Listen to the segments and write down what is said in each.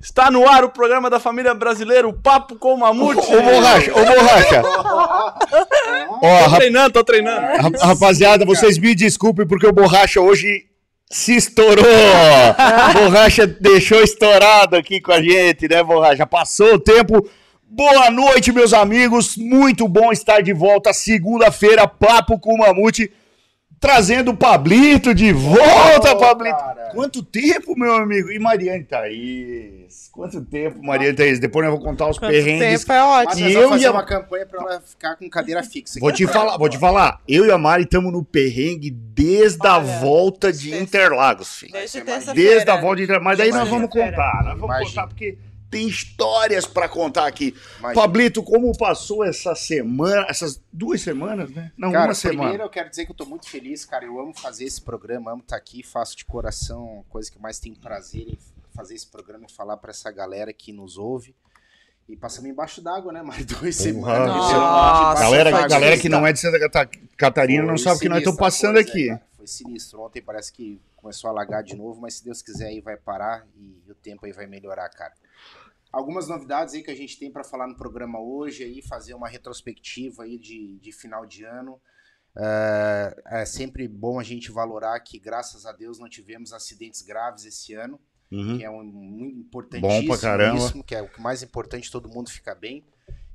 Está no ar o programa da família brasileira, o Papo com o Mamute. Ô, borracha, ô, borracha. Ó, Tô treinando, tô treinando. ra- rapaziada, vocês me desculpem porque o borracha hoje se estourou. borracha deixou estourado aqui com a gente, né, borracha? Passou o tempo. Boa noite, meus amigos. Muito bom estar de volta segunda-feira, Papo com o Mamute. Trazendo o Pablito de volta, Pablito. Quanto tempo, meu amigo? E Mariane Thaís? Quanto tempo, Mariane Thaís? Depois eu vou contar os Quanto perrengues. tempo é ótimo. Mas E nós eu vamos fazer ia- uma campanha pra ela ficar com cadeira fixa. Vou te falar, vou te falar. Eu e a Mari estamos no perrengue desde a Olha, volta de Interlagos, filho. Desde Desde terça-feira. Desde a volta de Interlagos. Mas daí nós vamos contar. Nós vamos Imagina. contar porque tem histórias pra contar aqui. Imagina. Pablito, como passou essa semana, essas duas semanas, né? Não, Cara, uma semana. primeiro eu quero dizer que eu tô muito feliz, cara. Eu amo fazer esse programa, amo estar aqui, faço de coração, coisa que eu mais tenho prazer em fazer esse programa e falar pra essa galera que nos ouve. E passamos embaixo d'água, né? Mais duas semanas. Nossa, Galera, d'água. galera que não é de Santa Cata- Catarina não Foi sabe o que nós estamos passando coisa, aqui. cara. Foi sinistro. Ontem parece que começou a alagar de novo, mas se Deus quiser aí vai parar e o tempo aí vai melhorar, cara. Algumas novidades aí que a gente tem pra falar no programa hoje aí, fazer uma retrospectiva aí de, de final de ano. É, é sempre bom a gente valorar que, graças a Deus, não tivemos acidentes graves esse ano, Uhum. que é um muito importantíssimo. Bom pra caramba. Que é o mais importante, todo mundo ficar bem.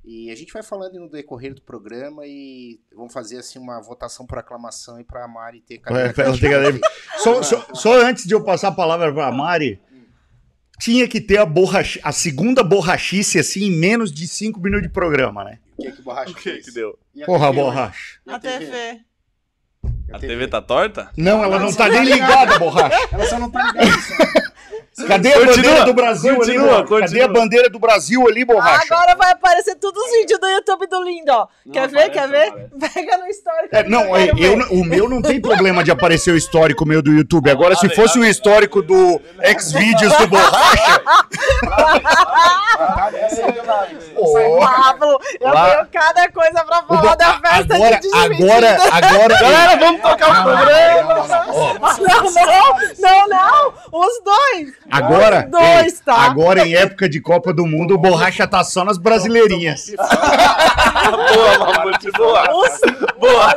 E a gente vai falando no decorrer do programa e vamos fazer assim uma votação por aclamação e pra Mari ter É, cadeira- Só, só- só antes de eu passar a palavra pra Mari, tinha que ter a, borracha, a segunda borrachice assim em menos de cinco minutos de programa, né? O que que borracha O que que deu? A Porra, TV borracha. A TV. A TV tá torta? Não, ela não tá nem ligada, borracha. Ela só não tá ligada. Cadê a Continua, bandeira do Brasil continua, ali, borracha? Cadê continua. a bandeira do Brasil ali, borracha? Agora vai aparecer todos os vídeos do YouTube do Lindo, ó. Não quer ver? Quer ver? Pega no histórico. É, não, é, quero eu, o meu não tem problema de aparecer o histórico meu do YouTube. Agora, se fosse o histórico do Xvideos do Borracha. Ô, Pablo, eu Lá- tenho cada coisa pra falar da festa agora, de despedida. agora, agora, Galera, vamos tocar o programa! Não, não, não, não. Os dois. Agora, dois, tá? agora em época de Copa do Mundo, o Borracha tá só nas brasileirinhas. boa, Mamute, boa! Boa!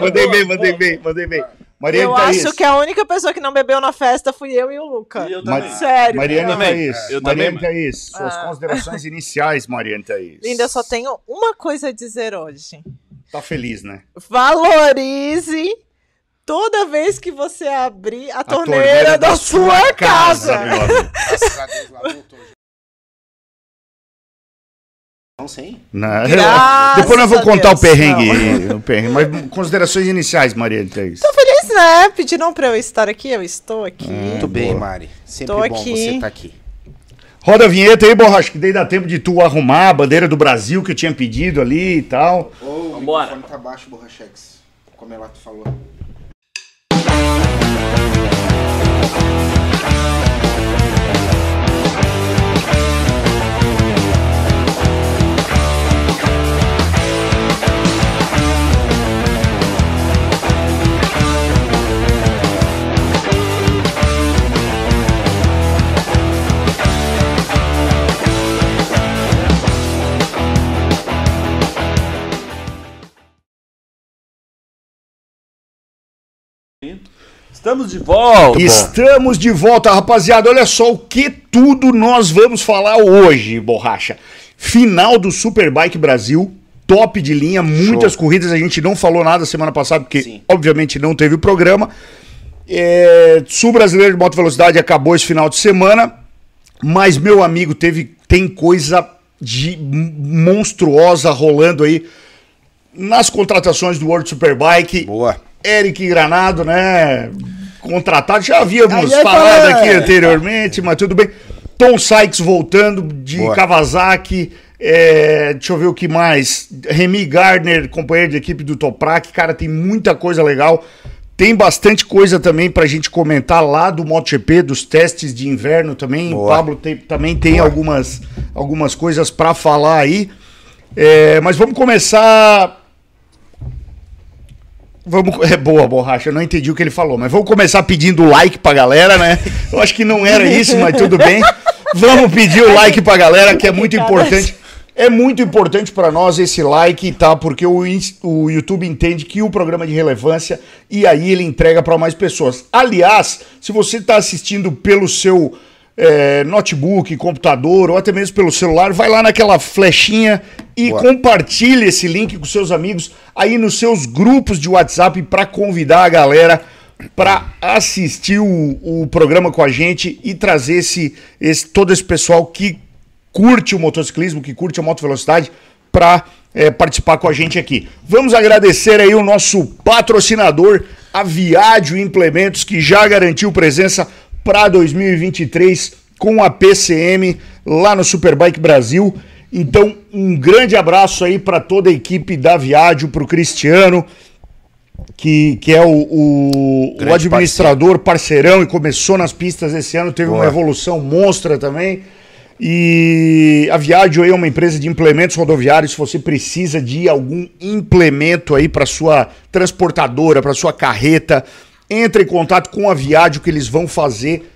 Mandei bem, mandei bem, mandei bem. Mariane Eu Thaís. acho que a única pessoa que não bebeu na festa fui eu e o Luca. E eu também. Sério. Mariane Eu também, Thaís. eu Mariane também, Thaís, suas Ah. considerações iniciais, Mariane Thaís. Linda, eu só tenho uma coisa a dizer hoje. Tá feliz, né? Valorize toda vez que você abrir a, torneira, da, sua casa. meu amigo. Graças a Deus, lá voltou. Não sei. Não, Depois nós vamos a contar o Deus. perrengue, o perrengue. Mas considerações iniciais, Mariane Thaís. Feliz, né? Pediram pra eu estar aqui, eu estou aqui. Muito bem, boa. Mari. Sempre Tô bom aqui. você estar aqui. Roda a vinheta aí, Borracha, que daí dá tempo de tu arrumar a bandeira do Brasil que eu tinha pedido ali e tal. Ô, o Vambora. microfone tá baixo, Borrachex. Como ela falou. around Estamos de volta! Estamos de volta, rapaziada. Olha só o que tudo nós vamos falar hoje, Borracha. Final do Superbike Brasil, top de linha, muitas corridas. A gente não falou nada semana passada, porque Sim. obviamente não teve o programa. É, Sul Brasileiro de Moto Velocidade acabou esse final de semana, mas meu amigo teve tem coisa de monstruosa rolando aí nas contratações do World Superbike. Boa. Eric Granado, né? Contratado, já havíamos Aí é falado aqui anteriormente, mas tudo bem. Tom Sykes voltando de Boa. Kawasaki. é, deixa eu ver o que mais. Remy Gardner, companheiro de equipe do Toprak. Cara, tem muita coisa legal. Tem bastante coisa também pra gente comentar lá do MotoGP, dos testes de inverno também. O Boa. Pablo tem- também tem Boa. algumas, algumas coisas pra falar aí. É, mas vamos começar Vamos, é boa, borracha. Eu não entendi o que ele falou, mas vamos começar pedindo like pra galera, né? Eu acho que não era isso, mas tudo bem. Vamos pedir o like pra galera, que é muito importante. É muito importante para nós esse like, tá? Porque o, o YouTube entende que o programa é de relevância e aí ele entrega para mais pessoas. Aliás, se você está assistindo pelo seu é, notebook, computador ou até mesmo pelo celular, vai lá naquela flechinha e Boa. compartilhe esse link com seus amigos aí nos seus grupos de WhatsApp para convidar a galera para assistir o, o programa com a gente e trazer esse, esse todo esse pessoal que curte o motociclismo, que curte a moto velocidade, para é, participar com a gente aqui. Vamos agradecer aí o nosso patrocinador, a Viádio Implementos, que já garantiu presença para 2023 com a PCM lá no Superbike Brasil. Então, um grande abraço aí para toda a equipe da Viádio, para o Cristiano, que, que é o, o, o administrador parceiro. parceirão e começou nas pistas esse ano, teve Boa. uma evolução monstra também. E a Viaggio é uma empresa de implementos rodoviários. Se você precisa de algum implemento aí para sua transportadora, para sua carreta, entre em contato com a Viaggio que eles vão fazer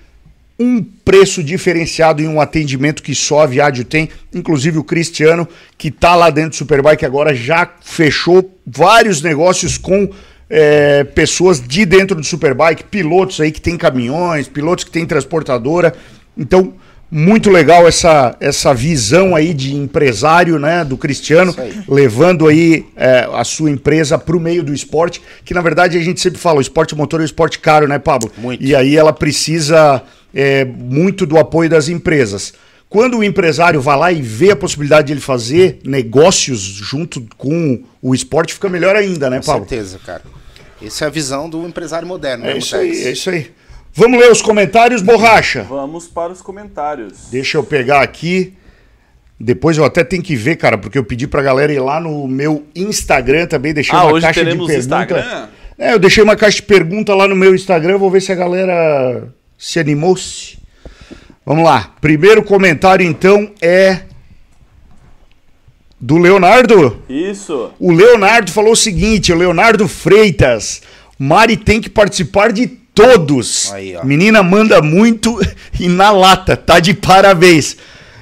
um preço diferenciado e um atendimento que só a Viaggio tem. Inclusive o Cristiano, que está lá dentro do Superbike agora, já fechou vários negócios com é, pessoas de dentro do Superbike, pilotos aí que tem caminhões, pilotos que tem transportadora. Então, muito legal essa, essa visão aí de empresário, né, do Cristiano, aí. levando aí é, a sua empresa para o meio do esporte, que na verdade a gente sempre fala, o esporte motor é um esporte caro, né, Pablo? Muito. E aí ela precisa é, muito do apoio das empresas. Quando o empresário vai lá e vê a possibilidade de ele fazer negócios junto com o esporte, fica melhor ainda, né, Pablo? Com certeza, cara. Essa é a visão do empresário moderno. É né, isso aí, é isso aí. Vamos ler os comentários, Borracha? Vamos para os comentários. Deixa eu pegar aqui. Depois eu até tenho que ver, cara, porque eu pedi pra galera ir lá no meu Instagram também, deixei ah, uma caixa de pergunta. Instagram? É, eu deixei uma caixa de pergunta lá no meu Instagram, vou ver se a galera se animou-se. Vamos lá. Primeiro comentário então é do Leonardo. Isso. O Leonardo falou o seguinte, o Leonardo Freitas, Mari tem que participar de todos. Aí, Menina manda muito e na lata, tá de parabéns.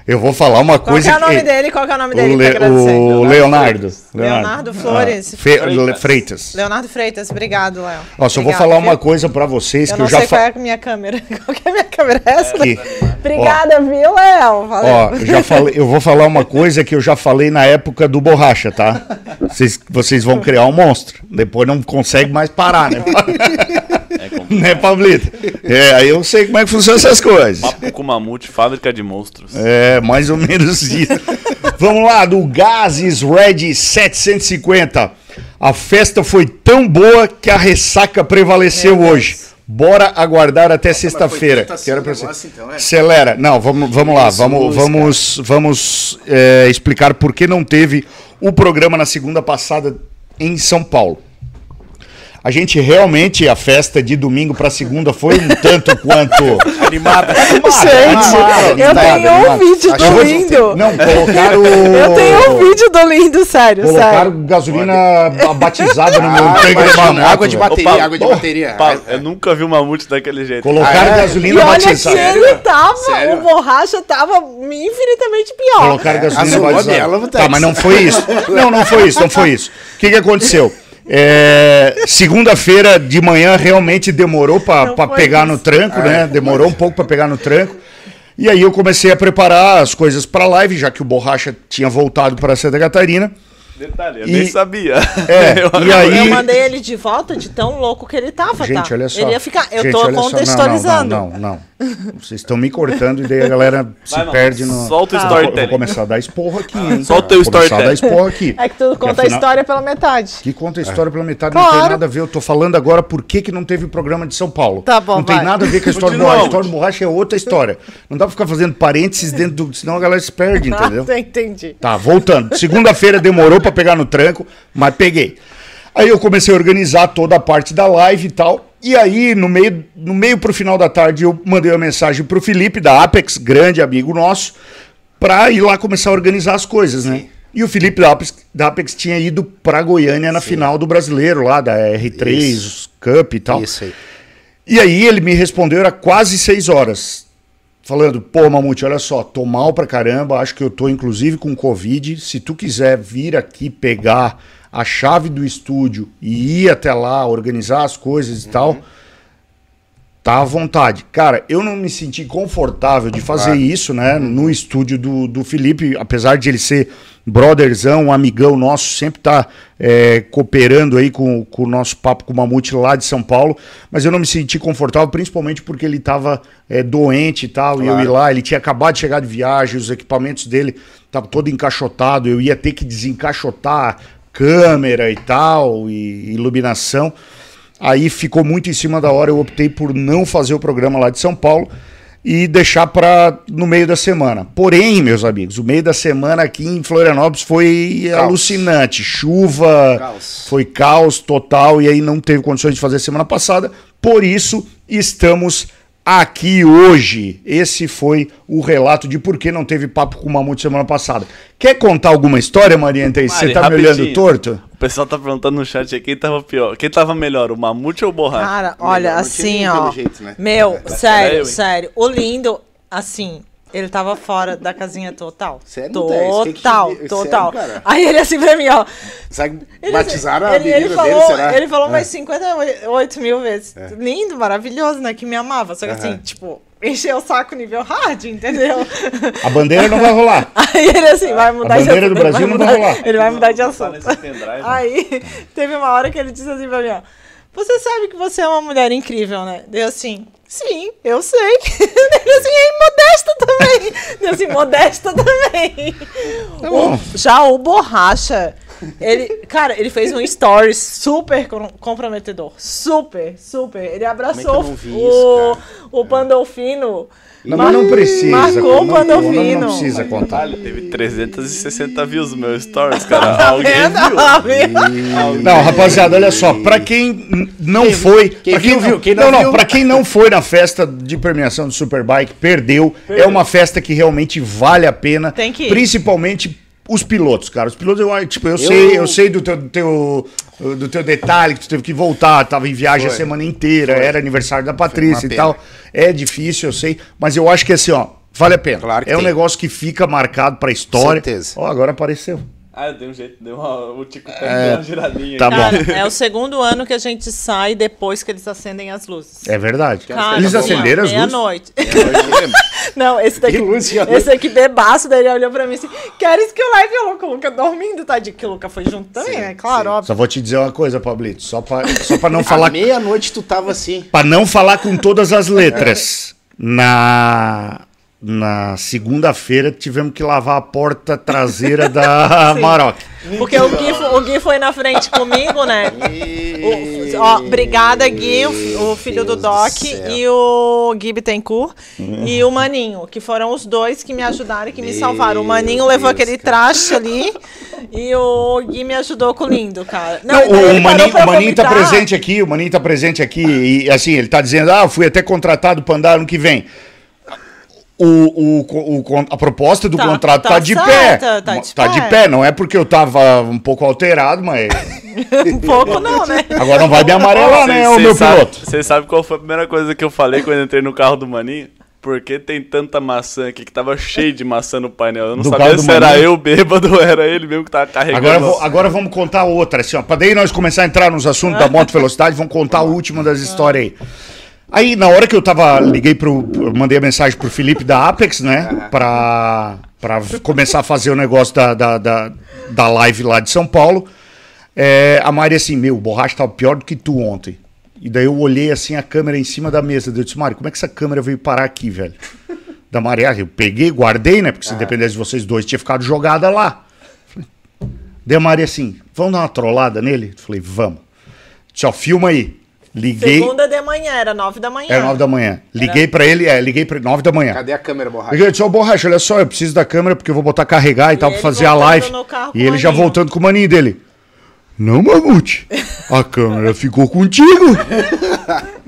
Eu vou falar uma Qual coisa. Qual é o nome que... dele? Qual é o nome dele? O, Le... tá o Leonardo. Leonardo. Leonardo Flores. Ah, Fe... Freitas. Freitas. Leonardo Freitas, obrigado, Léo. Ó, só vou falar uma coisa para vocês eu que eu já sei qual é a minha câmera. Qual é a minha câmera? É essa? Aqui. Obrigada, ó, viu, Léo? Valeu. Ó, eu, já falei, eu vou falar uma coisa que eu já falei na época do Borracha, tá? Vocês, vocês vão criar um monstro. Depois não consegue mais parar, né? É né, Pablito? É, aí eu sei como é que funcionam essas coisas. Papo com mamute, fábrica de monstros. É, mais ou menos isso. Vamos lá, do Gases Red 750. A festa foi tão boa que a ressaca prevaleceu é, hoje. Bora aguardar até sexta-feira. Assim, Quero pra você. Então, é. Acelera. Não, vamos, vamos lá. Vamos, vamos, vamos é, explicar por que não teve o programa na segunda passada em São Paulo. A gente realmente, a festa de domingo para segunda foi um tanto quanto animada. animada gente, animada, eu tenho um vídeo do lindo. Não, colocaram. Eu tenho um vídeo do lindo, sério. Colocaram sério. gasolina batizada no meu tanque de mamute. Água de bateria, Opa, água de bateria. Opa, eu nunca vi um mamute daquele jeito. Colocaram ah, é? gasolina e batizada. Olha que ele tava, sério? o borracha tava infinitamente pior. Colocaram gasolina batizada. Tá, mas não foi isso. Não, não foi isso, não foi isso. O que, que aconteceu? É, Segunda-feira de manhã realmente demorou para pegar isso. no tranco, né? É, demorou um pouco para pegar no tranco. E aí eu comecei a preparar as coisas para a live, já que o Borracha tinha voltado para Santa Catarina. Detalhe, eu e, nem sabia. É, eu, e aí... eu mandei ele de volta de tão louco que ele tava, Gente, tá? olha só. Ele ia ficar. Eu Gente, tô contextualizando. Não, não, não, não, Vocês estão me cortando e daí a galera se Vai, perde no. Solta o ah, storytelling. Vou começar a dar esporro aqui, hein? Solta o storytelling. a dar esporro aqui. É que tu conta afinal... a história pela metade. Que conta a história é. pela metade, claro. não tem nada a ver. Eu tô falando agora por que, que não teve o programa de São Paulo. Tá bom, Não vai. tem nada a ver com a história do borracha. A história do borracha é outra história. Não dá pra ficar fazendo parênteses dentro do. Senão a galera se perde, entendeu? Ah, entendi. Tá, voltando. Segunda-feira demorou pra pegar no tranco mas peguei. Aí eu comecei a organizar toda a parte da live e tal. E aí, no meio, no meio pro final da tarde, eu mandei uma mensagem pro Felipe, da Apex, grande amigo nosso, pra ir lá começar a organizar as coisas, né? E o Felipe da Apex, da Apex tinha ido pra Goiânia na Sim. final do brasileiro lá, da R3, Isso. Cup e tal. Isso aí. E aí ele me respondeu, era quase seis horas. falando, pô, Mamute, olha só, tô mal pra caramba, acho que eu tô inclusive com Covid. Se tu quiser vir aqui pegar a chave do estúdio e ir até lá, organizar as coisas e tal, tá à vontade. Cara, eu não me senti confortável de fazer Claro. isso, né, no estúdio do, do Felipe, apesar de ele ser brotherzão, um amigão nosso, sempre tá é, cooperando aí com, com o nosso papo com o Mamute lá de São Paulo, mas eu não me senti confortável, principalmente porque ele tava é, doente e tal, e eu Claro. ir lá, ele tinha acabado de chegar de viagem, os equipamentos dele estavam todo encaixotado, eu ia ter que desencaixotar câmera e tal, e iluminação. Aí ficou muito em cima da hora, eu optei por não fazer o programa lá de São Paulo e deixar para no meio da semana. Porém, meus amigos, o meio da semana aqui em Florianópolis foi Caos. alucinante. Chuva, Caos. foi caos total e aí não teve condições de fazer semana passada. Por isso, estamos aqui hoje. Esse foi o relato de por que não teve papo com o Mamute semana passada. Quer contar alguma história, Maria Antei? Você tá me olhando rapidinho. torto? O pessoal tá perguntando no chat aí quem tava pior. Quem tava melhor, o Mamute ou o Borracha? Cara, olha, Melhor, assim, ó. né? Meu, eu, sério, sério. O lindo, assim, ele tava fora da casinha total. Sério? Que que te Total? Sério, total. cara? Aí ele assim pra mim, ó. Sabe, Ele, batizaram a ele, ele falou, dele, será? Ele falou É. mais 58 mil vezes. Lindo, maravilhoso, né? Que me amava. Só que assim, Aham. tipo, encheu o saco nível hard, entendeu? A bandeira não vai rolar. Aí ele assim, vai mudar A bandeira de do. Brasil ele não vai mudar- rolar. Ele vai mudar de assunto. Aí teve uma hora que ele disse assim pra mim, ó. Você sabe que você é uma mulher incrível, né? Deu assim, sim, eu sei. Deu assim, e modesta também. Deu assim, modesta também. bom. O- já o Borracha, ele, cara, ele fez um stories super com- comprometedor. Super, super. Ele abraçou Como é que eu não vi o, isso, o Pandolfino. Não, mas não precisa. Marcou não, o não, Pandolfino. não precisa contar. Teve 360 views no meu stories, cara. Tá Alguém vendo? viu? Tá? Não, rapaziada, olha só, pra quem não foi, quem pra viu, quem não, não não, viu- para quem não foi na festa de premiação do Superbike, perdeu. É uma festa que realmente vale a pena, Tem que ir. principalmente os pilotos, cara. Os pilotos, eu, tipo, eu, sei, eu sei do teu, do teu do teu detalhe que tu teve que voltar, tava em viagem Foi. a semana inteira, era aniversário da Patrícia e tal. É difícil, eu sei, mas eu acho que assim, ó, vale a pena. Claro é um tem. negócio que fica marcado pra história. Certeza. Ó, agora apareceu. Ah, eu dei um jeito, deu uma, o Tico Teco deu uma giradinha. tá aqui. bom. Cara, é o segundo ano que a gente sai depois que eles acendem as luzes. É verdade. Cara, Eles acenderam as luzes? Meia-noite. Não, esse daqui. Que luz esse aqui bebaço, daí ele olhou pra mim assim: Queres que eu leve o Luca? O Luca dormindo, tadinho. Que o Luca foi junto também, Sim, né? Claro, sim. óbvio. Só vou te dizer uma coisa, Pablito, só pra, só pra não falar meia-noite tu tava assim. para não falar com todas as letras. Na na segunda-feira tivemos que lavar a porta traseira da. Maroc. Porque o Gui, o Gui foi na frente comigo, né? O- ó, obrigada, Gui, o, fi- o filho do Deus Doc, do e o Gui Bittencourt, e o Maninho, que foram os dois que me ajudaram e que me Meu salvaram. O Maninho levou Deus, aquele cara. traste ali, e o Gui me ajudou com o lindo, cara. Não, daí o, Maninho, o Maninho tá presente aqui, o Maninho tá presente aqui e assim, ele tá dizendo: "Ah, fui até contratado para andar ano que vem". O, o, o, a proposta do Tá- contrato tá, tá de certa, pé. tá de de pé. pé, não é porque eu tava um pouco alterado, mas Um pouco não, né? agora não vai me amarelar, né, o meu sabe- piloto. Vocês sabem qual foi a primeira coisa que eu falei quando eu entrei no carro do Maninho? Por que tem tanta maçã aqui que tava cheio de maçã no painel? Eu não Do sabia carro do se era Maninho? eu bêbado ou era ele mesmo que tava carregando. Agora, vou- agora vamos contar outra, assim, ó. Pra daí nós começar a entrar nos assuntos da moto velocidade, vamos contar a última das histórias aí. Aí, na hora que eu tava, liguei pro, mandei a mensagem pro Felipe da Apex, né, pra, pra começar a fazer o negócio da, da, da, da live lá de São Paulo, é, a Mari assim, meu, o borracha tava pior do que tu ontem. E daí eu olhei assim a câmera em cima da mesa, eu disse, Mari, como é que essa câmera veio parar aqui, velho? Da Mari, ah, eu peguei, guardei, né, porque se dependesse de vocês dois, tinha ficado jogada lá. Daí a Maria assim, vamos dar uma trollada nele? Eu Falei, vamos. Só filma aí. Liguei, Segunda de manhã, era nove da manhã. era nove da manhã. Liguei pra ele, é, liguei pra ele, nove da manhã. Cadê a câmera, borracha? Eu disse, ô borracha, olha só, eu preciso da câmera porque eu vou botar carregar e, tal pra fazer a live. no E ele já voltando com o maninho dele. Não, Mamute, a câmera ficou contigo.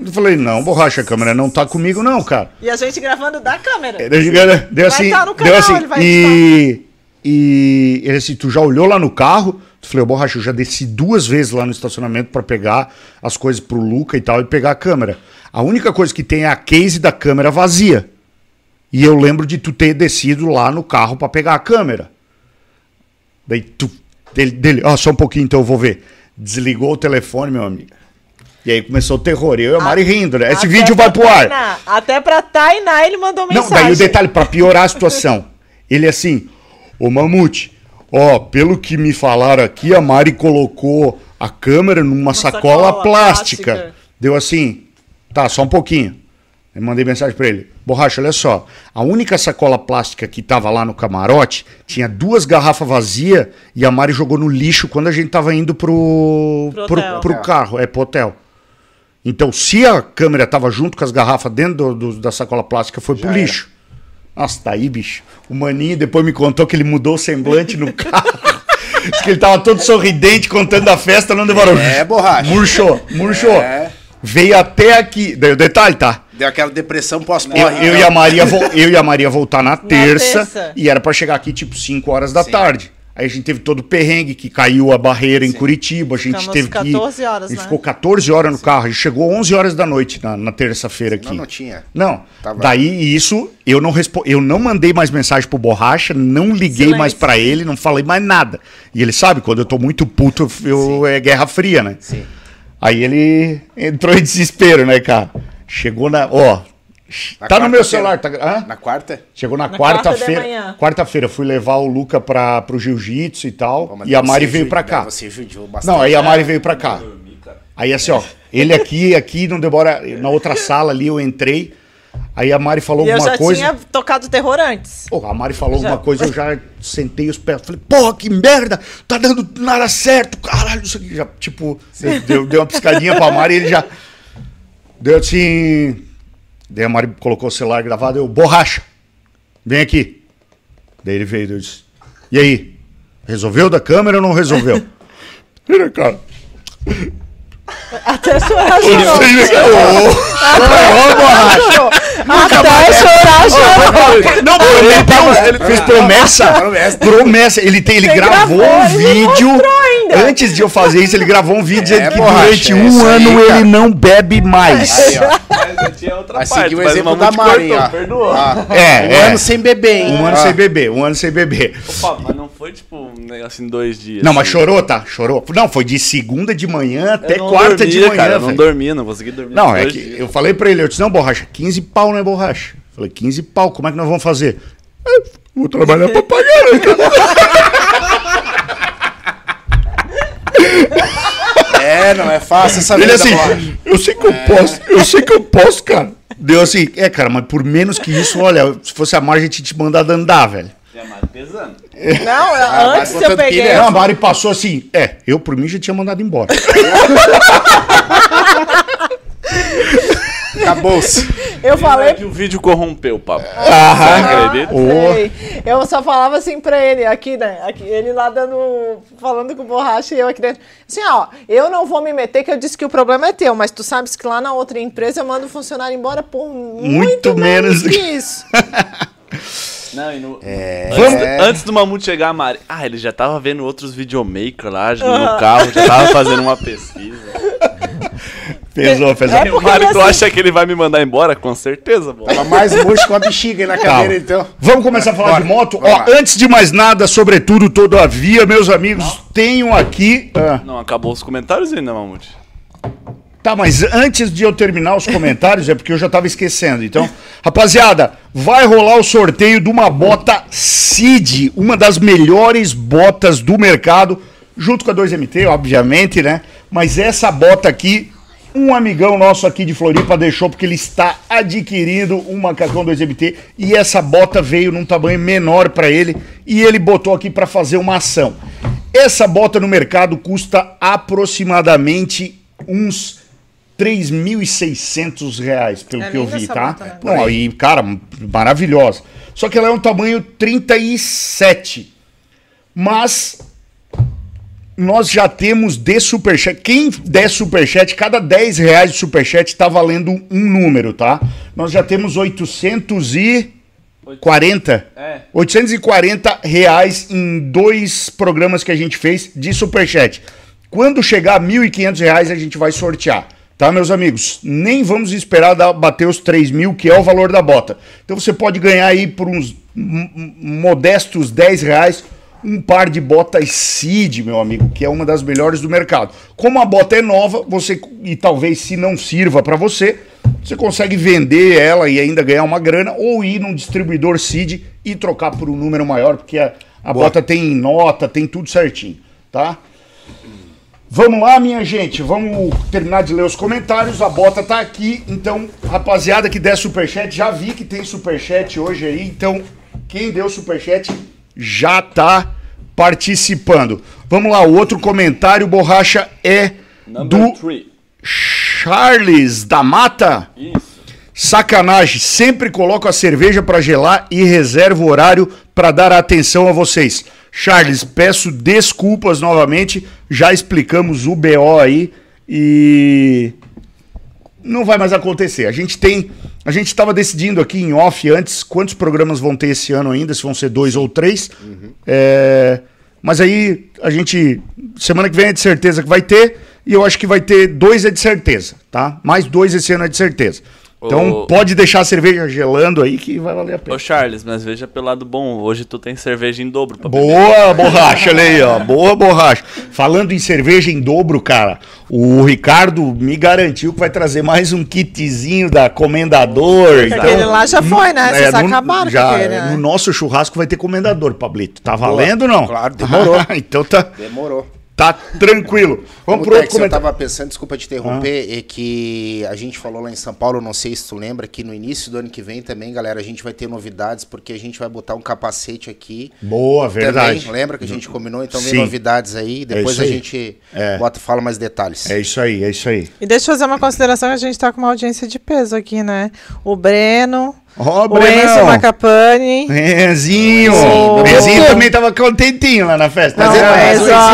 Eu falei, não, borracha, a câmera não tá comigo não, cara. E a gente gravando da câmera. Deu, deu- deu assim, tá no deu canal, assim, ele vai e, e ele assim, tu já olhou lá no carro? Falei, ô, borracha, eu já desci duas vezes lá no estacionamento pra pegar as coisas pro Luca e tal e pegar a câmera. A única coisa que tem é a case da câmera vazia. E eu lembro de tu ter descido lá no carro pra pegar a câmera. Daí tu. Dele, dele ó, só um pouquinho então eu vou ver. Desligou o telefone, meu amigo. E aí começou o terror. Eu e a Mari rindo, né? Esse Até vídeo vai pro ar. Tainá- Até pra Tainá ele mandou Não, mensagem. daí o detalhe, pra piorar a situação. Ele assim, ô Mamute, ó, pelo que me falaram aqui, a Mari colocou a câmera numa sacola, sacola plástica. plástica. Deu assim, tá, só um pouquinho. Eu mandei mensagem pra ele. Borracha, olha só. A única sacola plástica que tava lá no camarote tinha duas garrafas vazias e a Mari jogou no lixo quando a gente tava indo pro, Pro pro, hotel. pro carro, é pro hotel. Então, se a câmera tava junto com as garrafas dentro do- do- da sacola plástica, foi pro era. lixo. Nossa, tá aí, bicho. O maninho depois me contou que ele mudou o semblante no carro. Diz que ele tava todo sorridente contando a festa, não demorou. É, borracha. Murchou, murchou. É. Veio até aqui. Daí o detalhe, tá? Deu aquela depressão Eu, pós-morte. eu e a Maria vo- eu e a Maria voltar na terça, terça. e era pra chegar aqui tipo 5 horas da Sim. tarde. Aí a gente teve todo o perrengue que caiu a barreira em Curitiba, a gente Ficamos teve que 14 horas, a gente né? ficou 14 horas no carro, a gente chegou 11 horas da noite na, na terça-feira aqui. Não, não tinha. Não. Tava- Daí isso, eu não respo... eu não mandei mais mensagem pro Borracha, não liguei Silêncio. mais pra ele, não falei mais nada. E ele sabe, quando eu tô muito puto, eu é guerra fria, né? Sim. Aí ele entrou em desespero, né, cara? Chegou na, ó, Na tá no meu celular, tá, hã? Na quarta? Chegou na, Na quarta quarta-feira. manhã. Quarta-feira fui levar o Luca para pro jiu-jitsu e tal, Pô, e a Mari veio pra né, cá. Você judiou bastante. Não, aí a Mari veio pra cá. Aí assim, ó, ele aqui, aqui, não demora. Na outra sala ali eu entrei. Aí a Mari falou E eu alguma já coisa. tinha tocado terror antes. Pô, a Mari falou Já. alguma coisa, eu já sentei os pés. Falei, porra, que merda! Tá dando nada certo, caralho, isso aqui. Já, tipo, deu, deu uma piscadinha pra Mari e ele já. Deu assim. Daí a Mari colocou o celular gravado, eu, borracha, vem aqui. Daí ele veio e disse, e aí? Resolveu da câmera ou não resolveu? Vira, cara. Até chorar, chorou. Ô, borracha! Até chorar, chorou. Não, ele fez promessa. Promessa. Promessa. Ele, tem, ele gravou gravou, um vídeo. Antes de eu fazer isso, ele gravou um vídeo dizendo É, que borracha, durante é um aí, ano cara. ele não bebe mais. Aí, ó. Mas eu tinha outra Vai parte, seguir o mas exemplo da Mari, cortou, ó. perdoou. Ó, É, um é. ano sem beber, hein? Um ano Ó. sem beber, um ano sem beber. Opa, mas não foi tipo um negócio em dois dias. Não, mas assim. chorou, tá? Chorou. Não, foi de segunda de manhã Eu até não quarta dormia, de manhã. Cara, eu não dormia, não consegui dormir. Não, é que dias. eu falei pra ele, eu disse, não, borracha, 15 pau, né, borracha? Falei, 15 pau, como é que nós vamos fazer? "Eu Vou trabalhar pra pagar, né, É, não é fácil essa Ele vida, assim, borracha. eu sei que eu posso, eu sei que eu posso, cara. Deu assim, é, cara, mas por menos que isso, olha, se fosse a Mari, a gente tinha te mandado andar, velho. É mais pesando. Não, vai antes eu peguei. Não, a Mari passou assim, é, eu por mim já tinha mandado embora. Acabou-se. Eu falei que o vídeo corrompeu o papo. Acredita? Ô. Sei. Eu só falava assim pra ele, aqui, né? Aqui, ele lá dando. falando com borracha e eu aqui dentro. Assim, ó, eu não vou me meter, que eu disse que o problema é teu, mas tu sabes que lá na outra empresa eu mando o funcionário embora por muito, Muito menos menos do que isso. Não, e no... É. Antes, do- antes do Mamute chegar, a Mari. Ah, ele já tava vendo outros videomakers lá no carro, já tava fazendo uma pesquisa. Pesou, pesou. É o porque Mário, tu assim- acha que ele vai me mandar embora? Com certeza, bom. Tava mais murcho com a bexiga aí na cadeira, Calma. então. Vamos começar a falar Bora, de moto? Ó, antes de mais nada, sobretudo, todavia, meus amigos, tenho aqui. ah, Não, acabou os comentários ainda, Mamute. Tá, mas antes de eu terminar os comentários, é porque eu já tava esquecendo. Então, rapaziada, vai rolar o sorteio de uma bota Cid, uma das melhores botas do mercado, junto com a 2MT, obviamente, né? Mas essa bota aqui, um amigão nosso aqui de Floripa deixou porque ele está adquirindo um macacão 2MT e essa bota veio num tamanho menor para ele e ele botou aqui para fazer uma ação. Essa bota no mercado custa aproximadamente uns 3.600 reais, pelo É que eu vi, tá? bota, né? Não, aí, cara, maravilhosa. Só que ela é um tamanho 37. Mas nós já temos de superchat. Quem der superchat, cada 10 reais de superchat tá valendo um número, tá? Nós já temos 840. É. 840 reais em dois programas que a gente fez de superchat. Quando chegar a 1.500 reais, a gente vai sortear. tá, meus amigos? Nem vamos esperar bater os 3 mil, que é o valor da bota. Então você pode ganhar aí por uns modestos 10 reais um par de botas Seed, meu amigo, que é uma das melhores do mercado. Como a bota é nova, você e talvez se não sirva para você, você consegue vender ela e ainda ganhar uma grana ou ir num distribuidor Seed e trocar por um número maior, porque a, a bota tem nota, tem tudo certinho, tá? Vamos lá, minha gente. Vamos terminar de ler os comentários. A bota tá aqui. Então, rapaziada que der superchat, já vi que tem superchat hoje aí. Então, quem deu superchat já tá participando. Vamos lá, o outro comentário, borracha, é Number do 3. Charles da Mata. Isso. Sacanagem, sempre coloco a cerveja para gelar e reservo o horário para dar atenção a vocês. Charles, peço desculpas novamente, já explicamos o BO aí e não vai mais acontecer. A gente tem, a gente estava decidindo aqui em off antes quantos programas vão ter esse ano ainda, se vão ser dois ou três. É, mas aí a gente semana que vem é de certeza que vai ter e eu acho que vai ter dois é de certeza, tá? Mais dois esse ano é de certeza. Então Ô- pode deixar a cerveja gelando aí que vai valer a pena. Ô Charles, mas veja pelo lado bom, hoje tu tem cerveja em dobro pra Boa borracha, olha aí, ó. Boa borracha. Falando em cerveja em dobro, cara, o Ricardo me garantiu que vai trazer mais um kitzinho da Comendador. então, Aquele lá já foi, né? Vocês no- acabaram já, com aquele, né? No nosso churrasco vai ter Comendador, Pablito. Tá valendo ou não? Claro, demorou. então tá, Demorou. Tá tranquilo. Vamos pro outro eu comentário. tava pensando, desculpa te interromper, é que a gente falou lá em São Paulo, não sei se tu lembra, que no início do ano que vem também, galera, a gente vai ter novidades, porque a gente vai botar um capacete aqui. Boa, verdade. Também, lembra que a gente combinou? Então vem Sim. novidades aí, depois isso a aí. gente É. bota, fala mais detalhes. É isso aí, é isso aí. E deixa eu fazer uma consideração que a gente tá com uma audiência de peso aqui, né? O Breno, Ó, o Enzo Macapane. Renzinho. Sim. Renzinho também tava contentinho lá na festa. Não, Mas mas, o ó.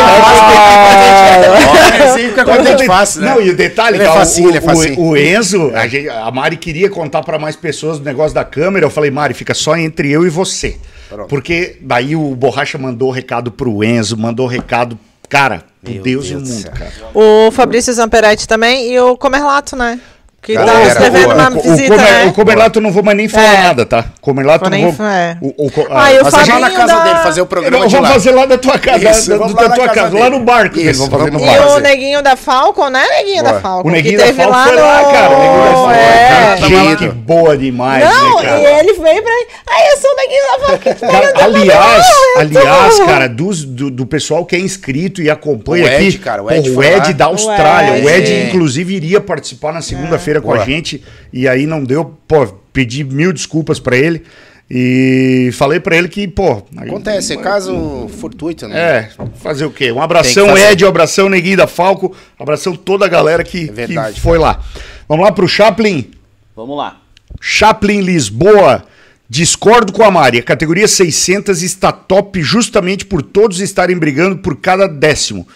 Renzinho- Assim fica contente fácil, né? Não, e o detalhe, Ele é tá, o- facinho, ele é o, facinho. o Enzo, a, gente- a Mari queria contar pra mais pessoas do negócio da câmera. Eu falei, Mari, fica só entre eu e você. Pronto. Porque daí o Borracha mandou recado pro Enzo, mandou recado, cara, pro Meu Deus, e o Deus do mundo, cara. O Fabrício Zamperetti também e o Comerlato, né? Que tá escrevendo uma o, o, visita, Comer- né? o Comerlato eu não vou mais nem falar É. nada, tá? Comerlato eu Vou não vou. é. O, o, Ah, e o Mas é já na casa da- dele fazer o programa Vamos lá. fazer lá da tua casa, Isso, da, vamos da lá na tua casa casa, lá no barco Isso, vão fazer no vamos E barco. o. Neguinho da Falcon, né, Neguinho Boa. da Falcon? O Neguinho que da teve Falco lá foi no... lá, cara. O Neguinho da Falco. É. Cara, gente boa demais, Não, né, cara? e ele veio pra. Ai, eu sou o Neguinho da Falcon. Cara, da aliás, Falcon, eu aliás, cara, dos- do, do pessoal que é inscrito e acompanha O Ed, aqui, cara, o Ed o Ed lá. da Austrália, o O Ed, Ed. inclusive iria participar na segunda-feira com a gente e aí não deu, pô, pedi mil desculpas pra ele e falei pra ele que, pô, aí- Acontece, é caso fortuito, né? É, fazer o quê? Um abração. Ed, um abração, Neguinho da Falco, abração toda a galera que, É verdade, que foi lá. Vamos lá pro Chaplin. Vamos lá. Chaplin Lisboa. Discordo com a Mari. A categoria 600 está top justamente por todos estarem brigando por cada décimo.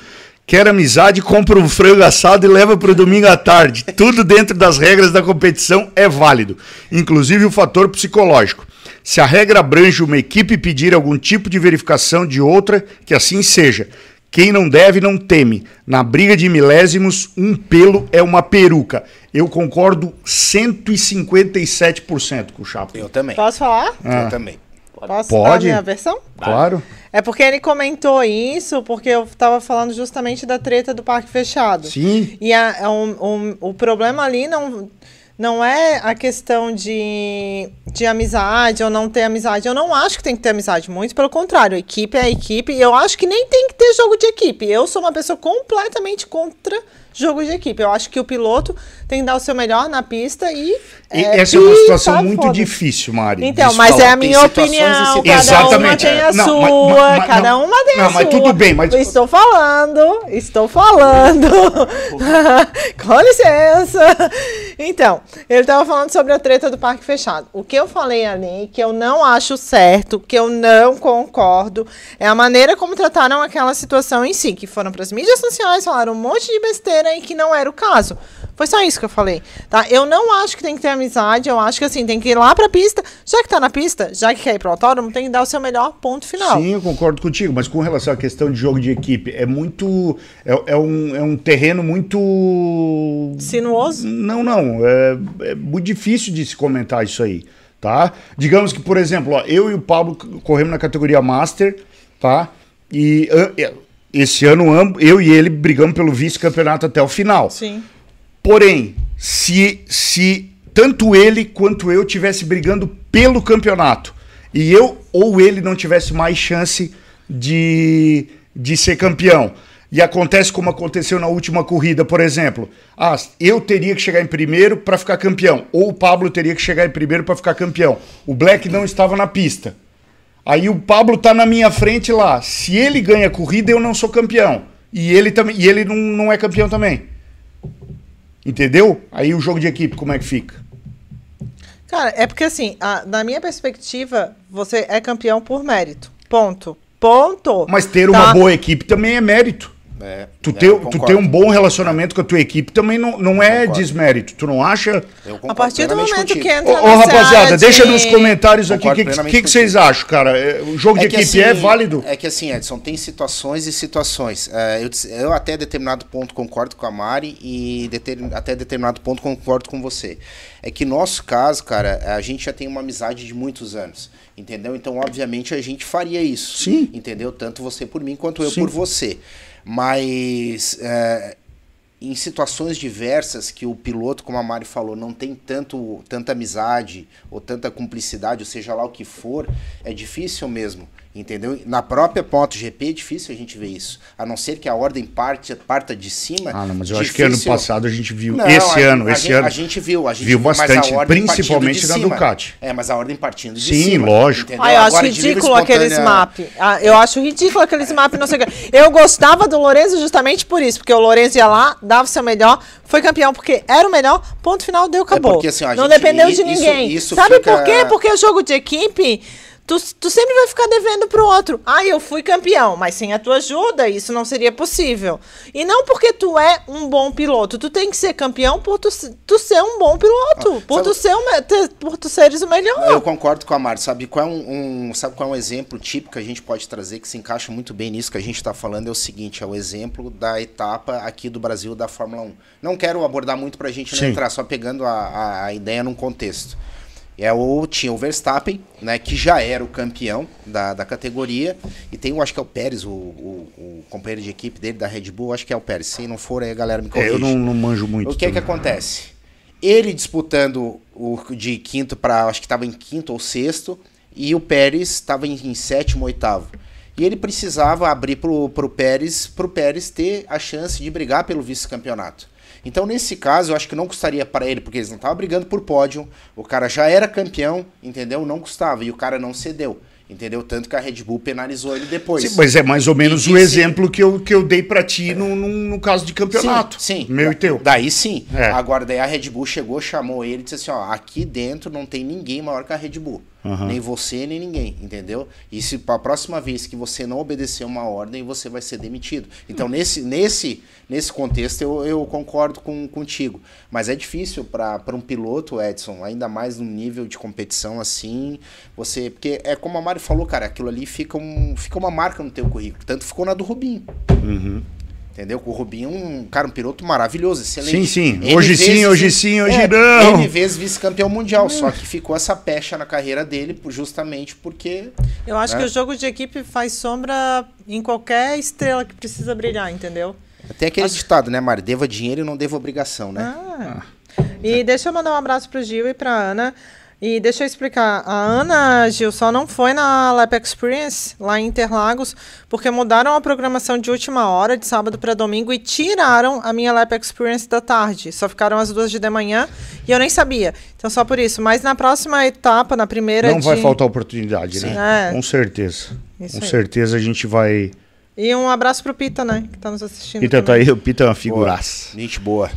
Quer amizade, compra um frango assado e leva para o domingo à tarde. Tudo dentro das regras da competição é válido, inclusive o fator psicológico. Se a regra abrange uma equipe pedir algum tipo de verificação de outra, que assim seja. Quem não deve, não teme. Na briga de milésimos, um pelo é uma peruca. Eu concordo 157% com o Chaplin. Eu também. Posso falar? Eu também. Posso Pode. dar a minha versão? Claro. É porque ele comentou isso, porque eu tava falando justamente da treta do parque fechado. Sim. E a- é um- um- o problema ali não, não é a questão de, de amizade ou não ter amizade. Eu não acho que tem que ter amizade, muito pelo contrário. Equipe é equipe. E eu acho que nem tem que ter jogo de equipe. Eu sou uma pessoa completamente contra jogo de equipe. Eu acho que o piloto tem que dar o seu melhor na pista e. E é, essa é uma situação tá, muito difícil, Mari. Então, mas falar. é a Tem minha e opinião. Cada uma Exatamente, tem é. a Não, sua. mas- mas- cada não. uma tem a Não, sua. mas tudo bem, mas- Estou falando. Estou falando. Com licença. Então, ele estava falando sobre a treta do parque fechado. O que eu falei ali, que eu não acho certo, que eu não concordo, é a maneira como trataram aquela situação em si, que foram para as mídias sociais, falaram um monte de besteira e que não era o caso. Foi só isso que eu falei, tá? Eu não acho que tem que ter amizade, eu acho que assim, tem que ir lá pra pista, já que tá na pista, já que quer ir pro autódromo, tem que dar o seu melhor ponto final. Sim, eu concordo contigo, mas com relação à questão de jogo de equipe, é muito. É, é um, é um terreno muito. Sinuoso? Não, não. É, é muito difícil de se comentar isso aí, tá? Digamos que, por exemplo, ó, eu e o Pablo corremos na categoria Master, tá? E esse ano eu e ele brigamos pelo vice-campeonato até o final. Sim. Porém, se, se tanto ele quanto eu tivesse brigando pelo campeonato e eu ou ele não tivesse mais chance de, de ser campeão, e acontece como aconteceu na última corrida, por exemplo, ah, eu teria que chegar em primeiro para ficar campeão, ou o Pablo teria que chegar em primeiro para ficar campeão. O Black não estava na pista. Aí o Pablo tá na minha frente lá. Se ele ganha a corrida, eu não sou campeão. E ele também, e ele não, não é campeão também. Entendeu? Aí o jogo de equipe, como é que fica? Cara, é porque assim, a- na minha perspectiva, você é campeão por mérito. Ponto. Ponto. Mas ter Tá? uma boa equipe também é mérito. É, Tu, é, ter, tu ter um bom relacionamento com a tua equipe também não, não é Concordo. desmérito. Tu não acha? A partir do momento contigo. que entra ô, nessa rapaziada, deixa de- nos comentários aqui o que, que, que vocês acham, cara. É, O jogo de que equipe é assim, válido? É que assim, Edson, tem situações e situações. É, eu, eu até determinado ponto concordo com a Mari e deter- até determinado ponto concordo com você. É que nosso caso, cara, a gente já tem uma amizade de muitos anos. Entendeu? Então, obviamente, a gente faria isso. Sim. Entendeu? Tanto você por mim quanto eu Sim. por você. Mas é, em situações diversas que o piloto, como a Mari falou, não tem tanto, tanta amizade ou tanta cumplicidade, ou seja lá o que for, é difícil mesmo. Entendeu? Na própria MotoGP é difícil a gente ver isso. A não ser que a ordem parte, parta de cima. Ah, não, mas eu acho que ano difícil- passado a gente viu. Não, esse a- ano, a esse gente, ano. A gente viu, a gente viu mas a bastante, ordem principalmente na. Ducati. É, mas a ordem partindo de Sim, cima. lógico. Ah, eu acho Agora, ridículo aqueles map. Ah, eu acho ridículo aqueles map, não sei o quê. Eu gostava do Lourenço justamente por isso, porque o Lourenço ia lá, dava o seu melhor, foi campeão porque era o melhor, ponto final, deu, acabou. porque, assim, ó, a não gente- dependeu de isso- ninguém. isso Sabe fica- por quê? Porque o jogo de equipe. Tu, tu sempre vai ficar devendo pro outro. Ah, eu fui campeão, mas sem a tua ajuda isso não seria possível. E não porque tu é um bom piloto. Tu tem que ser campeão por tu, tu ser um bom piloto. por, Ah, sabe- tu ser o me- ter- por tu seres o melhor. Eu concordo com a Mari. Sabe qual é um, um- sabe qual é um exemplo típico que a gente pode trazer que se encaixa muito bem nisso que a gente está falando? É o seguinte: é o exemplo da etapa aqui do Brasil da Fórmula 1. Não quero abordar muito para a gente não Sim. entrar, só pegando a, a, a ideia num contexto. É o, tinha o Verstappen, né, que já era o campeão da, da categoria, e tem, eu acho que é o Pérez, o, o, o companheiro de equipe dele da Red Bull, acho que é o Pérez. Se não for, aí a galera me É, corrige. eu não, não manjo muito. O que é que também. acontece? Ele disputando o de quinto para, acho que estava em quinto ou sexto, e o Pérez estava em, em sétimo, oitavo. E ele precisava abrir pro, pro Pérez, pro Pérez ter a chance de brigar pelo vice-campeonato. Então, nesse caso, eu acho que não custaria para ele, porque eles não estavam brigando por pódio, o cara já era campeão, entendeu? Não custava, e o cara não cedeu, entendeu? Tanto que a Red Bull penalizou ele depois. Sim, mas é mais ou menos E o exemplo que eu, que eu dei pra ti no, no, no caso de campeonato. Sim, sim. Meu e teu. Daí sim. É. Agora, daí a Red Bull chegou, chamou ele e disse assim: ó, aqui dentro não tem ninguém maior que a Red Bull. Aham. Nem você, nem ninguém, entendeu? E se pra próxima vez que você não obedecer uma ordem, você vai ser demitido. Então, nesse, nesse, nesse contexto, eu, eu concordo com, contigo. Mas é difícil para um piloto, Edson, ainda mais num nível de competição assim, você. Porque é como a Mari falou, cara, aquilo ali fica, um, fica uma marca no teu currículo. Tanto ficou na do Rubinho. Uhum. Entendeu? O Rubinho é um cara, um piloto maravilhoso, excelente. Sim, sim. N Hoje sim, vezes- hoje sim, hoje é, não. N vezes vice-campeão mundial, só que ficou essa pecha na carreira dele por- justamente porque. Eu acho É. que o jogo de equipe faz sombra em qualquer estrela que precisa brilhar, entendeu? Tem aquele ditado, né, Mari? Deva dinheiro e não deva obrigação, né? Ah. E deixa eu mandar um abraço pro Gil e pra Ana. E deixa eu explicar. A Ana, Gil, só não foi na Lap Experience, lá em Interlagos, porque mudaram a programação de última hora, de sábado para domingo, e tiraram a minha Lap Experience da tarde. Só ficaram as duas de manhã e eu nem sabia. Então, só por isso. Mas na próxima etapa, na primeira Não vai de- faltar oportunidade, né? É. Com certeza. Isso Com aí. certeza a gente vai. E um abraço pro Pita, né? Que tá nos assistindo. Pita tá também. aí, o Pita é uma figuraça. Gente boa.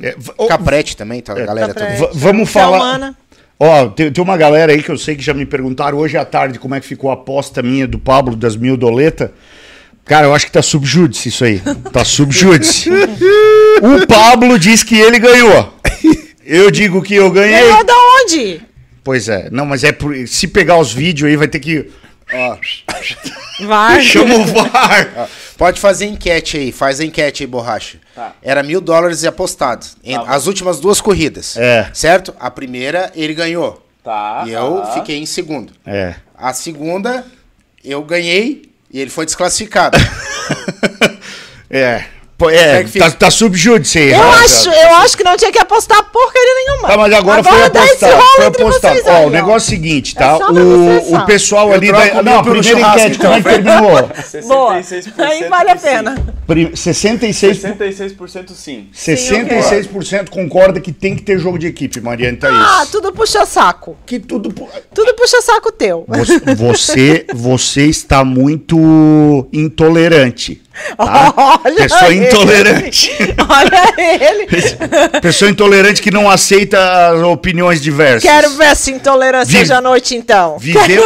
É, Caprete também, tá? A É. galera Caprete. vamos Tchau, falar. Mana. Ó, tem, tem uma galera aí que eu sei que já me perguntaram hoje à tarde como é que ficou a aposta minha do Pablo das mil doleta. Cara, eu acho que tá subjúdice isso aí. Tá subjúdice. o Pablo diz que ele ganhou. Eu digo que eu ganhei. Ganhou da onde? Pois é. Não, mas é por... se pegar os vídeos aí vai ter que Ó, Vai. chama o VAR. pode fazer enquete aí, faz a enquete aí, borracha. Tá. Era mil dólares apostado. Tá as últimas duas corridas. É. Certo? A primeira ele ganhou. Tá. e eu tá. fiquei em segundo. É. A segunda, eu ganhei e ele foi desclassificado. É. É é, tá, tá subjúdice aí. Eu rapaziada. acho, eu acho que não tinha que apostar porcaria nenhuma. Tá, mas agora, foi esse apostado. rolo Foi entre apostado. vocês Ó, aí, o negócio é o seguinte, tá? É o, o pessoal Eu ali da. Não, a primeira enquete, como é que então, terminou? Boa. 66% Aí vale a pena. Pri- 66, 66% sim. 66% concorda que tem que ter jogo de equipe, Mariane Thaís. Ah, tudo puxa saco. Que tudo. pu- Tudo puxa saco teu. Você, você, você está muito intolerante. Tá? Olha Pessoa ele. intolerante. Olha ele. Pessoa intolerante que não aceita opiniões diversas. Quero ver essa intolerância Vive- hoje à noite, então. Viveu.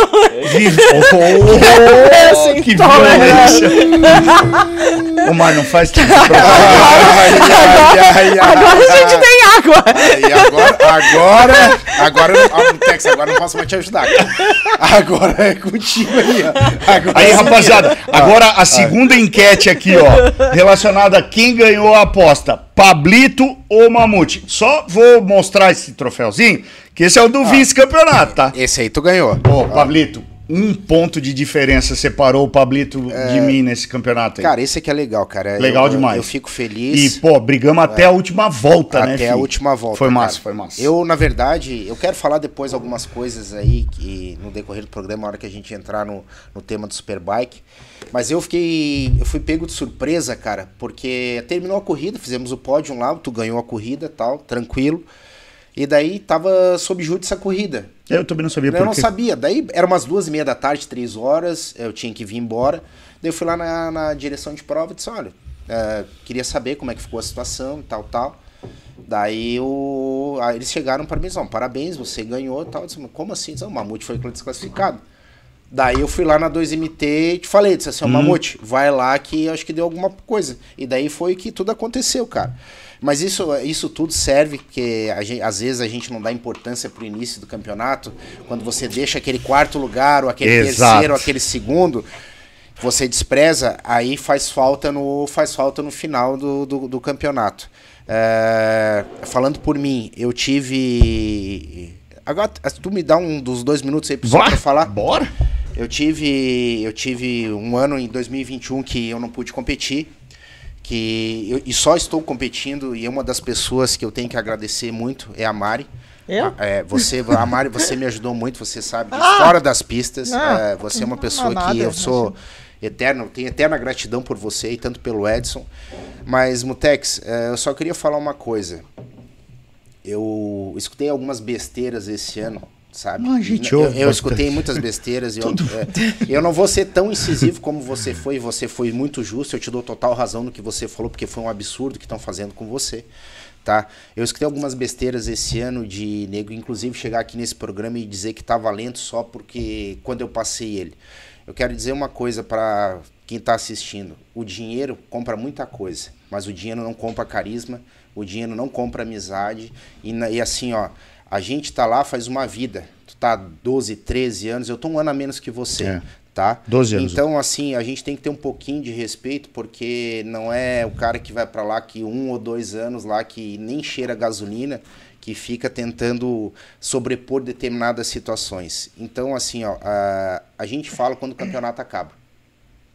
Vive, ver essa oh, que intolerância. violência. Ô, Mar, não faz ai, ai, Agora a gente tem água. Agora, agora, agora, ah, Tex, agora não posso mais te ajudar. Agora é contigo aí, ó. Agora Aí, rapaziada, agora a segunda enquete aqui, ó, relacionada a quem ganhou a aposta, Pablito ou Mamute. Só vou mostrar esse troféuzinho, que esse é o do vice-campeonato, tá? Esse aí tu ganhou. Ô, Pablito, um ponto de diferença separou o Pablito de mim nesse campeonato aí. Cara, esse aqui é legal, cara. Legal Eu- demais. Eu fico e, feliz. pô, brigamos até a última volta, né, até a última volta. Foi massa, cara. foi massa. Eu, na verdade, eu quero falar depois algumas coisas aí que no decorrer do programa, na hora que a gente entrar no, no tema do Superbike. Mas eu fiquei. Eu fui pego de surpresa, cara, porque terminou a corrida, fizemos o pódio lá, tu ganhou a corrida tal, tranquilo. E daí tava sob júri essa corrida. Eu também não sabia Eu não quê. sabia. Daí era umas duas e meia da tarde, três horas, eu tinha que vir embora. Daí eu fui lá na, na direção de prova e disse, olha, é, queria saber como é que ficou a situação e tal, tal. Daí o, eles chegaram para mim e disseram, parabéns, você ganhou e tal. Eu disse, "Mas como assim? Disse, "Ah, o Mamute foi desclassificado. Daí eu fui lá na 2MT e te falei, disse assim, ó, Mamute, vai lá que acho que deu alguma coisa. E daí foi que tudo aconteceu, cara. Mas isso, isso tudo serve, porque gente- às vezes a gente não dá importância pro início do campeonato, quando você deixa aquele quarto lugar, ou aquele Exato. terceiro, ou aquele segundo, você despreza, aí faz falta no, faz falta no final do, do, do campeonato. É, falando por mim, eu tive. Agora, tu me dá um dos dois minutos aí Vá, pra falar? Bora? Eu tive, eu tive um ano em 2021 que eu não pude competir, que eu, e só estou competindo e uma das pessoas que eu tenho que agradecer muito é a Mari. Eu? É, você, a Mari, você me ajudou muito, você sabe Ah! fora das pistas. Ah, é, você é uma pessoa nada, que eu sou eterno, tenho eterna gratidão por você e tanto pelo Edson. Mas, Mutex, é, eu só queria falar uma coisa. Eu escutei algumas besteiras esse ano, sabe? Ah, a gente eu, eu bastante. escutei muitas besteiras. eu, é, eu não vou ser tão incisivo como você foi. Você foi muito justo. Eu te dou total razão no que você falou, porque foi um absurdo que estão fazendo com você. Tá? Eu escutei algumas besteiras esse ano de nego, inclusive chegar aqui nesse programa e dizer que tá valendo só porque quando eu passei ele. Eu quero dizer uma coisa para quem está assistindo: o dinheiro compra muita coisa, mas o dinheiro não compra carisma, o dinheiro não compra amizade. E, e assim, ó, a gente tá lá faz uma vida. Tu tá 12, 13 anos, eu tô um ano a menos que você. É. Tá? 12 anos. Então, assim, a gente tem que ter um pouquinho de respeito, porque não é o cara que vai para lá que um ou dois anos lá que nem cheira gasolina, que fica tentando sobrepor determinadas situações. Então, assim, ó, a, a gente fala quando o campeonato acaba.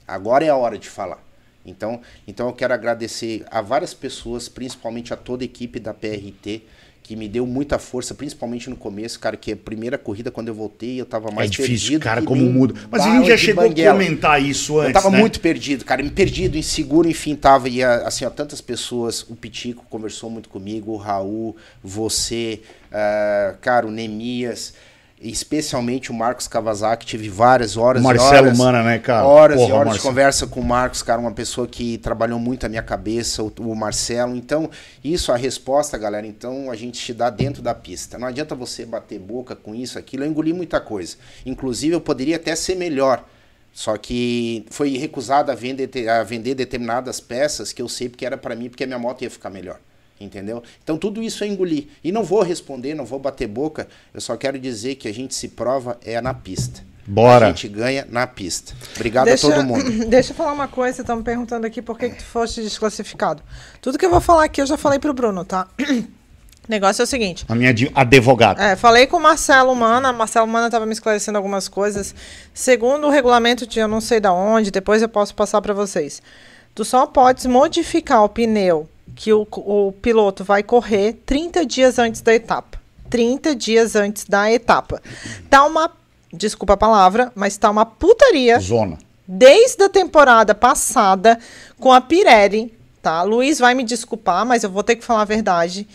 Agora é a hora de falar. Então, então eu quero agradecer a várias pessoas, principalmente a toda a equipe da PRT, que me deu muita força, principalmente no começo, cara, que a primeira corrida, quando eu voltei, eu tava mais é difícil, perdido cara, como muda. Mas a gente já chegou a banguela. comentar isso antes, Eu tava né? muito perdido, cara, perdido, inseguro, enfim, tava. E a- assim, ó, tantas pessoas, o Pitico conversou muito comigo, o Raul, você, ah, cara, o Nemias, especialmente o Marcos Kawasaki, tive várias horas O e Marcelo horas. Mana, né, cara? Horas Porra, e horas de Marcelo. conversa com o Marcos, cara, uma pessoa que trabalhou muito a minha cabeça, o, o Marcelo. Então, isso, a resposta, galera, então a gente te dá dentro da pista. Não adianta você bater boca com isso, aquilo. Eu engoli muita coisa. Inclusive, eu poderia até ser melhor. Só que foi recusado a vender, a vender determinadas peças que eu sei porque era para mim, porque a minha moto ia ficar melhor. Entendeu? Então tudo isso é engolir. E não vou responder, não vou bater boca. Eu só quero dizer que a gente se prova é na pista. Bora. A gente ganha na pista. Obrigado Deixa, a todo mundo. deixa eu falar uma coisa, estão me perguntando aqui por que, que tu foste desclassificado. Tudo que eu vou falar aqui eu já falei pro Bruno, tá? O negócio é o seguinte. A minha advogada. É, falei com o Marcelo Mana, Marcelo Mana estava me esclarecendo algumas coisas. Segundo o regulamento de eu não sei da onde, depois eu posso passar para vocês. Tu só podes modificar o pneu que o, o piloto vai correr 30 dias antes da etapa. 30 dias antes da etapa. Tá uma, desculpa a palavra, mas tá uma putaria Zona. desde a temporada passada com a Pirelli, tá? Luiz vai me desculpar, mas eu vou ter que falar a verdade.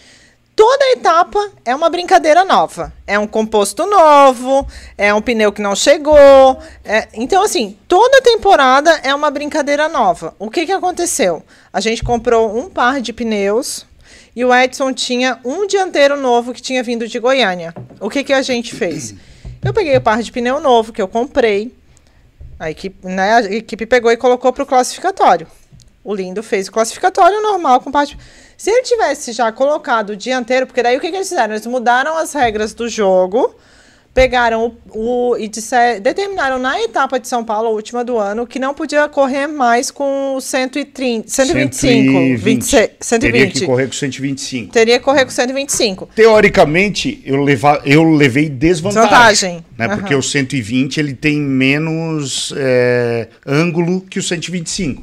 Toda etapa é uma brincadeira nova. É um composto novo, é um pneu que não chegou. é- Então, assim, toda temporada é uma brincadeira nova. O que, que aconteceu? A gente comprou um par de pneus e o Edson tinha um dianteiro novo que tinha vindo de Goiânia. O que, que a gente fez? Eu peguei o par de pneu novo que eu comprei, a equipe, né, a equipe pegou e colocou para o classificatório. O Lindo fez o classificatório normal com parte. Se ele tivesse já colocado o dianteiro, porque daí o que, que eles fizeram? Eles mudaram as regras do jogo, pegaram o, o- e disser- determinaram na etapa de São Paulo, a última do ano, que não podia correr mais com o 130, 125, 26, Teria que 120. correr com 125. Teria que correr com 125. Teoricamente, eu, leva, eu levei desvantagem. Desvantagem. Né? Aham. Porque o 120 ele tem menos é, ângulo que o 125.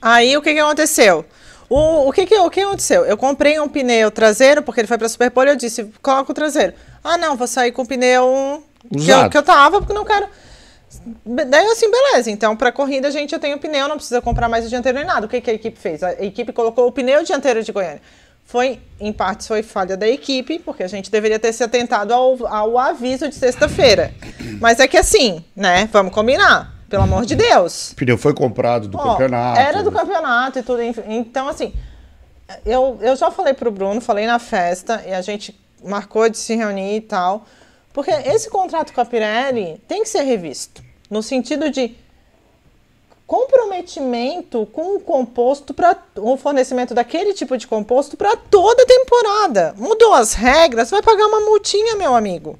Aí o que, que aconteceu? O, o, que, que, o que aconteceu? Eu comprei um pneu traseiro, porque ele foi pra Superpole, eu disse, coloca o traseiro. Ah, não, vou sair com o pneu que eu, que eu tava, porque não quero. Daí assim, beleza. Então, pra corrida, a gente já tem o pneu, não precisa comprar mais o dianteiro nem nada. O que, que a equipe fez? A equipe colocou o pneu dianteiro de Goiânia. Foi, em partes, foi falha da equipe, porque a gente deveria ter se atentado ao, ao aviso de sexta-feira. Mas é que assim, né? Vamos combinar. Pelo amor de Deus. O pneu foi comprado do Ó, campeonato. Era do campeonato e tudo. Então, assim, eu, eu já falei pro Bruno, falei na festa, e a gente marcou de se reunir e tal. Porque esse contrato com a Pirelli tem que ser revisto. No sentido de comprometimento com o composto para o fornecimento daquele tipo de composto para toda a temporada. Mudou as regras, vai pagar uma multinha, meu amigo.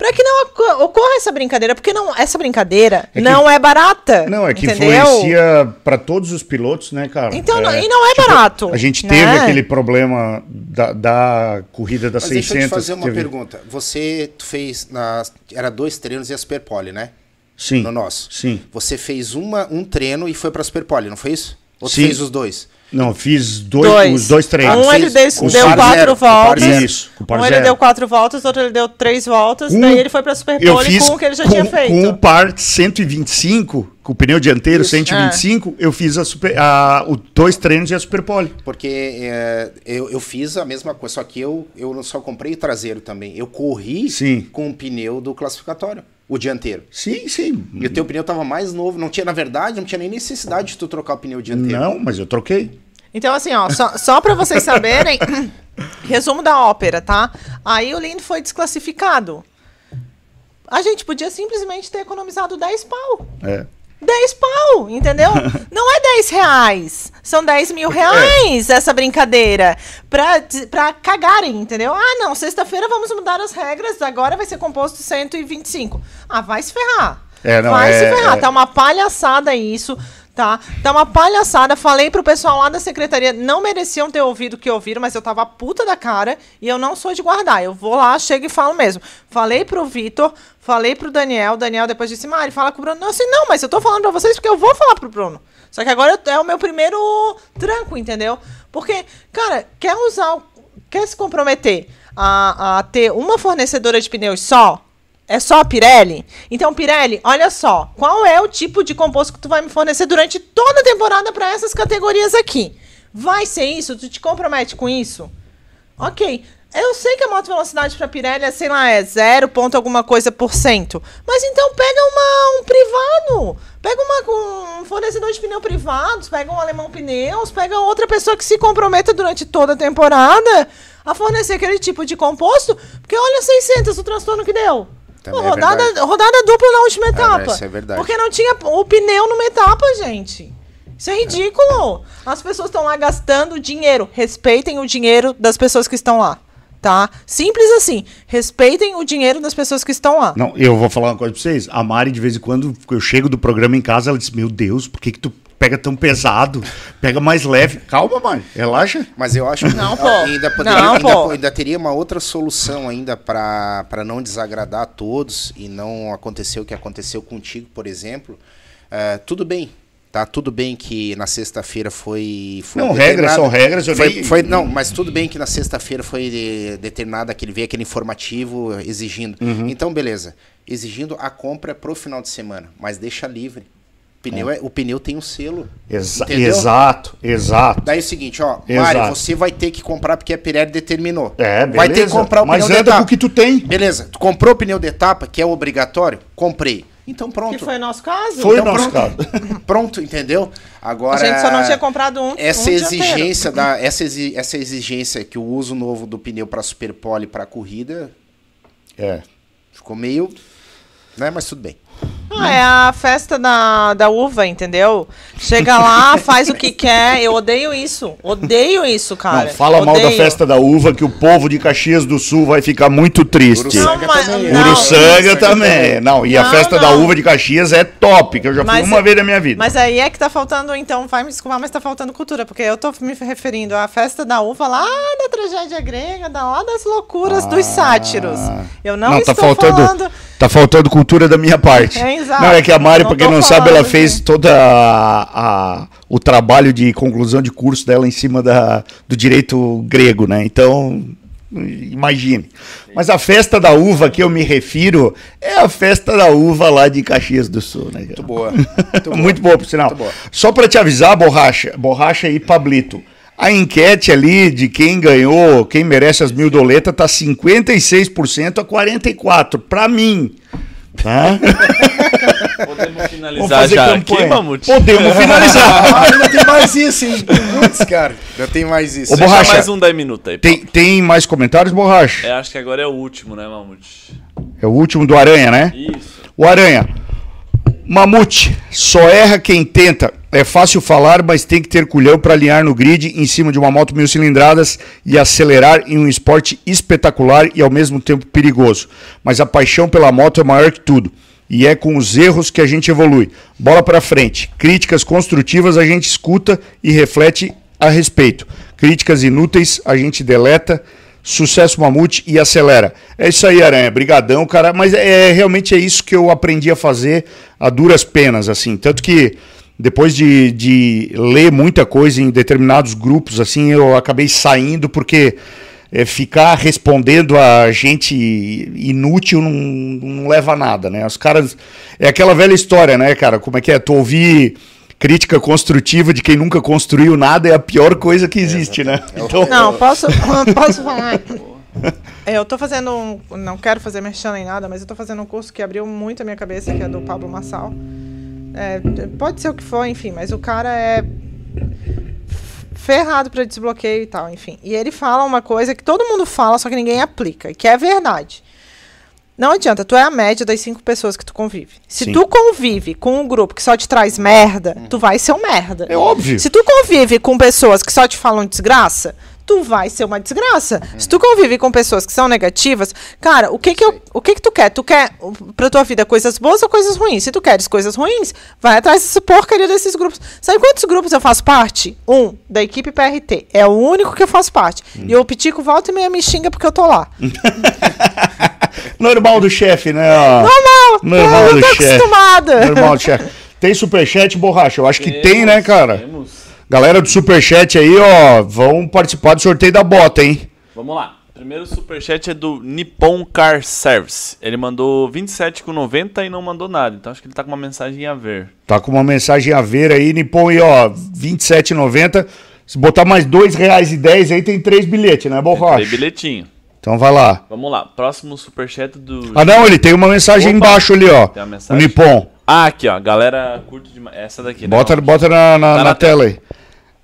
Para que não oco- ocorra essa brincadeira, porque não, essa brincadeira É que- não é barata. Não, é que entendeu? influencia para todos os pilotos, né, cara? Então, não- e não é barato, A gente né? teve aquele problema da, da corrida da Mas deixa 600. eu te fazer uma teve- pergunta. Você fez na era dois treinos e a Superpole, né? Sim. No nosso. Sim. Você fez uma, um treino e foi pra Superpole, não foi isso? Ou Sim. fez os dois? Não, fiz dois, Dois. os dois treinos. Um ele deu, Com deu quatro zero, voltas. zero. Isso, com par um ele zero. deu quatro voltas, outro ele deu três voltas. Um- daí ele foi pra Eu Superpole fiz com o que ele já com, tinha feito. com o par 125, com o pneu dianteiro 125, eu fiz a super, a, o dois treinos e a Superpole. Porque é, eu, eu fiz a mesma coisa, só que eu, eu não só comprei o traseiro também. Eu corri Sim. com o pneu do classificatório, o dianteiro. Sim, sim. E o teu pneu tava mais novo. Não tinha, na verdade, não tinha nem necessidade de tu trocar o pneu dianteiro. Não, mas eu troquei. Então, assim, ó, só, só pra vocês saberem, resumo da ópera, tá? Aí o Lindo foi desclassificado. A gente podia simplesmente ter economizado 10 pau. É. 10 pau, entendeu? Não é 10 reais. São 10 mil reais essa brincadeira. Pra, pra cagarem, entendeu? Ah, não, sexta-feira vamos mudar as regras, agora vai ser composto 125. Ah, vai se ferrar. É, não, vai é- se ferrar. é- Tá uma palhaçada isso, tá? Tá uma palhaçada. Falei pro pessoal lá da secretaria, não mereciam ter ouvido o que ouviram, mas eu tava puta da cara e eu não sou de guardar. Eu vou lá, chego e falo mesmo. Falei pro Vitor, falei pro Daniel, Daniel depois disse, Mari, fala com o Bruno. Não, assim, não, mas eu tô falando pra vocês porque eu vou falar pro Bruno. Só que agora é o meu primeiro tranco, entendeu? Porque, cara, quer usar, o- quer se comprometer a, a ter uma fornecedora de pneus só? É só a Pirelli? Então, Pirelli, olha só. Qual é o tipo de composto que tu vai me fornecer durante toda a temporada para essas categorias aqui? Vai ser isso? Tu te compromete com isso? Ok. Eu sei que a moto velocidade para Pirelli é, sei lá, é 0 ponto alguma coisa por cento. Mas então pega uma, um privado. Pega uma, um fornecedor de pneu privados, pega um alemão pneus, pega outra pessoa que se comprometa durante toda a temporada a fornecer aquele tipo de composto. Porque olha 600, o transtorno que deu. Pô, é rodada, verdade. rodada dupla na última etapa. isso é verdade. Porque não tinha o pneu numa etapa, gente. Isso é ridículo. As pessoas estão lá gastando dinheiro. Respeitem o dinheiro das pessoas que estão lá. Tá? Simples assim. Respeitem o dinheiro das pessoas que estão lá. Não, eu vou falar uma coisa pra vocês. A Mari, de vez em quando, eu chego do programa em casa, ela diz: Meu Deus, por que, que tu pega tão pesado? Pega mais leve. Calma, Mari, relaxa. Mas eu acho que Não, pô. ainda, poderia, Não, ainda, pô. ainda teria uma outra solução ainda para não desagradar a todos e não acontecer o que aconteceu contigo, por exemplo. É, tudo bem, tá? Tudo bem que na sexta-feira foi, foi Não, regras são regras, eu foi, nem- foi- não, mas tudo bem que na sexta-feira foi determinado aquele veio aquele informativo exigindo. Uhum. Então, beleza. Exigindo a compra pro final de semana, mas deixa livre. Pneu é- o pneu tem um selo. Exa- entendeu? exato, exato. Daí é o seguinte, ó, Exato. Mário, você vai ter que comprar porque a Pirelli determinou. É, beleza. Vai ter que comprar o Mas pneu de anda etapa. com o que tu tem. Beleza, tu comprou o pneu de etapa, que é obrigatório? Comprei. Então pronto. Que foi o nosso caso. Foi o Então, nosso pronto. caso. Pronto, entendeu? Agora A gente só não tinha comprado um. essa um exigência da essa, exi- essa exigência que o uso novo do pneu para Superpole para corrida É. ficou meio, né, mas tudo bem. Ah, é a festa da, da uva, entendeu? Chega lá, faz o que quer. Eu odeio isso. Odeio isso, cara. Não, fala mal da Odeio. festa da uva que o povo de Caxias do Sul vai ficar muito triste. Uruçanga Não, mas- também. não. Uruçanga Uruçanga também. Não, e a Não, festa da não. uva de Caxias é top, que eu já fui Mas- uma vez na minha vida. Mas aí é que tá faltando, então, vai me desculpar, mas tá faltando cultura, porque eu tô me referindo à festa da uva lá da tragédia grega, da, lá das loucuras dos sátiros. Eu não, estou tá faltando, falando. tá faltando cultura da minha parte. É, exato. Não, é que a Mari, Não pra quem não sabe, ela fez toda a, a- o trabalho de conclusão de curso dela em cima da, do direito grego, né? Então, imagine. Mas a festa da uva que eu me refiro é a festa da uva lá de Caxias do Sul, né? Muito boa. Muito boa. Muito boa, por sinal. Muito boa. Só pra te avisar, Borracha, Borracha e Pablito, a enquete ali de quem ganhou, quem merece as mil doletas, tá 56% a 44%. Pra mim. Tá? Podemos Vamos finalizar já campanha. aqui, Mamute? Podemos finalizar. Ah, ainda tem mais isso, hein? Putz, cara. Ainda tem mais isso. Ô, Deixa Borracha, mais um 10 minutos aí. Tem, tem mais comentários, Borracha? É, acho que agora é o último, né, Mamute? É o último do Aranha, né? Isso. O Aranha. Mamute, só erra quem tenta. É fácil falar, mas tem que ter culhão para alinhar no grid em cima de uma moto mil cilindradas e acelerar em um esporte espetacular e ao mesmo tempo perigoso. Mas a paixão pela moto é maior que tudo. E é com os erros que a gente evolui. Bola para frente. Críticas construtivas a gente escuta e reflete a respeito. Críticas inúteis a gente deleta. Sucesso Mamute e acelera. É isso aí, Aranha. Brigadão, cara. Mas é realmente é isso que eu aprendi a fazer a duras penas, assim. Tanto que depois de, de ler muita coisa em determinados grupos, assim, eu acabei saindo porque é, ficar respondendo a gente inútil não, não leva a nada, né? Os caras. É aquela velha história, né, cara? Como é que é? Tu ouvir crítica construtiva de quem nunca construiu nada é a pior coisa que existe, né? Então, Não, posso, posso falar. É, Eu tô fazendo um. Não quero fazer merchan nem nada, mas eu tô fazendo um curso que abriu muito a minha cabeça, que é do Pablo Massal. É, pode ser o que for, enfim, mas o cara é ferrado para desbloqueio e tal, enfim. E ele fala uma coisa que todo mundo fala, só que ninguém aplica, que é verdade. Não adianta, tu é a média das cinco pessoas que tu convive. Se Sim. tu convive com um grupo que só te traz merda, tu vai ser um merda. É óbvio. Se tu convive com pessoas que só te falam desgraça, tu vai ser uma desgraça. Se tu convive com pessoas que são negativas, cara, o que que, eu, o que que tu quer? Tu quer pra tua vida coisas boas ou coisas ruins? Se tu queres coisas ruins, vai atrás dessa porcaria desses grupos. Sabe quantos grupos eu faço parte? Um, da equipe PRT. É o único que eu faço parte. E o Pitico volta e meia me xinga porque eu tô lá. Normal do chefe, né? Normal! Normal eu do tô chefe. acostumada. Normal do chefe. Tem superchat, borracha? Eu acho que tem, né, cara? Temos. Galera do superchat aí, ó, vão participar do sorteio da bota, hein? Vamos lá. Primeiro superchat é do Nippon Car Service. Ele mandou 27,90 e não mandou nada. Então acho que ele tá com uma mensagem a ver. Tá com uma mensagem a ver aí, Nipon aí, ó, R$ 27,90. Se botar mais R$ 2,10 aí, tem três bilhetes, né, Tem borracha? bilhetinho. Então vai lá. Vamos lá. Próximo superchat do. Ah, não, ele tem uma mensagem Opa, embaixo ali, ó. tem uma O mensagem? Nipon. Ah, aqui, ó. Galera curte demais. Essa daqui, né? Bota, bota na, na, Tá na na tela aí.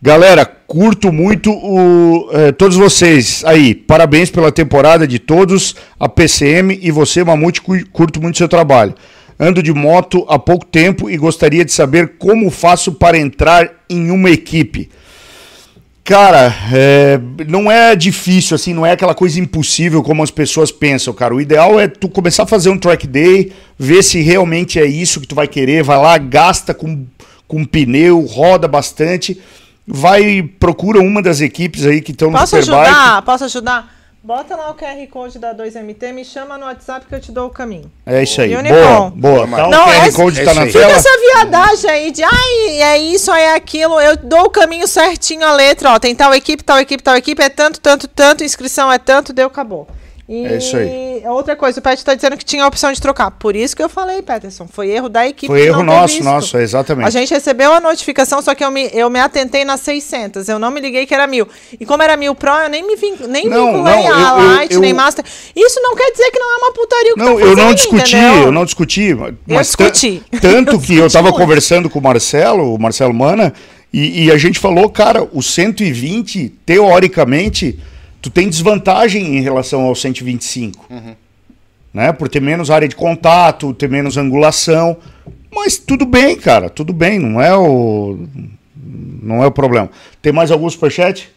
Galera, curto muito o, eh, todos vocês aí. Parabéns pela temporada de todos, a PCM e você, Mamute, cu- curto muito seu trabalho. Ando de moto há pouco tempo e gostaria de saber como faço para entrar em uma equipe. Cara, é, não é difícil, assim, não é aquela coisa impossível como as pessoas pensam, cara. O ideal é tu começar a fazer um track day, ver se realmente é isso que tu vai querer, vai lá, gasta com, com pneu, roda bastante, vai, procura uma das equipes aí que estão no Posso Superbike. ajudar? Posso ajudar? Bota lá o QR Code da 2MT, me chama no WhatsApp que eu te dou o caminho. É isso aí. Unicom. Boa, boa. Tá, Não, o QR esse- Code é tá isso na aí. Fica tela. essa viadagem aí de, ai, é isso, é aquilo. Eu dou o caminho certinho, a letra, ó. Tem tal equipe, tal equipe, tal equipe, é tanto, tanto, tanto, inscrição é tanto, deu, acabou. E É isso aí. outra coisa, o Pet tá dizendo que tinha a opção de trocar. Por isso que eu falei, Peterson, foi erro da equipe. Foi erro nosso, visto. nosso, exatamente. A gente recebeu a notificação, só que eu me, eu me atentei nas 600. Eu não me liguei que era mil. E como era mil Pro, eu nem me vin, nem Não, vinculei não, a eu- eu- Light, eu- nem Master. Isso não quer dizer que não é uma putaria o que Não, tá eu não fazendo, discuti, entendeu? eu não discuti. mas tan- discuti. Tanto que eu estava conversando com o Marcelo, o Marcelo Mana, e, e a gente falou, cara, o 120, teoricamente, tu tem desvantagem em relação ao 125. Né? Por ter menos área de contato, ter menos angulação. Mas tudo bem, cara, tudo bem, não é o. Não é o problema. Tem mais algum superchat?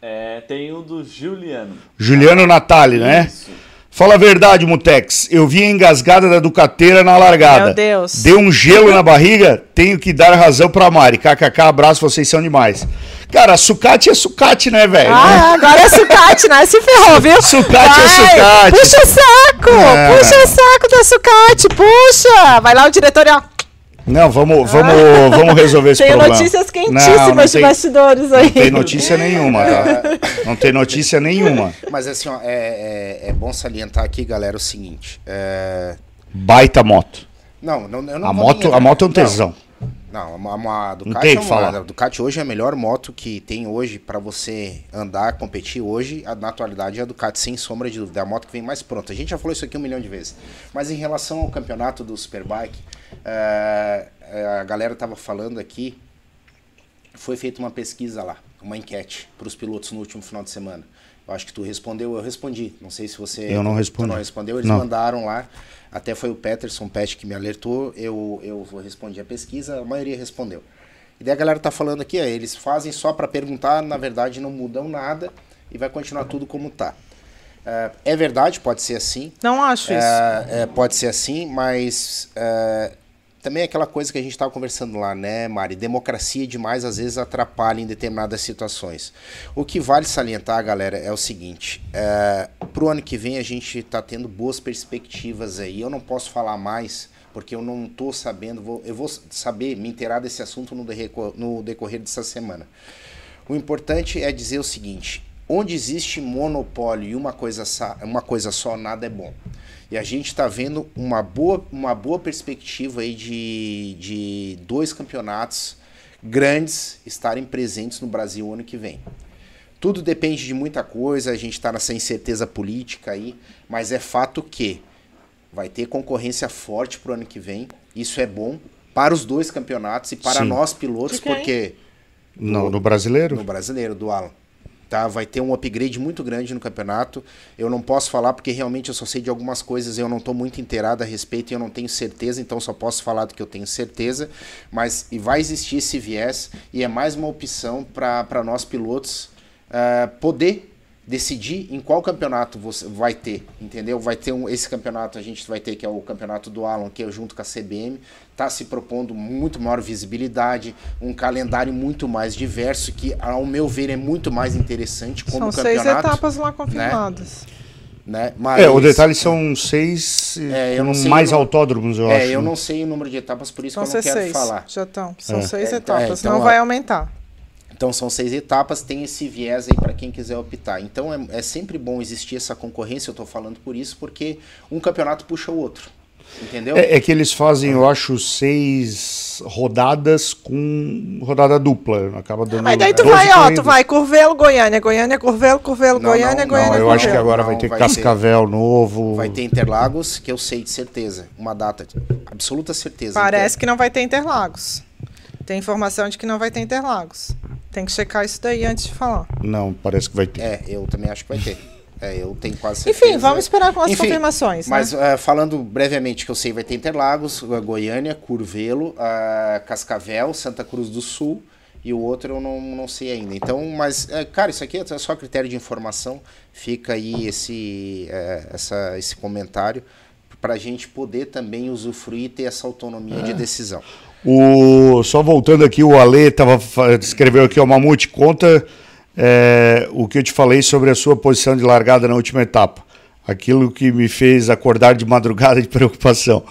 É, tem o do Juliano. Juliano Natali, né? Isso. Fala a verdade, Mutex. Eu vi a engasgada da Ducateira na largada. Meu Deus. Deu um gelo na barriga, tenho que dar razão pra Mari. KKK, abraço, vocês são demais. Cara, sucate é sucate, né, velho? Ah, agora é sucate, né? Se ferrou, viu? Sucate é Vai, sucate. Puxa o saco! É. Puxa o saco da sucate, puxa! Vai lá o diretor e ó. Não, vamos, vamos, vamos resolver esse Tem problema. notícias Não, quentíssimas não de tem, bastidores aí. não tem notícia nenhuma, tá? Não tem notícia nenhuma. Mas assim, ó, é, é, é bom salientar aqui, galera, o seguinte. é, Baita moto. Não, não, eu não A vou moto, nem- a moto é um não, tesão. Não, a, a, Ducati, é uma- Ducati hoje é a melhor moto que tem hoje para você andar, competir hoje. A, na atualidade é a Ducati, sem sombra de dúvida. É a moto que vem mais pronta. A gente já falou isso aqui um milhão de vezes. Mas em relação ao campeonato do Superbike, é, a galera tava falando aqui. Foi feita uma pesquisa lá, uma enquete para os pilotos no último final de semana. Eu acho que tu respondeu, eu respondi. Não sei se você Eu não respondi. não respondeu. Eles Não. mandaram lá. Até foi o Peterson Pet que me alertou. Eu, eu respondi a pesquisa, a maioria respondeu. E daí a galera tá falando aqui, ó, eles fazem só para perguntar, na verdade não mudam nada e vai continuar tudo como tá. É, é verdade, pode ser assim. Não acho isso. É, é, pode ser assim, mas é, também é aquela coisa que a gente estava conversando lá, né, Mari? Democracia demais às vezes atrapalha em determinadas situações. O que vale salientar, galera, é o seguinte: é, pro ano que vem a gente está tendo boas perspectivas aí. Eu não posso falar mais porque eu não estou sabendo. Vou, eu vou saber me inteirar desse assunto no, no decorrer dessa semana. O importante é dizer o seguinte: onde existe monopólio e uma coisa, sa- uma coisa só, nada é bom. E a gente está vendo uma boa, uma boa perspectiva aí de, de dois campeonatos grandes estarem presentes no Brasil ano que vem. Tudo depende de muita coisa, a gente está nessa incerteza política aí, mas é fato que vai ter concorrência forte pro ano que vem. Isso é bom para os dois campeonatos e para Sim. nós pilotos, porque No, no brasileiro? no brasileiro, do Alan. Tá, vai ter um upgrade muito grande no campeonato. Eu não posso falar porque realmente eu só sei de algumas coisas, eu não estou muito inteirado a respeito e eu não tenho certeza, então só posso falar do que eu tenho certeza. Mas e vai existir esse viés e é mais uma opção para nós pilotos ah, poder decidir em qual campeonato você vai ter, entendeu? Vai ter um, esse campeonato a gente vai ter que é o campeonato do Alan, que é junto com a CBM, tá se propondo muito maior visibilidade, um calendário muito mais diverso que ao meu ver é muito mais interessante como São seis campeonato, etapas lá confirmadas. né? Mas, É, o detalhe são seis É, eu não sei mais o- autódromos, eu é, acho. eu né? não sei o número de etapas, por isso São que eu não quero seis. falar. Já estão. São É. seis É, etapas. então, não vai aumentar. Então são seis etapas, tem esse viés aí para quem quiser optar. Então é, é sempre bom existir essa concorrência, eu tô falando por isso, porque um campeonato puxa o outro. Entendeu? É, é que eles fazem, eu acho, seis rodadas com rodada dupla. Acaba dando. Mas daí tu 12 vai, ó, tu vai Curvelo, Goiânia, Goiânia, Curvelo, Curvelo, Não, Goiânia, não, Goiânia, Não, eu Curvelo. acho que agora vai Não, ter vai ter. Cascavel novo. Vai ter Interlagos, que eu sei de certeza. Uma data, absoluta certeza. Parece que não vai ter Interlagos. Tem informação de que não vai ter Interlagos. Tem que checar isso daí antes de falar. Não, parece que vai ter. É, eu também acho que vai ter. É, eu tenho quase certeza. Enfim, vamos esperar com as Enfim, confirmações. né? Mas eh, falando brevemente, que eu sei, vai ter Interlagos, eh, Goiânia, Curvelo, ah, Cascavel, Santa Cruz do Sul e o outro eu não, não sei ainda. Então, mas, eh, cara, isso aqui é só critério de informação. Fica aí esse, eh, essa, esse comentário para a gente poder também usufruir e ter essa autonomia É. de decisão. O, só voltando aqui, o Ale tava, escreveu aqui, o Mamute, conta é, o que eu te falei sobre a sua posição de largada na última etapa. Aquilo que me fez acordar de madrugada de preocupação.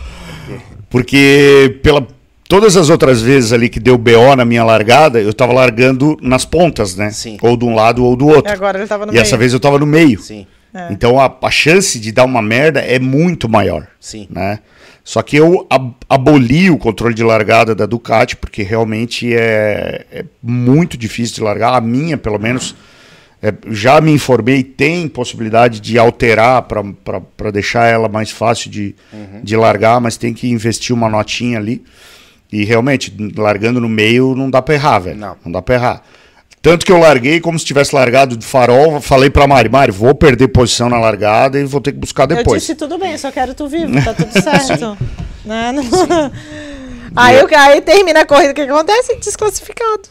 Porque pela, todas as outras vezes ali que deu BO na minha largada, eu tava largando nas pontas, né? Sim. Ou de um lado ou do outro. E agora ele tava no e essa meio. vez eu tava no meio. Sim, É. Então a, a chance de dar uma merda é muito maior sim. né? Só que eu ab- aboli o controle de largada da Ducati, porque realmente é, é muito difícil de largar. A minha, pelo menos, é, já me informei, tem possibilidade de alterar para deixar ela mais fácil de, de largar, mas tem que investir uma notinha ali. E realmente, largando no meio, não dá para errar, velho. Não. não dá para errar. Tanto que eu larguei como se tivesse largado de farol. Falei pra Mari, Mari, vou perder posição na largada e vou ter que buscar Eu depois. disse tudo bem, só quero tu vivo, tá tudo certo. né? Aí, o que- aí termina a corrida, o que que acontece? Desclassificado.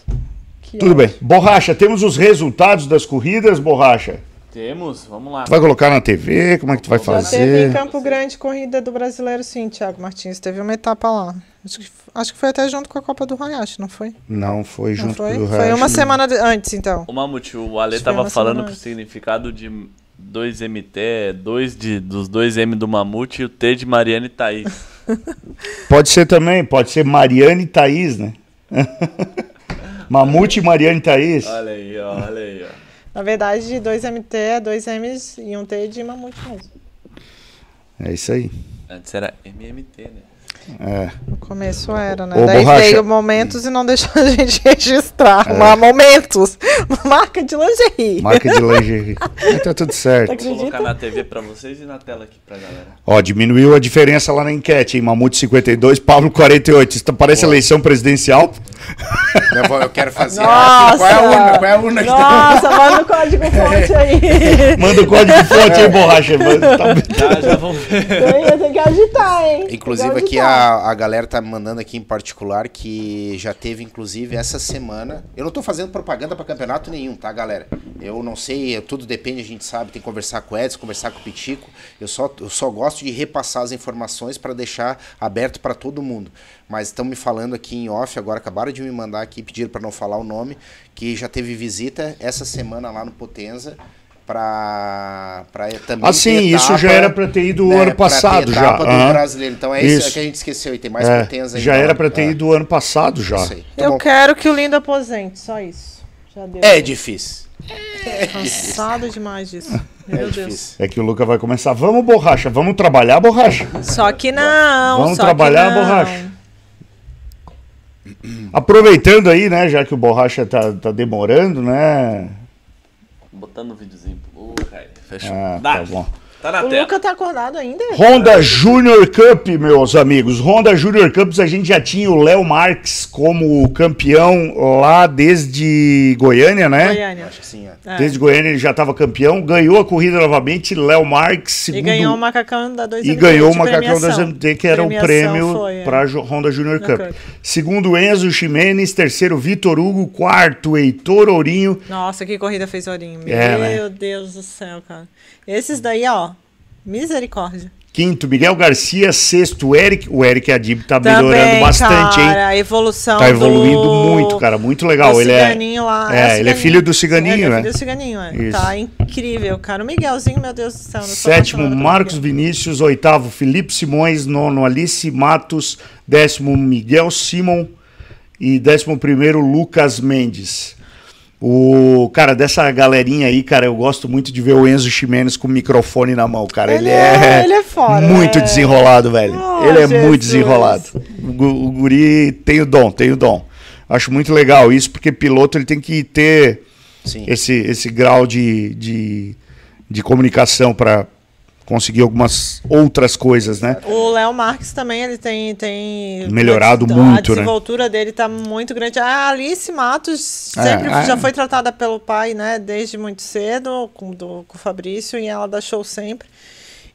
Que Tudo ótimo. bem. Borracha, temos os resultados das corridas, Borracha. Temos, vamos lá. Tu vai colocar na TV? Como é que tu vai Já teve em fazer? Campo Grande corrida do brasileiro, sim, Thiago Martins. Teve uma etapa lá. Acho que, acho que foi até junto com a Copa do Hayashi, não foi? Não, foi Não junto foi? com o Foi uma semana antes, então. O Mamute, o Ale Acho que foi tava uma falando pro significado de 2MT, dois de, dos dois M do Mamute e o T de Mariana e Thaís. Pode ser também, pode ser Mariane e Thaís, né? Mamute, Mariane e Thaís. olha aí, ó, olha aí, ó. Na verdade, 2MT é 2 M's e um T de mamute mesmo. É isso aí. Antes era MMT, né? É. No começo era, né? Ô, Daí Borracha. veio momentos e não deixou a gente registrar. Uma momentos. Uma marca de lingerie. Marca de lingerie. Mas tá tudo certo. Vou colocar na TV pra vocês e na tela aqui pra galera. Ó, diminuiu a diferença lá na enquete, hein? Mamute 52, Pablo 48. Isso tá- parece eleição presidencial. Eu, vou- eu quero fazer. Nossa! Qual é a urna? Qual é a urna que tá? Nossa, manda o código fonte aí. Manda o código fonte aí, borracha. Manda- tá- Já, já vamos ver. Tem, tem que agitar, hein? Inclusive aqui a, a galera tá me mandando aqui em particular que já teve inclusive essa semana. Eu não tô fazendo propaganda pra campeonato nenhum, tá, galera? Eu não sei, tudo depende, a gente sabe, tem que conversar com o Edson, conversar com o Pitico. Eu só, eu só gosto de repassar as informações para deixar aberto para todo mundo. Mas estão me falando aqui em off, agora acabaram de me mandar aqui, pediram para não falar o nome, que já teve visita essa semana lá no Potenza para também Ah, sim, ter isso já era pra ter ido né, ano pra ter passado já. brasileiro. Então é isso, Isso. que a gente esqueceu. E tem mais É, ainda. já era lá. pra ter É, ido ano passado já. isso aí. Tá Eu bom. quero que o Lindo aposente, só isso. Já deu. É difícil. Cansado demais disso. É Meu Deus. difícil. É que o Luca vai começar. Vamos, borracha, vamos trabalhar, borracha. Só que não. Vamos só que trabalhar, não. borracha. Aproveitando aí, né, já que o borracha tá, tá demorando, né? Botando o videozinho. Fechou. Ah, Dá. tá bom. Tá na O tela. Luca tá acordado ainda? Honda Junior Cup, meus amigos. Honda Junior Cups, a gente já tinha o Léo Marques como campeão lá desde Goiânia, né? Goiânia. Acho que sim, é. É. Desde Goiânia ele já estava campeão, ganhou a corrida novamente, Léo Marques, E segundo ganhou o macacão da 2 E ganhou o macacão da ZMT, que era o prêmio para a Honda Junior Cup. Cup. Segundo Enzo Ximenes, terceiro Vitor Hugo, quarto Heitor Ourinho. Nossa, que corrida fez Ourinho. Meu É, né? Deus do céu, cara. Esses daí, ó. Misericórdia. Quinto, Miguel Garcia. Sexto, Eric. O Eric Adib tá melhorando Também, bastante, cara, hein? A evolução Tá evoluindo do... muito, cara. Muito legal. do Ele é, ciganinho lá. é, o ele é filho do ciganinho, Ele é né? filho do ciganinho, é. Isso. Tá incrível, cara. O Miguelzinho, meu Deus do céu. Sétimo, Marcos. Vinícius. Oitavo, Felipe Simões. Nono, Alice Matos. Décimo, Miguel Simon. E décimo primeiro, Lucas Mendes. O cara dessa galerinha aí, cara, eu gosto muito de ver o Enzo Ximenes com o microfone na mão, cara. Ele, Ele é- é, ele é fora, muito é. desenrolado, velho. Oh, ele é Jesus. muito desenrolado. O, o guri tem o dom, tem o dom. Acho muito legal isso, porque piloto ele tem que ter Sim. esse, esse grau de, de, de comunicação para conseguir algumas outras coisas, né? O Léo Marques também, ele tem, tem Melhorado a, muito, A né? desenvoltura dele tá muito grande. A Alice Matos É, sempre é. já foi tratada pelo pai, né? Desde muito cedo, com, do, com o Fabrício, e ela dá show sempre.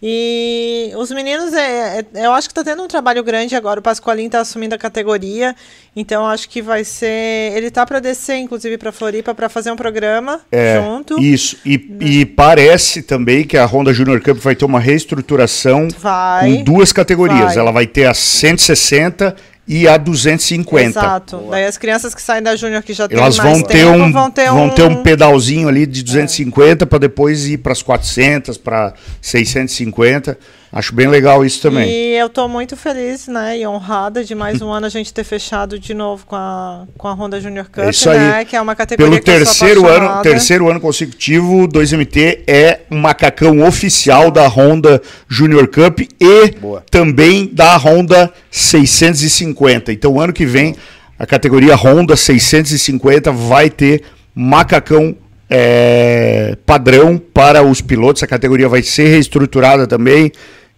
E os meninos, é, é- eu acho que tá tendo um trabalho grande agora. O Pascoalinho tá assumindo a categoria, então acho que vai ser. Ele tá para descer, inclusive, para Floripa, para fazer um programa É, junto. Isso. E, e parece também que a Honda Junior Cup vai ter uma reestruturação Vai. com duas categorias. vai. Ela vai ter a 160 e a 250. Exato. Daí as crianças que saem da Júnior que já têm Elas mais vão ter, tempo, um, vão ter vão um, ter um pedalzinho ali de 250 para depois ir para as 400, para 650. Acho bem legal isso também. E eu tô muito feliz, né, e honrada de mais um ano a gente ter fechado de novo com a, com a Honda Junior Cup, É isso aí. né, que é uma categoria Pelo que eu sou terceiro ano, terceiro ano consecutivo, o 2MT é um macacão oficial da Honda Junior Cup e Boa. também da Honda 650. Então, ano que vem, a categoria Honda 650 vai ter macacão é, padrão para os pilotos. A categoria vai ser reestruturada também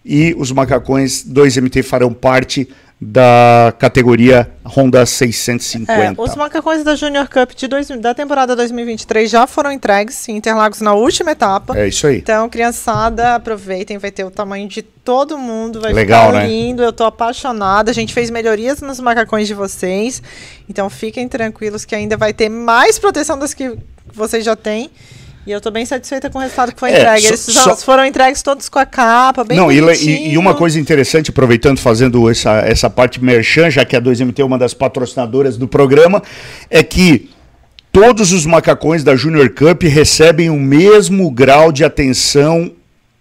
e os macacões 2MT farão parte da categoria Honda 650. É, os macacões da Junior Cup de dois, da temporada 2023 já foram entregues em Interlagos na última etapa. É isso aí. Então, criançada, aproveitem, vai ter o tamanho de todo mundo, vai Legal, ficar né? lindo, eu tô apaixonada. A gente fez melhorias nos macacões de vocês, então fiquem tranquilos que ainda vai ter mais proteção das que vocês já têm. E eu tô bem satisfeita com o resultado que foi É, entregue. Eles só- foram entregues todos com a capa, bem Não, e, e, e uma coisa interessante, aproveitando, fazendo essa, essa parte merchan, já que a 2MT é uma das patrocinadoras do programa, é que todos os macacões da Junior Cup recebem o mesmo grau de atenção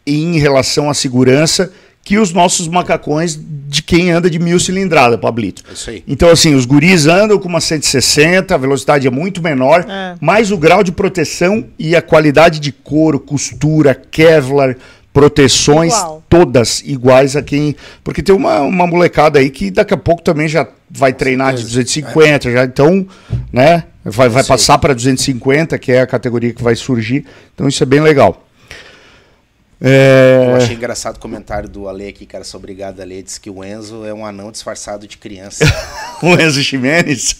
em relação à segurança que os nossos macacões de quem anda de mil cilindrada, Pablito. É isso aí. Então, assim, os guris andam com uma 160, a velocidade é muito menor, É. mas o grau de proteção e a qualidade de couro, costura, Kevlar, proteções, Igual. todas iguais a quem. Porque tem uma, uma molecada aí que daqui a pouco também já vai treinar de 250, já, então, né? Vai, vai passar para 250, que é a categoria que vai surgir. Então, isso é bem legal. É, Eu achei engraçado o comentário do Ale aqui, cara. Sou obrigado, Ale. Diz que o Enzo é um anão disfarçado de criança. o Enzo Ximenes.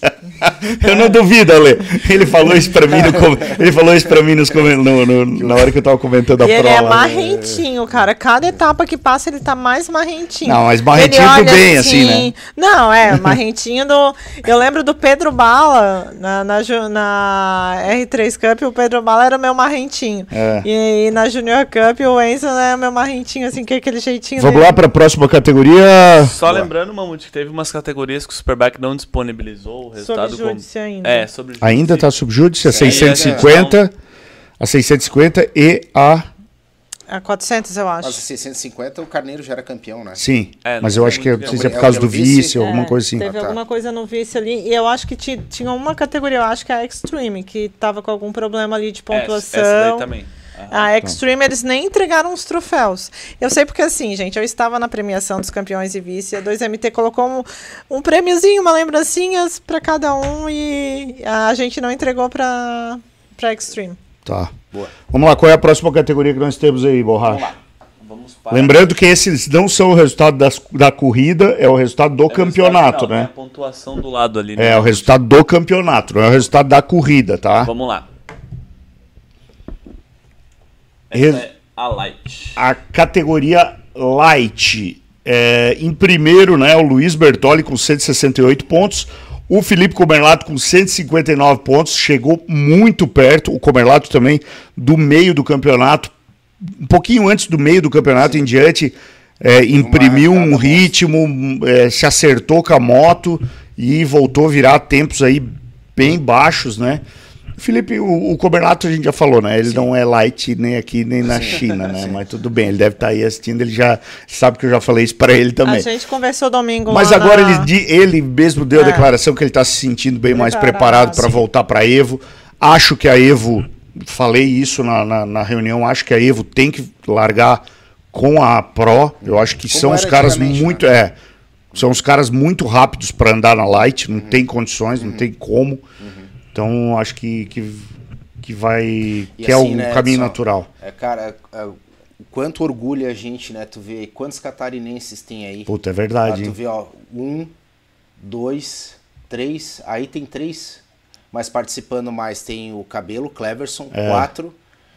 eu não duvido, Ale. Ele falou isso pra mim no, com- ele falou isso para mim nos no- no- na hora que eu tava comentando a E ele prova. é marrentinho, cara. Cada etapa que passa, ele tá mais marrentinho. Não, mas marrentinho Ele do bem, assim, né? Não, é, marrentinho do. Eu lembro do Pedro Bala, na, na, na R3 Cup, o Pedro Bala era o meu marrentinho. É. E, na Junior Cup, o Enzo é o meu marrentinho, assim, que é aquele jeitinho Vamos dele. lá para a próxima categoria. Só lembrando, Mamute, que teve umas categorias que o Superback não disponibilizou o resultado. Sobre júdice ainda. É, sobre júdice. Ainda tá subjúdice a Sim, 650, a 650 e a A 400, eu Mas acho. a 650 o Carneiro já era campeão, né? sim, É, mas eu acho que é, não que- sei se é por é causa do vice? vice ou alguma É, coisa assim. Teve Ah, tá. alguma coisa no vice ali. E eu acho que ti- tinha uma categoria, eu acho que é a Extreme, que tava com algum problema ali de É, Essa, pontuação. essa daí também. Ah, A Extreme, eles nem entregaram os troféus. Eu sei porque, assim, gente, eu estava na premiação dos campeões e vice. A 2MT colocou um, um prêmiozinho, uma lembrancinhas para cada um e a gente não entregou para para Extreme. Tá. Boa. Vamos lá, qual é a próxima categoria que nós temos aí, Borracha? Vamos lá. Vamos para... Lembrando que esses não são o resultado das- da corrida, é o resultado do É resultado campeonato, tem né? A pontuação do lado ali. É né? o resultado do campeonato, não é o resultado da corrida, tá? Vamos lá. Res- é a Light. A categoria Light. é, em primeiro, né, o Luiz Bertoli com 168 pontos. O Felipe Comerlato com 159 pontos. Chegou muito perto. O Comerlato também do meio do campeonato. Um pouquinho antes do meio do campeonato em diante. é, imprimiu um ritmo, é, se acertou com a moto e voltou a virar tempos aí bem baixos, né? Felipe, o, o Cobernato a gente já falou, né? Ele não é light nem aqui nem na China, né? Mas tudo bem, ele deve estar aí assistindo, ele já sabe que eu já falei isso para ele A também. gente conversou domingo Mas lá agora na- ele, ele mesmo deu a É. declaração que ele está se sentindo bem mais Preparado, preparado para sim. voltar para a Evo. Acho que a Evo, falei isso na, na, na reunião, acho que a Evo tem que largar com a Pro. Eu acho que Como são os caras antigamente, muito. né? É, são os caras muito rápidos para andar na Light, Uhum. não tem condições, não tem como. Então acho que, que, que vai. E que é assim, o né, caminho Edson? natural. É, cara, é, o quanto orgulha a gente, né? Tu vê quantos catarinenses tem aí. Puta, é Ah, verdade. tu vê, ó, um, dois, três, aí tem três, mas participando mais tem o Cabelo, Cleverson, É. quatro.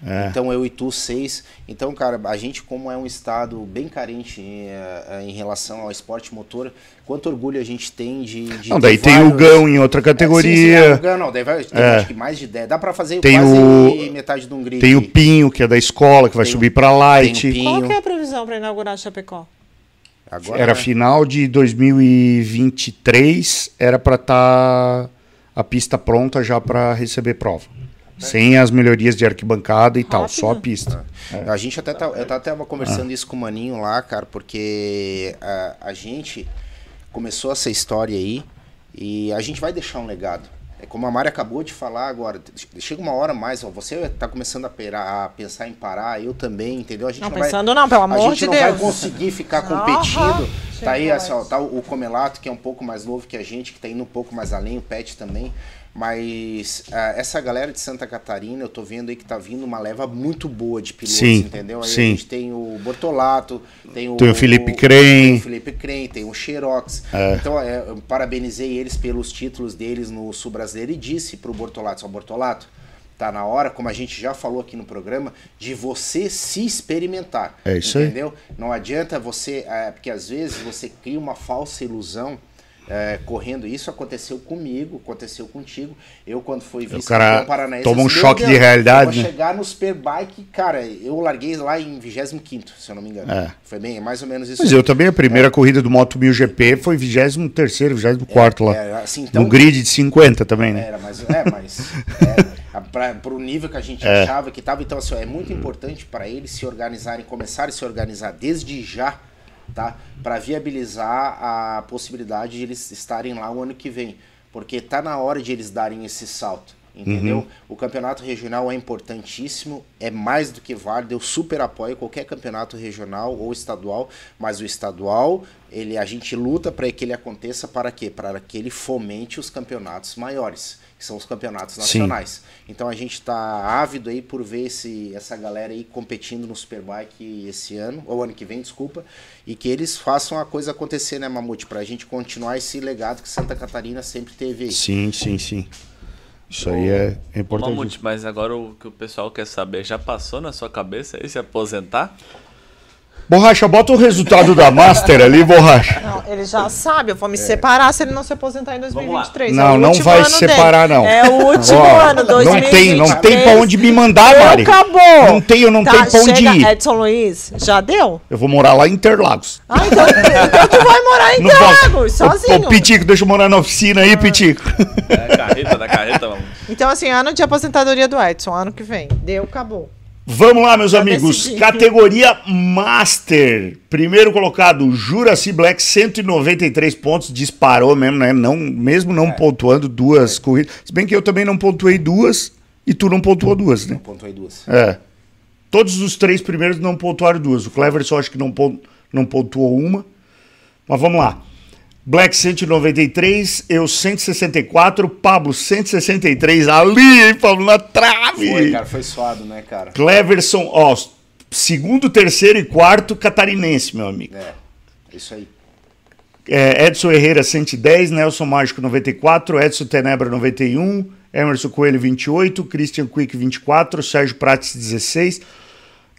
É. Então eu e tu, seis. Então, cara, a gente, como é um estado bem carente eh, em relação ao esporte motor, quanto orgulho a gente tem de. de Não, daí tem o vários- Gão em outra É, sim, sim, é, categoria. o Gão, não, daí vai, tem É. acho que mais de 10. Dá pra fazer Tem quase o- metade de um grid. Tem o Pinho, que é da escola, que vai Tem o- subir pra Tem o Light. Pinho. Qual que é a previsão pra inaugurar Chapecó? Agora, Era né? final de 2023, era pra estar a pista pronta já pra receber prova. Sem as melhorias de arquibancada e tal, Rápido. só a pista. A gente até tá, eu até conversando Ah. isso com o Maninho lá, cara, porque a, a gente começou essa história aí e a gente vai deixar um legado. É como a Mari acabou de falar agora, chega uma hora mais, ó, você tá começando a, pera- a pensar em parar, eu também, entendeu? A gente Não, não, pensando não, pelo vai, a amor gente de não vai Deus. conseguir ficar Aham. competindo. Tá aí assim, ó, tá o o Comelato, que é um pouco mais novo que a gente, que tá indo um pouco mais além, o Pet também. Mas ah, essa galera de Santa Catarina, eu tô vendo aí que tá vindo uma leva muito boa de pilotos, Sim, entendeu? Aí sim. a gente tem o Bortolato, tem o, Tem o Felipe Crem. tem o Felipe Crem, tem o Xerox. É. Então é, eu parabenizei eles pelos títulos deles no Sul Brasileiro e disse pro Bortolato, só Bortolato, tá na hora, como a gente já falou aqui no programa, de você se experimentar. É isso aí. entendeu? Não adianta você, é, porque às vezes você cria uma falsa ilusão é, correndo. Isso aconteceu comigo, aconteceu contigo. Eu, quando fui vice cara paranaense, toma um "Meu choque de Deus, realidade, eu né?" chegar no Superbike, cara, eu larguei lá em 25, se eu não me engano. É. Foi bem, é mais ou menos isso. Mas eu também, a primeira corrida do Moto 1000 GP foi 23º, 24 lá. É, assim, então, no grid de 50 também, né? Era, mas é, mas é, a- pra, pro nível que a gente É. achava que tava, então assim, é muito importante para eles se organizarem, começarem a se organizar desde já, tá? Para viabilizar a possibilidade de eles estarem lá o ano que vem, porque tá na hora de eles darem esse salto. Entendeu? Uhum. O campeonato regional é importantíssimo, é mais do que válido. Eu super apoio qualquer campeonato regional ou estadual, mas o estadual, ele a gente luta para que ele aconteça para quê? Para que ele fomente os campeonatos maiores, que são os campeonatos Sim. nacionais. Então a gente está ávido aí por ver esse, essa galera aí competindo no Superbike esse ano, ou ano que vem, desculpa, e que eles façam a coisa acontecer, né, Mamute? Para a gente continuar esse legado que Santa Catarina sempre teve aí. Sim, sim, sim. Isso aí é, importante. Mamute, mas agora o que o pessoal quer saber, já passou na sua cabeça aí se aposentar? Borracha, bota o resultado da Master ali, Borracha. Não, ele já sabe, eu vou me separar se ele não se aposentar em 2023. Não, é não vai se separar, dele. não. É o último Ó, ano, Não tem, não 2023. tem pra onde me mandar, Deu, Mari. acabou. Não tenho, não Tá, tem pra onde chega, ir. Edson Luiz, já deu? Eu vou morar lá em Interlagos. Ah, então, então tu vai morar em. Interlagos, sozinho. Ô, Pitico, deixa eu morar na oficina aí, Pitico. É, carreta da carreta, Mamute. Então, assim, ano de aposentadoria do Edson, ano que vem. Deu, acabou. Vamos lá, meus Já amigos. decidi. Categoria Master. Primeiro colocado, Juraci Black, 193 pontos. Disparou mesmo, né? Não, mesmo É. não pontuando duas corridas. Se bem que eu também não pontuei duas e tu não pontuou duas, né? Pontuei duas. É. Todos os três primeiros não pontuaram duas. O Cleverson acho que não, não pontuou uma. Mas vamos lá. Black 193, eu 164, Pablo 163. Ali, hein, Pablo, na trave. Foi, cara, foi suado, né, cara? Cleverson, ó, segundo, terceiro e quarto catarinense, meu amigo. É, isso aí. É, Edson Herrera 110, Nelson Mágico 94, Edson Tenebra 91, Emerson Coelho 28, Christian Quick 24, Sérgio Prates 16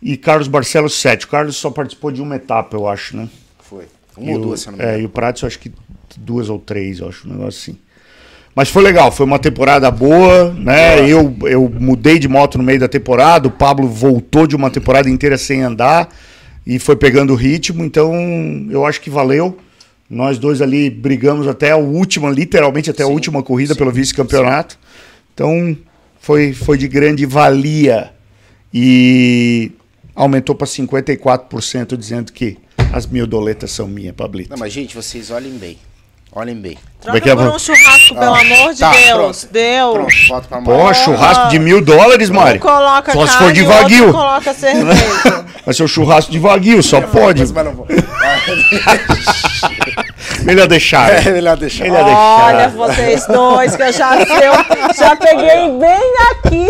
e Carlos Barcelos 7. O Carlos só participou de uma etapa, eu acho, né? Foi. E Uma ou o- duas, se eu não me É, engano. e o Prates eu acho que duas ou três, eu acho, um negócio assim. Mas foi legal, foi uma temporada boa, né? Eu, eu mudei de moto no meio da temporada, o Pablo voltou de uma temporada inteira sem andar e foi pegando o ritmo, então eu acho que valeu. Nós dois ali brigamos até a última, literalmente até a Sim, última corrida sim, pelo vice-campeonato. Então foi, foi de grande valia. E aumentou para 54%, dizendo que as mil doletas são minhas, Pablito. Não, mas gente, vocês olhem bem. Olhem bem. Como é Troca que é, por um churrasco, pelo amor de Tá, Deus. pronto. Deu. Pronto, volta pra Pô, churrasco de mil dólares, Mari. Um coloca Só se for de o outro Wagyu. coloca cerveja. Vai ser o churrasco de Wagyu, só pode. Mas, mas não vou. Melhor deixar. É melhor deixar. Melhor deixar. Olha vocês dois, que eu já, eu já peguei bem aqui.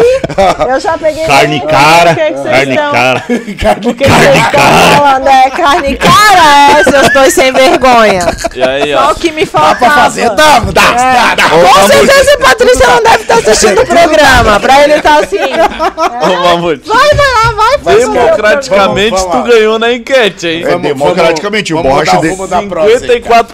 Eu já peguei Carne bem cara, O que, vocês carne estão? cara. O que, que vocês estão falando? É carne cara, é, seus dois sem vergonha. E aí, Só ó. o que me Dá faltava. pra fazer? Dá, dá, dá, dá. Com certeza Patrícia não deve estar assistindo o programa. Pra ele estar assim. Ô, Mamute. Vai, vai lá, vai, faz Democraticamente, Vamos, vamos tu ganhou na enquete, hein? É, democraticamente, o borracha mudar,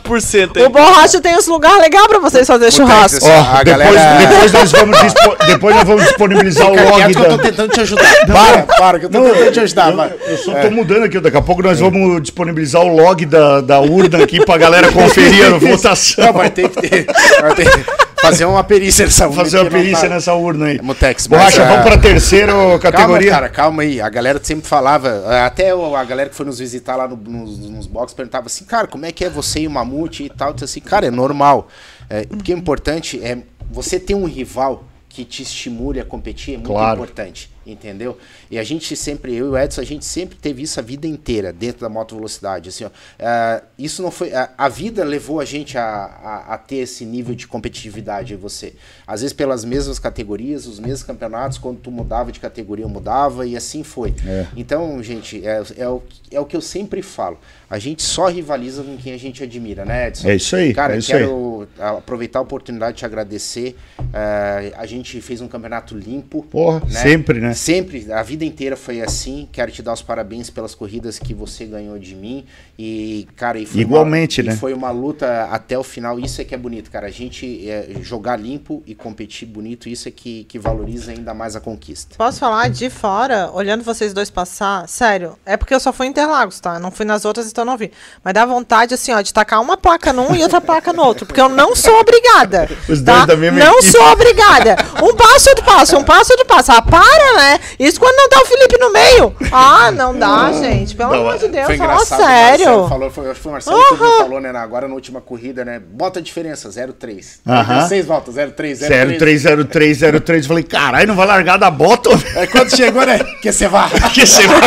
de- vamos mudar a prosa aí, cara. 54%, O borracha tem uns lugares legais pra vocês fazerem churrasco. Ó, a depois, galera- depois nós vamos dispo- depois nós vamos disponibilizar o log que eu tô da. tentando te ajudar. Para, para, que eu tô tentando te ajudar. eu, eu só tô mudando aqui, daqui a pouco nós vamos disponibilizar o log da, da urna aqui pra galera conferir a Não, votação. vai ter que ter. Vai ter que fazer uma perícia nessa urna Fazer uma perícia tá- nessa urna aí. Mutex, mas, Borracha, ah, vamos pra terceira Calma, categoria. cara, calma aí. A galera sempre falava, até a galera que foi nos visitar lá no- nos, nos box perguntava assim, cara, como é que é você e o Mamute e tal? Eu disse assim, cara, é normal. É, o que é importante é você ter um rival que te estimule a competir, é muito Claro. importante, entendeu? E a gente sempre, eu e o Edson, a gente sempre teve isso a vida inteira dentro da moto velocidade. Assim, ó, ah, isso não foi. A, a vida levou a gente a, a, a ter esse nível de competitividade em você. Às vezes pelas mesmas categorias, os mesmos campeonatos, quando tu mudava de categoria, eu mudava, e assim foi. Então, gente, é, é, o, é o que eu sempre falo. A gente só rivaliza com quem a gente admira, né, Edson? É isso aí, Cara, é isso quero aproveitar a oportunidade de te agradecer. Eh, a gente fez um campeonato limpo. Porra, sempre, né? Sempre, a vida inteira foi assim. Quero te dar os parabéns pelas corridas que você ganhou de mim. E, cara, e foi Igualmente, uma, né? E foi uma luta até o final. Isso é que é bonito, cara. A gente eh, jogar limpo e competir bonito, isso é que, que valoriza ainda mais a conquista. Posso falar de fora, olhando vocês dois passar? Sério, é porque eu só fui em Interlagos, tá? Eu não fui nas outras, então não vi. Mas dá vontade, assim, ó, de tacar uma placa num e outra placa no outro. Porque eu não sou obrigada. Os tá? dois da mesma Não equipe. sou obrigada. Um passo, outro passo, um passo, outro passo. Ah, para, né? Isso quando não tá o Felipe no meio. Ah, não dá, gente. Pelo Não, amor de Deus, foi fala sério. Marcelo falou, foi, acho que foi o Marcelo que me falou, né? Agora na última corrida, né? Bota a diferença, 0,3. Aham. Seis voltas, 0,3, 0,3. 030303. Falei, caralho, não vai largar da bota? Aí quando chegou, né? Que você vai. Que você vai.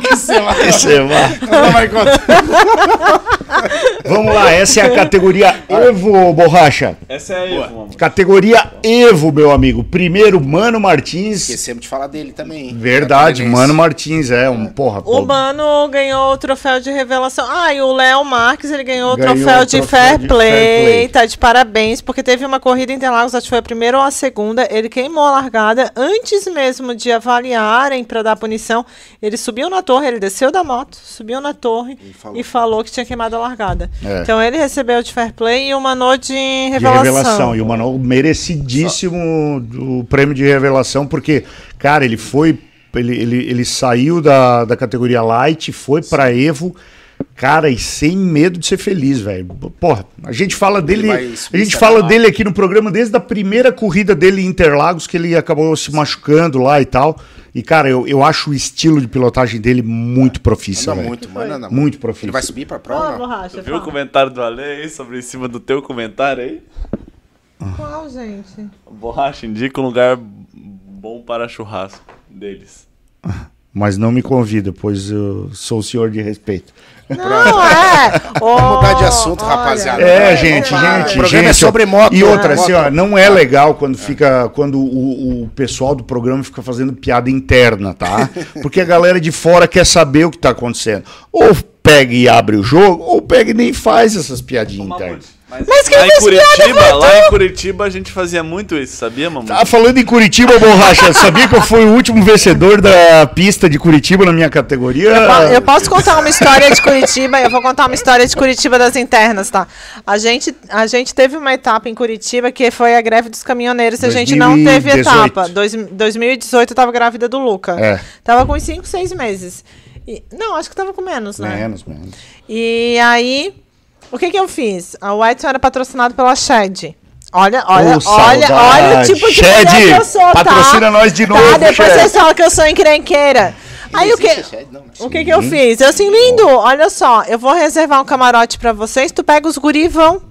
Que você vai. Que você. Não vai contar. Vamos lá, essa é a categoria Evo, Borracha. Essa é a Evo. Categoria Evo, meu amigo. Primeiro, Mano Martins. Esquecemos de falar dele também. Verdade, Catarinense. Mano Martins, é um porra. O pô, Mano ganhou o troféu de revelação. Ah, e o Léo Marques, ele ganhou o Ganhou troféu, o de, troféu fair, de play. fair play. Tá de parabéns, porque teve uma corrida em Interlagos, acho que foi a primeira ou a segunda. Ele queimou a largada antes mesmo de avaliarem para dar punição. Ele subiu na torre, ele desceu da moto, subiu na torre e falou, falou. que tinha queimado a largada. É. Então ele recebeu de fair play e o Mano de de revelação. revelação. E o Mano merecidíssimo do prêmio de revelação, porque, cara, ele foi. Ele, ele, ele saiu da, da categoria Light, foi pra Evo. Cara, e sem medo de ser feliz, velho. Porra, a gente fala dele. A gente fala lá? dele aqui no programa desde a primeira corrida dele em Interlagos, que ele acabou se machucando lá e tal. E, cara, eu, eu acho o estilo de pilotagem dele muito profissa, Anda velho. muito, mano. Anda Muito profissa. Ele vai subir pra prova? não? borracha, Tu viu o fala. comentário do Ale aí sobre em cima do teu comentário aí? Qual, gente? Borracha indica um lugar bom para churrasco deles. Mas não me convida, pois eu sou o senhor de respeito. Não, é. Vamos mudar de Ô, assunto, olha, rapaziada. É, Vai, gente, gente, O programa gente, é sobre moto. E outra, né? assim, ó, não é legal quando fica, quando o, o pessoal do programa fica fazendo piada interna, tá? Porque a galera de fora quer saber o que tá acontecendo. Ou pega e abre o jogo, ou pega e nem faz essas piadinhas internas. Mas, Mas quem lá em Curitiba, lá em Curitiba a gente fazia muito isso, sabia, Mamute? Tá falando em Curitiba, borracha. Sabia que eu fui o último vencedor da pista de Curitiba na minha categoria? Eu posso contar uma história de Curitiba, eu vou contar uma história de Curitiba das internas, tá? A gente, a gente teve uma etapa em Curitiba que foi a greve dos caminhoneiros e a gente não teve 2018. etapa. Dois, 2018 eu tava grávida do Luca. É. Tava com uns 5, 6 meses. E- não, acho que tava com menos, né? Menos, menos. E aí, o que que eu fiz? A Whiteson era patrocinado pela Shed. Olha, olha, Ô, olha, olha o tipo de Shed, mulher que eu sou, tá? patrocina nós de novo, Tá, depois Shed. vocês falam que eu sou encrenqueira. Aí o que... É? O que que eu fiz? Eu assim, lindo, olha só, eu vou reservar um camarote pra vocês, tu pega os guri e vão.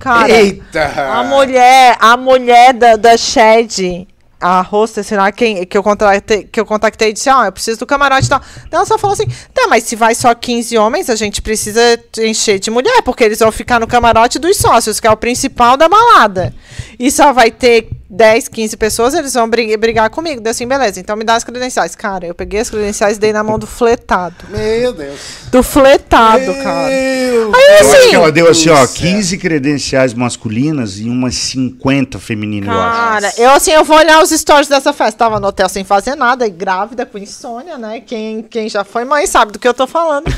Cara, Eita! a mulher, a mulher da, da Shed a hostess, sei lá, quem, que eu contactei, que eu contactei disse, ó, eu preciso do camarote e tal. Ela só falou assim, tá, mas se vai só 15 homens, a gente precisa encher de mulher, porque eles vão ficar no camarote dos sócios, que é o principal da balada. E só vai ter 10, 15 pessoas, eles vão bri- brigar comigo. Deu assim, beleza, então me dá as credenciais. Cara, eu peguei as credenciais e dei na mão do fletado. Meu Deus. Do fletado, cara. Aí Eu acho assim, que ela deu assim, ó, Deus do céu. 15 credenciais masculinas e umas 50 femininas, eu acho. Cara, eu assim, eu vou olhar os stories dessa festa. Tava no hotel sem fazer nada, e grávida, com insônia, né? Quem, quem já foi mãe sabe do que eu tô falando.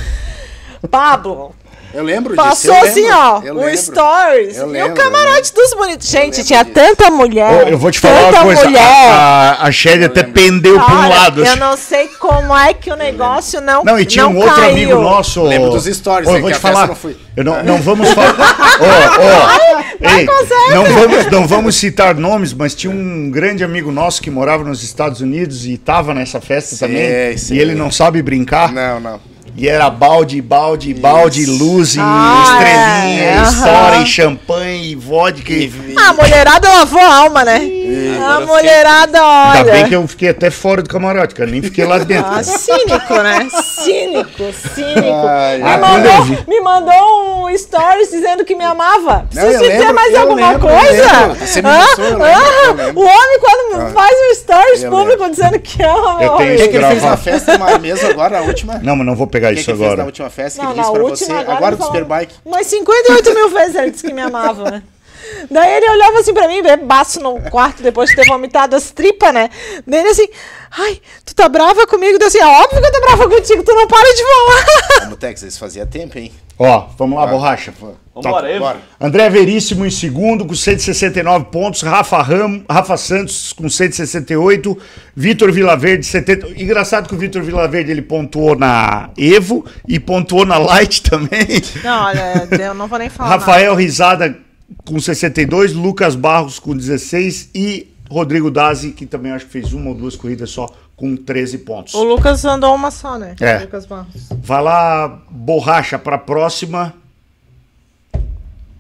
Pablo, Eu lembro passou disso. eu assim, lembro, ó, eu o stories. Eu e lembro, o camarote dos bonitos. Gente, tinha disso. tanta mulher. Eu vou te falar tanta uma coisa, mulher. a, a, a Shelly até lembro. pendeu pra um lado. eu não sei como é que o negócio não Não, e tinha não um outro caiu. amigo nosso. Lembro dos stories, né, eu vou te falar. não. Eu não, não vamos falar. Ei, não vamos, não vamos citar nomes, mas tinha um grande amigo nosso que morava nos Estados Unidos e tava nessa festa Sei, também. sei. E ele não sabe brincar. Não, não. E era balde, balde, balde, luz e Ah, estrelinha, é, e história, aham. e champanhe, e vodka. E... Ah, a mulherada lavou a alma, né? agora A eu mulherada, olha. Ainda bem que eu fiquei até fora do camarote, cara. Nem fiquei lá dentro. Ah, cínico, né? Cínico, cínico. Ai, me, mandou, eu me mandou um stories dizendo que me amava. Não, Preciso eu dizer lembro, mais eu alguma lembro, eu coisa? Você me Ah, eu ah, eu. O homem, quando faz um stories Eu público lembro. dizendo que ama, Eu meu tenho O que, que ele fez Gravar. na festa uma mesmo agora, a última? Não, mas não vou pegar Que, isso que ele fez na agora. última festa que Não, ele na disse pra última, você? agora Agora ele do falou- Superbike. Umas 58 mil vezes ele disse que me amava, né? Daí ele olhava assim pra mim, bebaço no quarto, depois de ter vomitado as tripas, né? Daí ele assim, ai, tu tá brava comigo? Daí assim, é óbvio que eu tô brava contigo, tu não para de falar. Como Tex, isso fazia tempo, hein? Ó, vamos lá, borracha. Vambora, Evo. Bora. André Veríssimo em segundo com 169 pontos, Rafa, Ram, Rafa Santos com 168, Vitor Vilaverde 70. Engraçado que o Vitor Vilaverde ele pontuou na Evo e pontuou na Light também. Não, olha, eu não vou nem falar Rafael Risada com 62, Lucas Barros com 16 e Rodrigo Dazi, que também acho que fez uma ou duas corridas só, com 13 pontos. O Lucas andou uma só, né? É. Lucas Barros. Vai lá, borracha, para a próxima.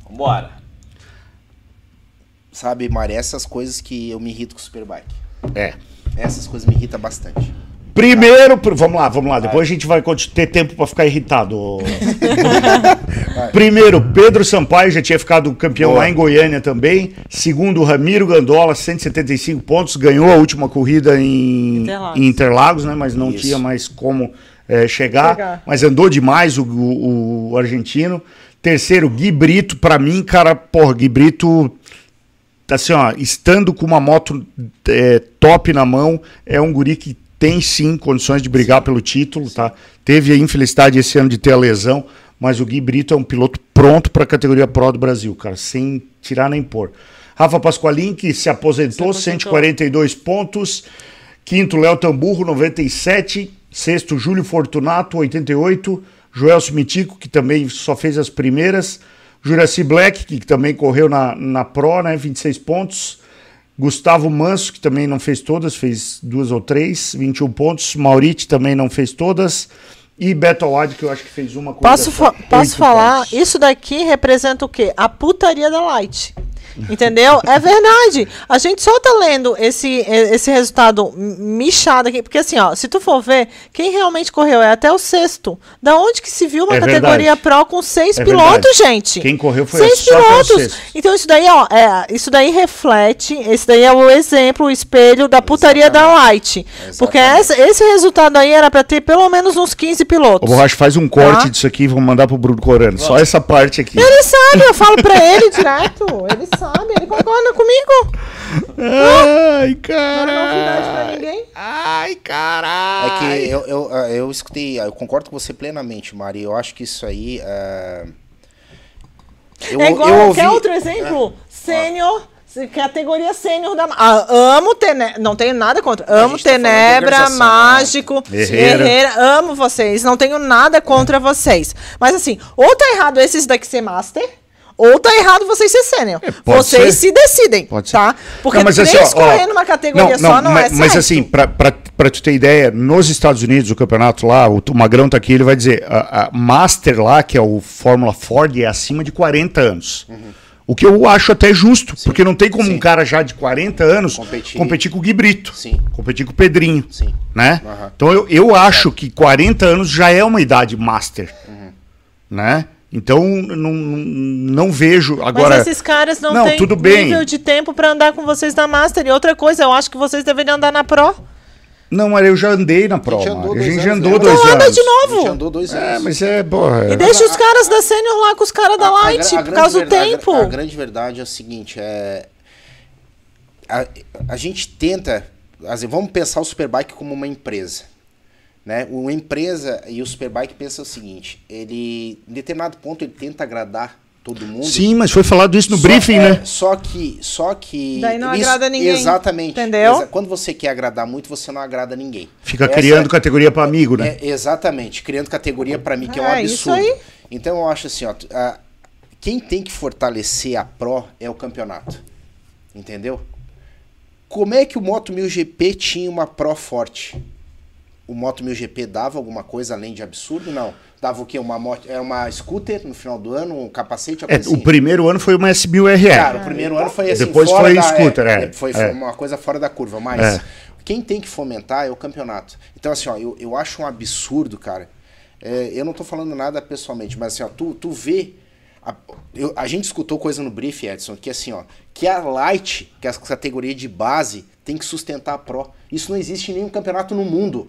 Vambora. Sabe, Mari, essas coisas que eu me irrito com o Superbike. É. Essas coisas me irritam bastante. Primeiro, pr- vamos lá, vamos lá. Depois a gente vai ter tempo para ficar irritado. Primeiro, Pedro Sampaio já tinha ficado campeão Boa. lá em Goiânia também. Segundo, Ramiro Gandola, 175 pontos, ganhou a última corrida em Interlagos. em Interlagos, né? Mas não Isso. tinha mais como eh, chegar, Chegar. Mas andou demais o, o- o argentino. Terceiro, Gui Brito, para mim, cara, porra, Gui Brito assim, ó, estando com uma moto é, top na mão, é um guri que tem sim condições de brigar pelo título, tá? Teve a infelicidade esse ano de ter a lesão, mas o Gui Brito é um piloto pronto para a categoria Pro do Brasil, cara, sem tirar nem pôr. Rafa Pasqualin, que se aposentou, Se aposentou. 142 pontos. Quinto, Léo Tamburro, 97. Sexto, Júlio Fortunato, 88. Joelso Mitico, que também só fez as primeiras. Juraci Black, que também correu na, na Pro, né? 26 pontos. Gustavo Manso, que também não fez todas, fez duas ou três, 21 pontos. Maurite também não fez todas. E Beto Awad, que eu acho que fez uma corrida Posso, fa- posso falar? pontos. Isso daqui representa o quê? A putaria da Light. Entendeu? É verdade. A gente só tá lendo esse, esse resultado michado aqui. Porque assim, ó, se tu for ver, quem realmente correu é até o sexto. Da onde que se viu uma É categoria verdade. Pro com seis É pilotos, verdade. gente? Quem correu foi seis só até o pilotos. sexto. Então isso daí, ó, é, isso daí reflete, esse daí é o exemplo, o espelho da putaria da Light. Porque Exatamente. essa- esse resultado aí era pra ter pelo menos uns 15 Ô, pilotos. Borracha, faz um corte Tá. disso aqui e vamos mandar pro Bruno Corano. Só essa parte aqui. Ele sabe, eu falo pra ele direto. Ele sabe, ele concorda comigo. Ai, Não é novidade pra cara. ninguém. Ai, É caralho. que eu, eu, eu escutei, eu concordo com você plenamente, Mari. Eu acho que isso aí. ah, eu, é igual, eu ouvi. quer outro exemplo? Sênior, se- categoria sênior da... Ah, amo Tenebra, não tenho nada contra. Amo tá Tenebra, organização, Mágico, Herrera. Herrera. amo vocês, não tenho nada contra vocês. Mas assim, ou tá errado esses daqui ser Master... Ou tá errado vocês ser sênior. pode vocês ser. se decidem, Pode ser. tá? Porque Não, mas três assim, ó, numa categoria só não mas, é certo. Mas assim, pra, pra, pra tu ter ideia, nos Estados Unidos, o campeonato lá, o, o Magrão tá aqui, ele vai dizer, a, a Master lá, que é o Fórmula Ford, é acima de 40 anos. Uhum. O que eu acho até justo, Sim. porque não tem como Sim. um cara já de 40 anos Competir. competir, com o Gui Brito, Sim. competir com o Pedrinho, Sim. né? Aham. Então eu, eu acho que 40 anos já é uma idade master, Uhum. né? Então não, não vejo agora. Mas esses caras não, Não, têm tudo bem. nível de tempo pra andar com vocês na Master. E outra coisa, eu acho que vocês deveriam andar na Pro. Não, mas eu já andei na prova. andou A dois gente já anos, andou dois Então anda anos. de A novo. gente andou dois anos. É, mas é, porra. E deixa os caras da Sênior lá com os caras da A- a Light, a por grande causa do verdade- tempo. A, grande verdade é o seguinte, é a, a gente tenta, assim, vamos pensar o Superbike como uma empresa, né? Uma empresa e o Superbike pensa o seguinte, ele em determinado ponto ele tenta agradar todo mundo. Sim, mas foi falado isso no Só- briefing, é, né? Só que, só que Daí não agrada ninguém, Exatamente. entendeu? Exa- Quando você quer agradar muito, você não agrada ninguém. Fica Essa- criando categoria pra amigo, né? é, exatamente, criando categoria pra mim, que é um É, isso absurdo. aí. Então eu acho assim, ó, a- quem tem que fortalecer a Pro é o campeonato. Entendeu? Como é que o Moto 1000 GP tinha uma Pro forte? O Moto 1000 GP dava alguma coisa além de absurdo? Não. Dava o quê? Uma moto, era uma scooter no final do ano, um capacete, É, coisa o assim? primeiro ano foi uma S1000RR. Cara, o primeiro ano foi assim, Depois fora foi da, scooter, é, Foi é. uma coisa fora da curva, mas É. quem tem que fomentar é o campeonato. Então, assim, ó, eu, eu acho um absurdo, cara. É, eu não tô falando nada pessoalmente, mas assim, ó, tu, tu vê. A, eu- a gente escutou coisa no brief, Edson, que assim, ó, que a Light, que é a categoria de base, tem que sustentar a Pro. Isso não existe em nenhum campeonato no mundo.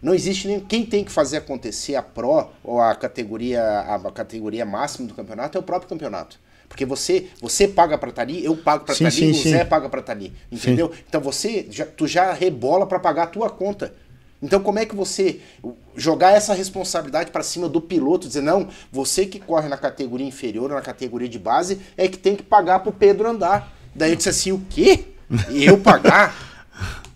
Não existe nem quem tem que fazer acontecer a Pro ou a categoria a categoria máxima do campeonato é o próprio campeonato. Porque você você paga para estar ali, eu pago para Sim, estar ali, sim, o sim. Zé paga para estar ali, entendeu? Então você já, tu já rebola para pagar a tua conta. Então como é que você jogar essa responsabilidade para cima do piloto, dizer não, você que corre na categoria inferior, na categoria de base, é que tem que pagar pro Pedro andar. Daí eu disse assim, o quê? Eu pagar?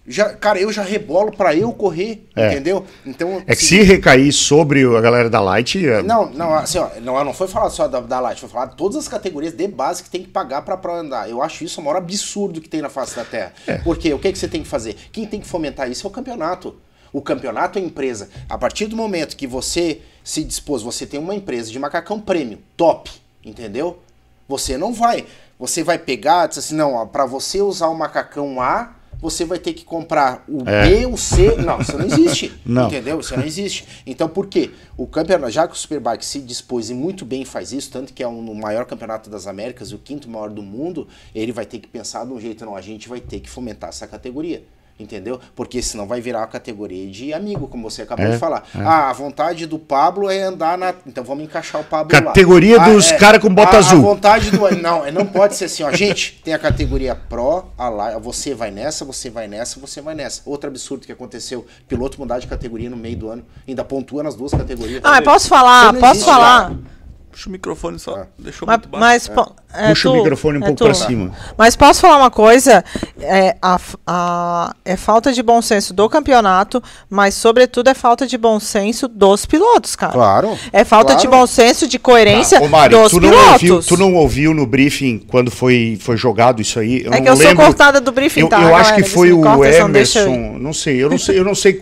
Já, cara, eu já rebolo para eu correr, É. entendeu? Então É que se recair sobre a galera da Light. é- não, não, assim, ó, não, não foi falar só da, da Light, foi falar de todas as categorias de base que tem que pagar pra, pra andar. Eu acho isso o maior absurdo que tem na face da Terra. É. Porque o que, que você tem que fazer? Quem tem que fomentar isso é o campeonato. O campeonato é a empresa. A partir do momento que você se dispôs, você tem uma empresa de macacão prêmio, top, entendeu? Você não vai. Você vai pegar, diz assim, não, ó, pra você usar o macacão A, você vai ter que comprar o É. B, o C. Não, isso não existe. Não. Entendeu? Isso não existe. Então, por quê? O campeonato, já que o Superbike se dispôs e muito bem faz isso, tanto que é um, o maior campeonato das Américas e o quinto maior do mundo, ele vai ter que pensar de um jeito, não, a gente vai ter que fomentar essa categoria. Entendeu? Porque senão vai virar uma categoria de amigo, como você acabou É, de falar. Ah, a vontade do Pablo é andar na. Então vamos encaixar o Pablo lá. Categoria Ah, dos cara com bota a, azul. A vontade do. Não, não pode ser assim, ó. Gente, tem a categoria Pro, a lá, você vai nessa, você vai nessa, você vai nessa. Outro absurdo que aconteceu: piloto mudar de categoria no meio do ano, ainda pontua nas duas categorias. Ah, mas posso falar? Posso falar? cara. Puxa o microfone só. Ah. Deixou Mas, muito baixo. mas po- é Puxa o tu, microfone um é pouco tu. pra cima. Mas posso falar uma coisa? É, a, a- é falta de bom senso do campeonato, mas sobretudo é falta de bom senso dos pilotos, cara. Claro. É falta de claro. bom senso, de coerência Ô, Mário, dos tu não, pilotos. ouviu, tu não ouviu no briefing quando foi, foi jogado isso aí? Eu É não que eu sou lembro. cortada do briefing, Eu, tá, eu acho galera? que Vê se foi o corta. Emerson. Não sei, eu não sei, eu não sei,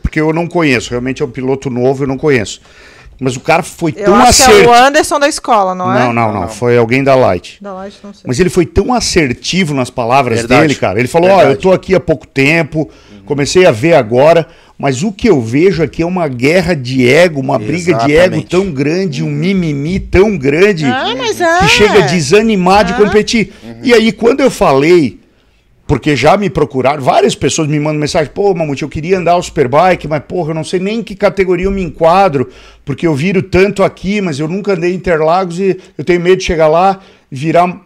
porque eu não conheço. Realmente é um piloto novo, eu não conheço. Mas o cara foi Eu tão que é o assertivo. Anderson da escola, não, é? Não, não, não. Foi alguém da Light. Da Light, não sei. Mas ele foi tão assertivo nas palavras Verdade. dele, cara. Ele falou: Ó, Verdade. eu tô aqui há pouco tempo, comecei a ver agora, mas o que eu vejo aqui é uma guerra de ego, uma briga de ego Exatamente. tão grande, um mimimi tão grande, Ah, mas é. que chega a desanimar de Ah. competir. E aí, quando eu falei, porque já me procuraram, várias pessoas me mandam mensagem: pô, Mamute, eu queria andar o Superbike, mas porra, eu não sei nem em que categoria eu me enquadro, porque eu viro tanto aqui, mas eu nunca andei em Interlagos e eu tenho medo de chegar lá e virar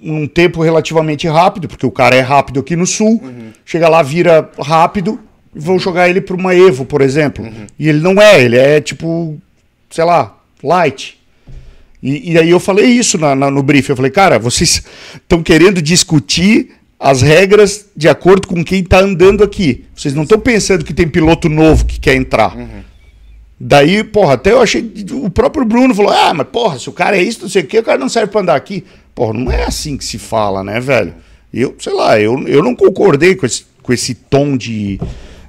num tempo relativamente rápido, porque o cara é rápido aqui no sul, chega lá, vira rápido, e vou jogar ele para uma Evo, por exemplo. E ele não é, ele é tipo, sei lá, light. E, e aí eu falei isso na- na- no briefing, eu falei, cara, vocês estão querendo discutir as regras de acordo com quem está andando aqui. Vocês não estão pensando que tem piloto novo que quer entrar. Daí, porra, até eu achei. O próprio Bruno falou: ah, mas porra, se o cara é isso, não sei o que, o cara não serve pra andar aqui. Porra, não é assim que se fala, né, velho? Eu, sei lá, eu, eu não concordei com esse, com esse tom de,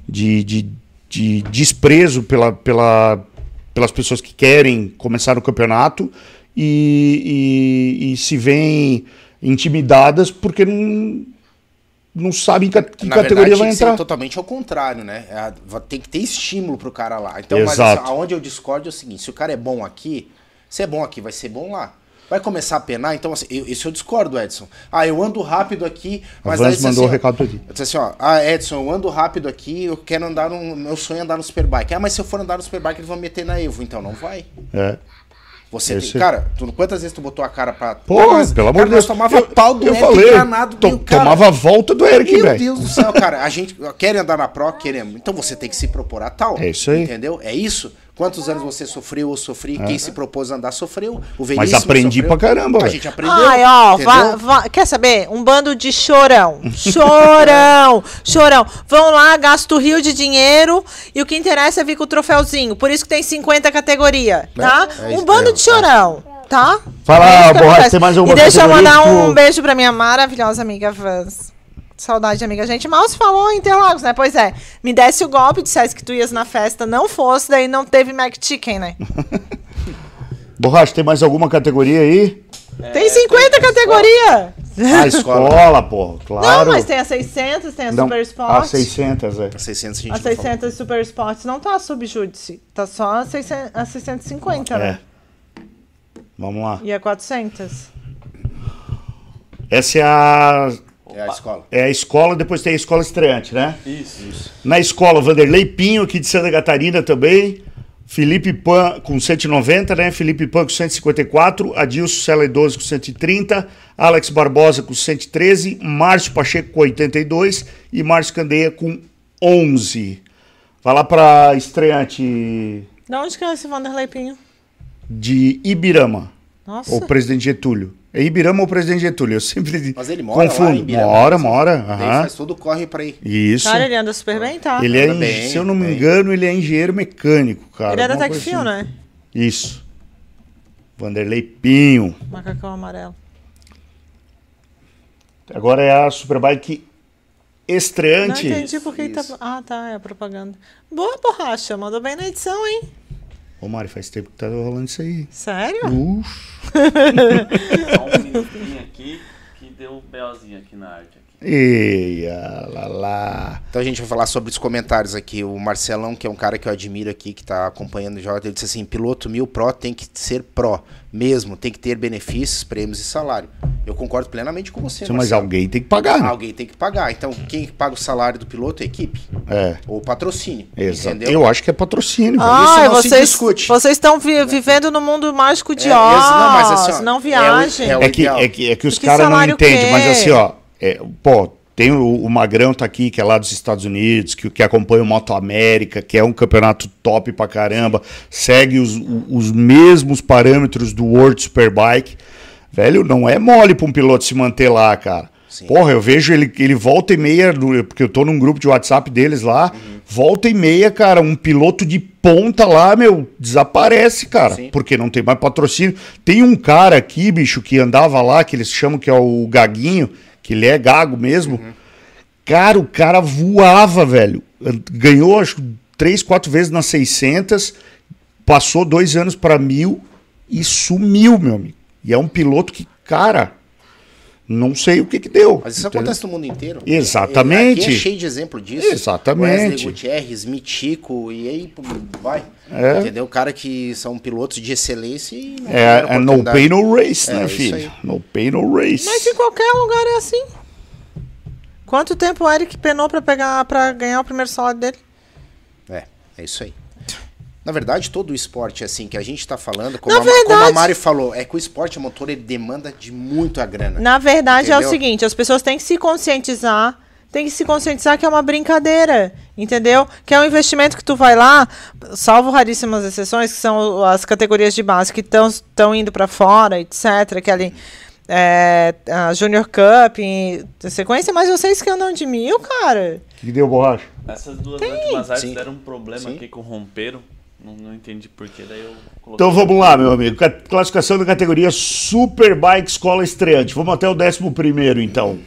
de, de, de desprezo pela, pela, pelas pessoas que querem começar no campeonato. E, e, e se veem intimidadas porque não, não sabem que, que Na categoria verdade, vai entrar. totalmente ao contrário, né? É, tem que ter estímulo pro cara lá. Então, mas Exato. assim, aonde eu discordo é o seguinte: se o cara é bom aqui, se é bom aqui, vai ser bom lá. Vai começar a penar, então assim, eu, isso eu discordo, Edson. Ah, eu ando rápido aqui, A mas Vans aí mandou assim, um recado pra ti. Eu disse assim, ó, ah, Edson, eu ando rápido aqui, eu quero andar no. Meu sonho é andar no Superbike. Ah, mas se eu for andar no Superbike, eles vão meter na Evo, então não vai. É. Você Eu tem, cara, tu, quantas vezes tu botou a cara pra. Pô, Nós- pelo amor de Deus. Tomava pau do eu Eric falei, Granado. to- cara- tomava a volta do Eric, Meu velho. Deus do céu, cara. A gente quer andar na Pro, queremos. Então você tem que se propor a tal. É isso aí. Entendeu? É isso. Quantos anos você sofreu ou sofri? Quem se propôs a andar sofreu. O Mas aprendi sofreu. pra caramba, A gente aprendeu. Ai, ó, entendeu? vá- vá- quer saber? Um bando de chorão. Chorão, chorão. Vão lá, gasta o rio de dinheiro e o que interessa é vir com o troféuzinho. Por isso que tem 50 categoria, tá? é um bando de chorão, tá? Fala, É Borracha, tem mais alguma E deixa eu mandar um beijo pra minha maravilhosa amiga Vans. Saudade, amiga. A gente mal se falou em Interlagos, né? Pois é. Me desse o golpe, dissesse que tu ias na festa, não fosse, daí não teve Mac Chicken, né? Borracha, tem mais alguma categoria aí? tem 50 categoria! A escola, pô, claro. Não, mas tem a 600, tem a Não, Super A Sport. 600, é. 600 a gente A não falou. 600 Super Sports não tá subjúdice. Tá só a, 600, a 650, né? É. Vamos lá. E a 400. Essa é a, É a escola. é a escola, depois tem a escola estreante, né? Isso, isso. Na escola, Vanderlei Pinho, aqui de Santa Catarina também. Felipe Pan com 190, né? Felipe Pan com 154. Adilson Sela 12 com 130. Alex Barbosa com 113. Márcio Pacheco com 82. E Márcio Candeia com 11. Vai lá para estreante De onde que é esse Vanderlei Pinho? de Ibirama. Nossa. Ou Presidente Getúlio. É Ibirama ou Presidente Getúlio? Eu sempre Mas ele mora lá confundo. em Ibirama, mora, né? mora. Aham. faz tudo, corre pra ir. Isso. Cara, ele anda super bem, tá? Ele é, Anda bem, se eu não me bem. engano, ele é engenheiro mecânico, cara. Ele é da alguma coisa Tecfil, assim. né? Isso. Vanderlei Pinho. Macacão amarelo. Agora é a Superbike Não estreante. entendi por que tá... isso. Ah, tá, é a propaganda. Boa, borracha. Mandou bem na edição, hein? Ô, Mari, faz tempo que tá rolando isso aí. Sério? Uf. Só um minutinho aqui que deu um BOzinho aqui na arte. Aqui. Eia, lá, lá. Então a gente vai falar sobre os comentários aqui. O Marcelão, que é um cara que eu admiro aqui, que tá acompanhando o Jota, ele disse assim: piloto mil pro tem que ser pró mesmo, tem que ter benefícios, prêmios e salário. Eu concordo plenamente com você, Mas Marcelo. alguém tem que pagar, né? Alguém tem que pagar. Então, quem paga o salário do piloto é a equipe. É. Ou patrocínio. Exato. Entendeu? Eu acho que é patrocínio. Ah, não se vocês, discute. vocês estão vi- vivendo no mundo mágico de É, Oz. não, mas assim, ó, não é o- viagem. é o- É que, é que, é que os caras não entendem, mas assim, ó, é, pô, tem o, o Magrão tá aqui, que é lá dos Estados Unidos, que, que acompanha o Moto América, que é um campeonato top pra caramba, segue os, os mesmos parâmetros do World Superbike. Velho, não é mole pra um piloto se manter lá, cara. Sim. Porra, eu vejo ele, ele volta e meia, porque eu tô num grupo de WhatsApp deles lá, Uhum. volta e meia, cara, um piloto de ponta lá, meu, desaparece, cara, Sim. porque não tem mais patrocínio. Tem um cara aqui, bicho, que andava lá, que eles chamam que é o Gaguinho, que ele é gago mesmo. Uhum. Cara, o cara voava, velho. Ganhou, acho, três, quatro vezes nas 600, passou dois anos para mil e sumiu, meu amigo. E é um piloto que, cara, não sei o que que deu. Mas isso entendeu? acontece no mundo inteiro. Exatamente. Aqui é cheio de exemplo disso. Exatamente. Wesley Gutierrez, Mitico, e aí vai. É. Entendeu? Cara que são pilotos de excelência e não É, é no pay, no race, É, né, filho? No pay, no race. Mas em qualquer lugar é assim. Quanto tempo o Eric penou pra, pegar, pra ganhar o primeiro salário dele? É, é isso aí. Na verdade, todo o esporte, assim, que a gente tá falando, como, a, como a verdade- Mari falou, é que o esporte a motor ele demanda de muito a grana. Na verdade é Entendeu? o seguinte, as pessoas têm que se conscientizar, tem que se conscientizar que é uma brincadeira, entendeu? Que é um investimento que tu vai lá, salvo raríssimas exceções, que são as categorias de base que estão indo para fora, etc, que ali é, a Junior Cup em sequência, mas vocês que andam de mil, cara. Que que deu, borracha? Essas duas últimas artes Sim. deram um problema Sim. aqui com romperam. Não, não entendi porquê, daí eu coloquei. Então vamos lá, meu amigo. Ca- Classificação da categoria Superbike Escola Estreante. Vamos até o décimo primeiro, então.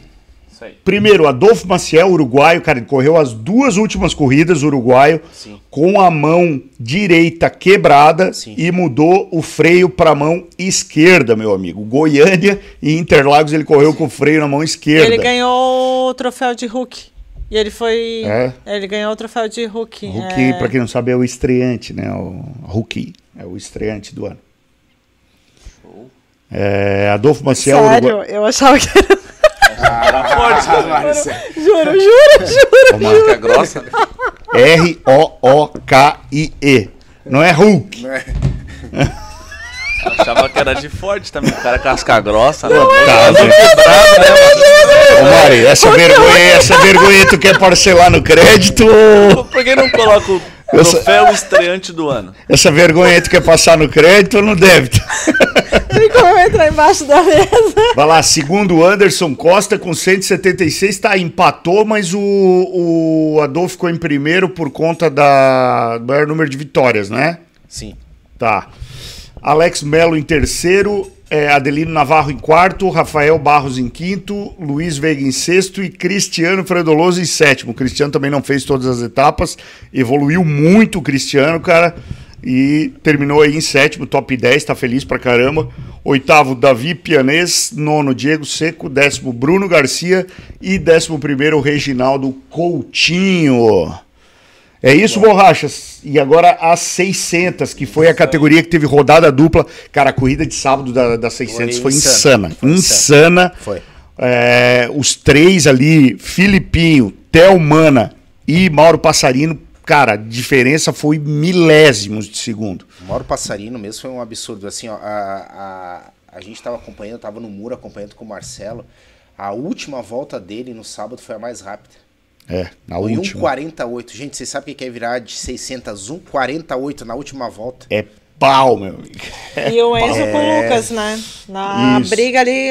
Isso aí. Primeiro, Adolfo Maciel, uruguaio, cara, ele correu as duas últimas corridas uruguaio Sim. com a mão direita quebrada Sim. e mudou o freio para a mão esquerda, meu amigo. Goiânia e Interlagos ele correu com o freio na mão esquerda. Ele ganhou o troféu de Hulk. E ele foi. É? Ele ganhou o troféu de Hulk. Hulk, é... pra quem não sabe, é o estreante, né? O Hulk é o estreante do ano. É, Adolfo Maciel, Sério, uruguaio. eu achava que era. Forte, Ah. Márcia. Juro, juro, juro. Marca grossa. R-O-O-K-I-E. Não é Hulk. Não é? Achava que era de forte também. O cara casca grossa, né? Tá, gente. Ô, Mari, essa vergonha, essa vergonha tu quer parcelar no crédito ou Por que não coloca o sou- troféu estreante do ano? essa vergonha tu quer passar no crédito ou no débito? Ele como entrar embaixo da mesa. Vai lá, segundo o Anderson Costa com 176, tá, empatou, mas o, o Adolfo ficou em primeiro por conta da do maior número de vitórias, né? Sim. Tá. Alex Melo em terceiro, é, Adelino Navarro em quarto, Rafael Barros em quinto, Luiz Veiga em sexto e Cristiano Fredoloso em sétimo. O Cristiano também não fez todas as etapas, evoluiu muito o Cristiano, cara, e terminou aí em sétimo, top 10, tá feliz pra caramba. Oitavo, Davi Pianês, nono, Diego Seco, décimo, Bruno Garcia e décimo primeiro, Reginaldo Coutinho. É isso, Borrachas. E agora as 600, que foi a categoria que teve rodada dupla. Cara, a corrida de sábado da, das 600 foi, Foi insana. insana. Foi Insana. Foi. É, os três ali, Filipinho, Thelmana e Mauro Passarino, cara, a diferença foi milésimos de segundo. O Mauro Passarino mesmo foi um absurdo. Assim, ó, a, a, a gente tava acompanhando, tava no muro acompanhando com o Marcelo. A última volta dele no sábado foi a mais rápida. É, na Foi última. 1,48. Gente, vocês sabem o que é virar de 600 1,48 na última volta? É pau, meu amigo. E o Enzo com o Lucas, né? Na Isso. briga ali,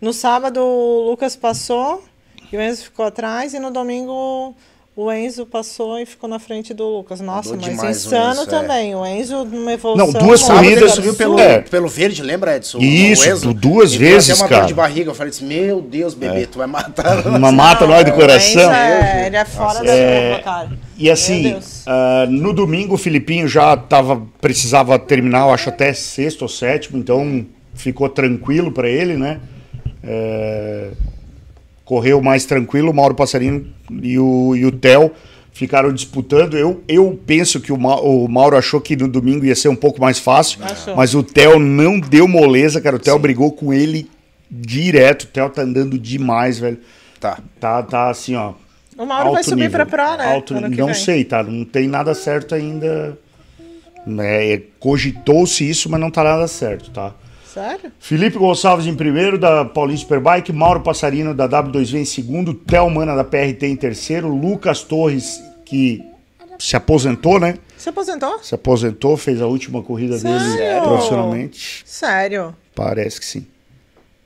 no sábado o Lucas passou e o Enzo ficou atrás, e no domingo o Enzo passou e ficou na frente do Lucas. Nossa, Andou mas o insano é. também. O Enzo numa evolução. Não, duas corridas, subiu pelo. É. pelo verde, lembra, Edson? Isso, O Enzo, duas vezes, até uma cara. dor de barriga. Eu falei assim, meu Deus, bebê, tu vai matar. Uma mata nós do coração. É, ele é fora da É, curva, cara. E assim, ah, no domingo o Filipinho já tava, precisava terminar, eu acho até sexto ou sétimo, então ficou tranquilo para ele, né? É, correu mais tranquilo, o Mauro Passarinho e o, e o Theo ficaram disputando. Eu, eu penso que o, Ma- o Mauro achou que no domingo ia ser um pouco mais fácil, Achou. mas o Theo não deu moleza, cara. O Theo brigou com ele direto. O Theo tá andando demais, velho. Tá. Tá, tá assim, ó. O Mauro vai subir nível. pra Pro, né? Alto, não vem. sei, tá? Não tem nada certo ainda. É, Cogitou-se isso, mas não tá nada certo, tá? Sério? Felipe Gonçalves em primeiro, da Paulinho Superbike, Mauro Passarino da W2V em segundo, Thelmana da PRT em terceiro, Lucas Torres, que se aposentou, né? Você aposentou? Se aposentou, fez a última corrida dele Sério? profissionalmente. Sério. Parece que sim.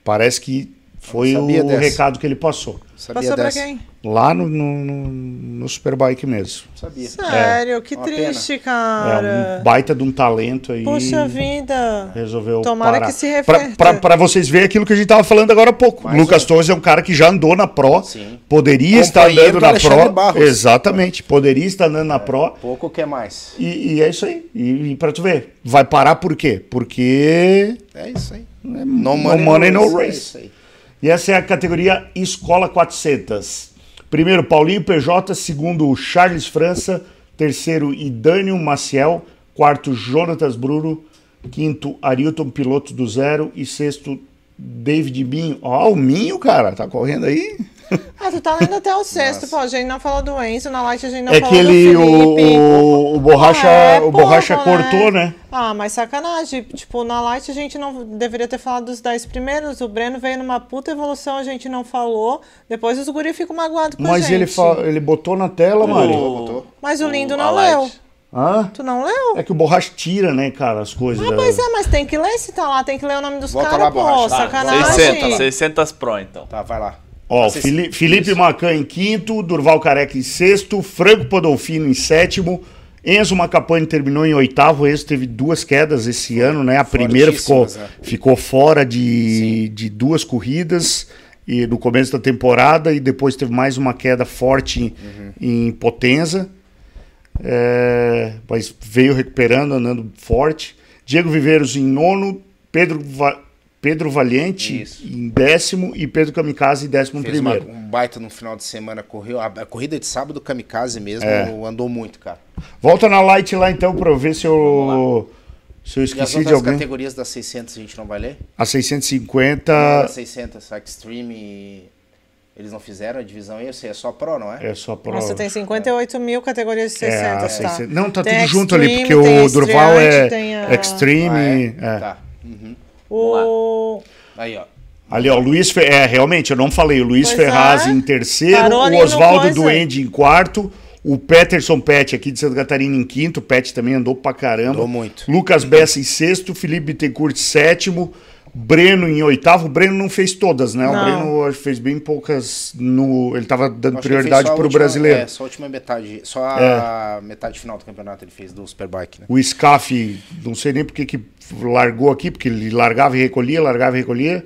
Parece que foi o dessa. recado que ele passou. Sabia Passou pra dessa? quem? Lá no, no, no, no Superbike mesmo. Sabia. Sério, que Uma triste, É cara. um baita de um talento aí. Puxa vida. Resolveu Tomara parar. que se Pra- reverta. pra- Pra vocês verem aquilo que a gente tava falando agora há pouco. Mais Lucas um. Torres é um cara que já andou na Pro. Sim. Poderia estar andando do na Pro. Barros. Exatamente. Poderia estar andando na Pro. Pouco que mais. E, e é isso aí. E, e pra tu ver. Vai parar por quê? Porque. É isso aí. No No money, no É race. isso aí. E essa é a categoria Escola 400. Primeiro, Paulinho PJ. Segundo, Charles França. Terceiro, Idânio Maciel. Quarto, Jonatas Bruno. Quinto, Arilton Piloto do Zero. E sexto, David Minho. Ó, o Minho, cara, tá correndo aí? Ah, tu tá lendo até o sexto, pô. A gente não falou do Enzo, na light a gente não é falou que ele, do Felipe. o, o, o Borracha, É, o pouco, Borracha cortou, né? Ah, mas sacanagem. Tipo, na Light a gente não deveria ter falado dos 10 primeiros. O Breno veio numa puta evolução, a gente não falou. Depois os guri ficam magoados com a Mas gente. ele, fa- ele botou na tela, Mário. Botou. Mas o lindo O não Alight. leu. Hã? Tu não leu? É que o Borracha tira, né, cara, as coisas. Ah, da- pois é, mas tem que ler se tá lá. Tem que ler o nome dos Volta caras, lá, pô. Borracha. Tá, sacanagem. 600, 600 Pro, então. Tá, vai lá. Ó, Fili- Felipe Isso. Macan em quinto, Durval Careca em sexto, Franco Podolfino em sétimo, Enzo Macapane terminou em oitavo. Enzo teve duas quedas esse ano, né? A primeira ficou, né? ficou fora de, de duas corridas. e no começo da temporada e depois teve mais uma queda forte em, em Potenza. É, mas veio recuperando, andando forte. Diego Viveiros em nono, Pedro, Va- Pedro Valiente Isso. em décimo e Pedro Kamikaze em décimo Fez uma- primeiro. um baita no final de semana, correu. A, a corrida de sábado, kamikaze mesmo, É. andou muito, cara. Volta na Light lá então para eu ver se eu, se eu E as esqueci de alguém. categorias das 600 a gente não vai ler? A 650 Não, das 600, a Extreme, eles não fizeram a divisão aí, eu sei, é só Pro, não é? é só para Nossa, tem 58 mil categorias de 600, É, a tá? 600. Não, tá Tem tudo junto ali, Extreme, porque o a Durval é a- Extreme. Ah, é. Tá. Uhum. O... Aí, ó. Ali, ó, Luiz Fe... É, realmente, eu não falei. O Luiz Pois Ferraz é. em terceiro, o Oswaldo. Duende em quarto, o Peterson Pet aqui de Santa Catarina em quinto, o Pet também andou pra caramba. Andou muito. Lucas Bessa em sexto, Felipe Bittencourt sétimo, Breno em oitavo. O Breno não fez todas, né? O Não. Breno acho que fez bem poucas no. Ele tava dando ele prioridade só a pro última- brasileiro. É, só a última metade, só a metade final do campeonato ele fez do Superbike, né? O Scaf, não sei nem porque que largou aqui, porque ele largava e recolhia, largava e recolhia.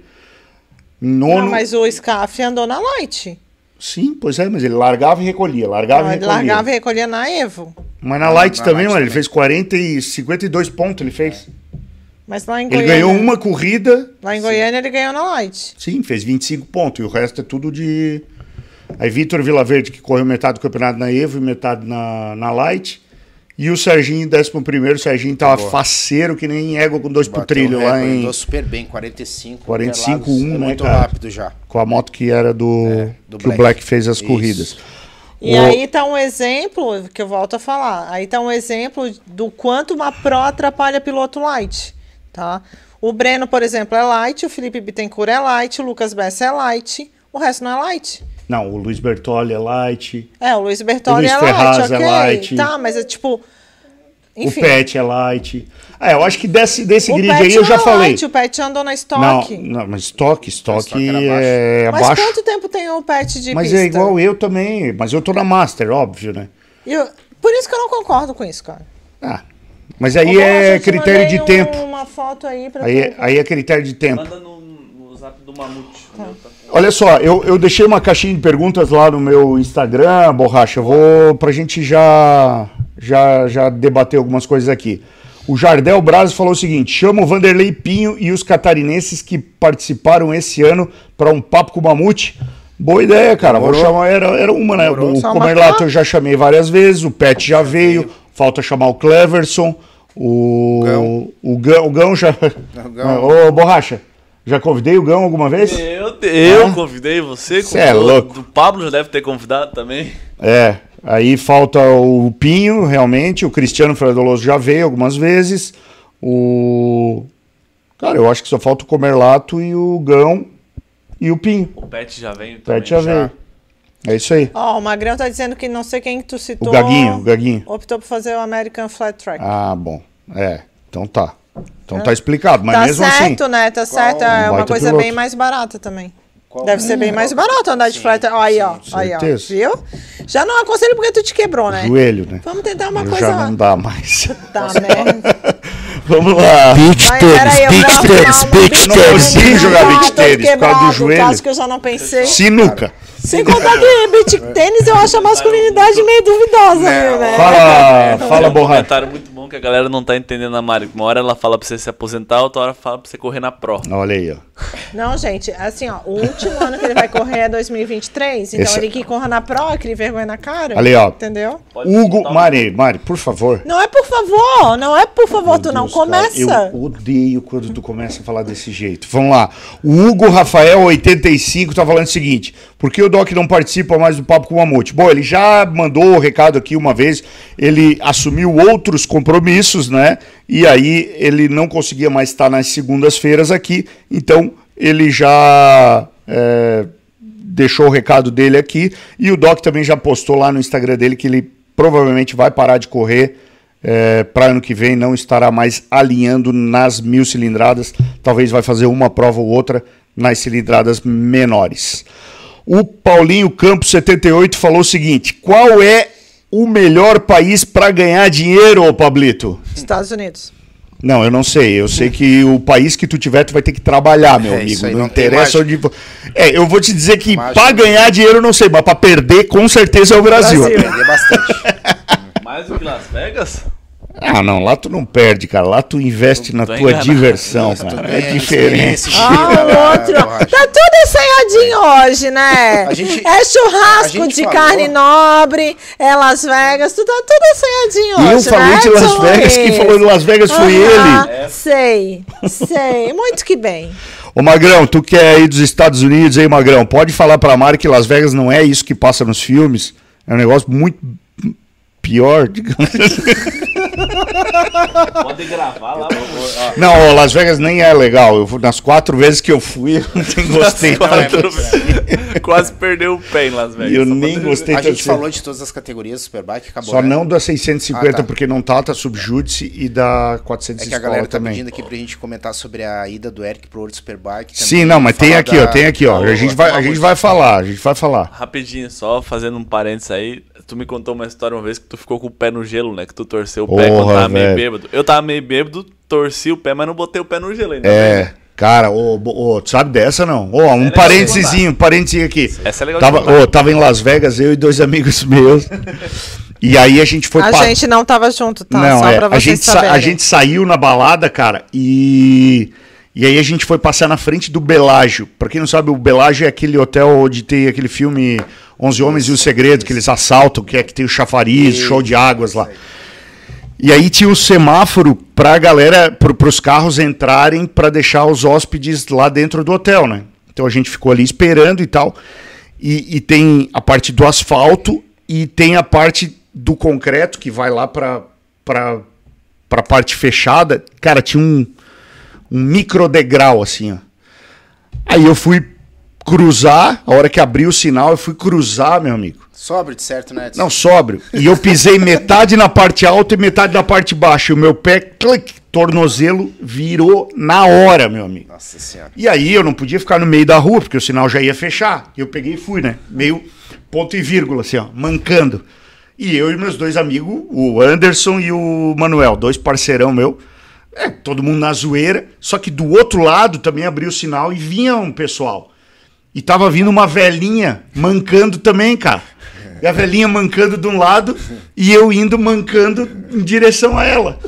Nono. Não, mas o Scaf andou na Light. Sim, pois é, mas ele largava e recolhia, largava Não, e ele recolhia. largava e recolhia na Evo. Mas na Light Na também, Light mano, ele também. fez 40 e 52 pontos, ele fez. Mas lá em Ele Goiânia... ganhou uma corrida, Lá em Goiânia ele ganhou na Light. sim, fez 25 pontos, e o resto é tudo de... Aí Vitor Vilaverde, que correu metade do campeonato na Evo e metade na, na Light. E o Serginho em 11 primeiro, o Serginho tava Boa. faceiro, que nem égua com dois pro Bateu trilho o lá em... Andou super bem, 45. 45, pelados, um, é né, muito cara? rápido já. Com a moto que era do... É, do que o Black. Black fez as Isso. corridas. E O- aí tá um exemplo, que eu volto a falar, aí tá um exemplo do quanto uma Pro atrapalha piloto light, tá? O Breno, por exemplo, é light, o Felipe Bittencourt é light, o Lucas Bessa é light, o resto não é light. Não, o Luiz Bertolli é Light, É, o Luiz Bertolli Luiz é Ferraz light, é ok. light. Tá, mas é tipo... Enfim, o Pet é Light. Ah, eu acho que desse, desse o grid aí eu não já é falei. light, o Pet andou na Não, estoque. não, mas estoque, estoque é Mas abaixo. quanto tempo tem o Pet de Mas pista? é igual eu também, mas eu tô na Master, óbvio, né? Eu- Por isso que eu não concordo com isso, cara. Ah, mas aí Ô, é critério de um- tempo. Uma foto aí pra Aí, é- tu- aí é critério de tempo. Manda no, no zap do Mamute. meu tá- Olha só, eu, eu deixei uma caixinha de perguntas lá no meu Instagram, Borracha. Eu vou pra gente já, já, já debater algumas coisas aqui. O Jardel Braz falou o seguinte: chama o Vanderlei Pinho e os catarinenses que participaram esse ano para um papo com o Mamute. Boa ideia, cara. Vou chamar, era, era uma, né? Demorou. O Comerlato eu já chamei várias vezes, o Pet já veio, falta chamar o Cleverson, o Gão. o Gão, o Gão já. Gão. Ô, Borracha, já convidei o Gão alguma vez? Eu, eu Ah. convidei você, Cê é louco. O Pablo já deve ter convidado também. É, aí falta o Pinho, realmente. O Cristiano Fredoloso já veio algumas vezes. O. Cara, eu acho que só falta o Comerlato e o Gão e o Pinho. O Pet já veio O também. Pet já veio. É isso aí. Ó, o Magrão tá dizendo que não sei quem que tu citou. O Gaguinho, o Gaguinho. Optou por fazer o American Flat Track. Ah, bom. É, então tá. Então tá explicado, mas tá mesmo certo, assim. né? Tá certo. É Um uma baita coisa piloto. bem mais barata também. Qual- Deve ser bem mais barato andar de flat track. Ó, Aí, ó. Aí, ó. certeza. Viu? Já não aconselho porque tu te quebrou, né? Joelho, né? Vamos tentar uma Eu coisa. já não dá mais. Tá, né? Vamos lá. Peraí, eu vou arrumar uma Eu não consigo jogar Ah, beach tênis por causa do joelho. caso que eu já não pensei. Sinuca. Sem contar que beach tênis eu acho a masculinidade meio duvidosa, né? Fala, fala, um borracha. comentário muito bom que a galera não tá entendendo a Mari. Uma hora ela fala pra você se aposentar, outra hora fala pra você correr na Pro. Olha aí, ó. Não, gente, assim, ó, o último ano que ele vai correr é 2023, então Esse- ele que corra na Pro, aquele vergonha na cara. Ali, ó. Entendeu? Pode Hugo, Mari, Mari, por favor. Não é por favor, não é por favor, tu não Deus, cara, começa. eu odeio quando tu começa a falar desse jeito. Vamos lá. O Hugo Rafael 85 tá falando o seguinte: por que o Doc não participa mais do Papo com o Mamute? Bom, ele já mandou o recado aqui uma vez, ele assumiu outros compromissos, né? E aí ele não conseguia mais estar nas segundas-feiras aqui, então ele já. é, deixou o recado dele aqui e o Doc também já postou lá no Instagram dele que ele provavelmente vai parar de correr é, para ano que vem, não estará mais alinhando nas mil cilindradas, talvez vai fazer uma prova ou outra nas cilindradas menores. O Paulinho Campos 78 falou o seguinte: qual é o melhor país para ganhar dinheiro, ô Pablito? Estados Unidos. Não, eu não sei. Eu sei que o país que tu tiver, tu vai ter que trabalhar, meu É, amigo. aí não, não interessa onde. É, eu vou te dizer que pra ganhar dinheiro eu não sei, mas pra perder, com certeza é o Brasil. Brasil. Perder bastante. Mais do que Las Vegas? Ah, não, lá tu não perde, cara. Lá tu investe na tô tua enganado. diverção, Isso, cara. ganha É diferente. experiência, Ah, outro. Tá tudo ensaiadinho hoje, né? A gente- é churrasco de falou- carne nobre, é Las Vegas, tu tá tudo ensaiadinho E eu hoje, falei né, de Las Vegas, quem Luiz? falou de Las Vegas foi ele. Sei, sei. Muito que bem. Ô Magrão, tu que é aí dos Estados Unidos, aí, Magrão, pode falar pra Mari que Las Vegas não é isso que passa nos filmes? É um negócio muito pior, digamos assim. Pode gravar lá. vamos. Não, ó, Las Vegas nem é legal. Eu, nas quatro vezes que eu fui, eu nem gostei Quatro tanto. vezes. Quase perdeu o pé em Las Vegas. Eu nem gostei A gente falou de todas as categorias do Superbike, acabou. Só né? não da 650, Ah, tá. porque não tá, tá subjúdice, e da 400 É que a galera tá também. pedindo aqui pra gente comentar sobre a ida do Eric pro World Superbike. Sim, também, não, mas tem aqui, ó, da- tem aqui, ó. A gente vai, a gente vai falar, a gente vai falar. Rapidinho, só fazendo um parênteses aí. Tu me contou uma história uma vez que tu ficou com o pé no gelo, né? Que tu torceu o pé Porra, quando tava meio velho. bêbado. Eu tava meio bêbado, torci o pé, mas não botei o pé no gelo ainda. É, cara, ô, ô, sabe dessa não? Ó, um legal parênteses, parênteses aqui. Essa é legal Tava, ô, tava em Las Vegas, eu e dois amigos meus. e aí a gente foi a pa- gente não tava junto, tá? Não, Só é, pra a, vocês gente sa- saberem. a gente saiu na balada, cara, e. E aí a gente foi passar na frente do Belágio. Pra quem não sabe, o Belágio é aquele hotel onde tem aquele filme Onze Homens e o Segredo, que eles assaltam, que é que tem o chafariz, show de águas lá. E aí tinha o semáforo pra galera, pro, pros carros entrarem pra deixar os hóspedes lá dentro do hotel, né? Então a gente ficou ali esperando e tal. E, e tem a parte do asfalto e tem a parte do concreto que vai lá pra, pra parte fechada. Cara, tinha um, um micro degrau assim, ó. Aí eu fui cruzar, a hora que abriu o sinal, eu fui cruzar, meu amigo. Sóbrio, de certo, né? Edson? Não, sóbrio. E eu pisei metade na parte alta e metade na parte baixa. E o meu pé, clic, tornozelo, virou na hora, meu amigo. Nossa senhora. E aí eu não podia ficar no meio da rua, porque o sinal já ia fechar. Eu peguei e fui, né? Meio ponto e vírgula, assim, ó, mancando. E eu e meus dois amigos, o Anderson e o Manuel, dois parceirão meu. É, todo mundo na zoeira. Só que do outro lado também abriu o sinal e vinha um pessoal. E tava vindo uma velhinha mancando também, cara. E a velhinha mancando de um lado e eu indo mancando em direção a ela.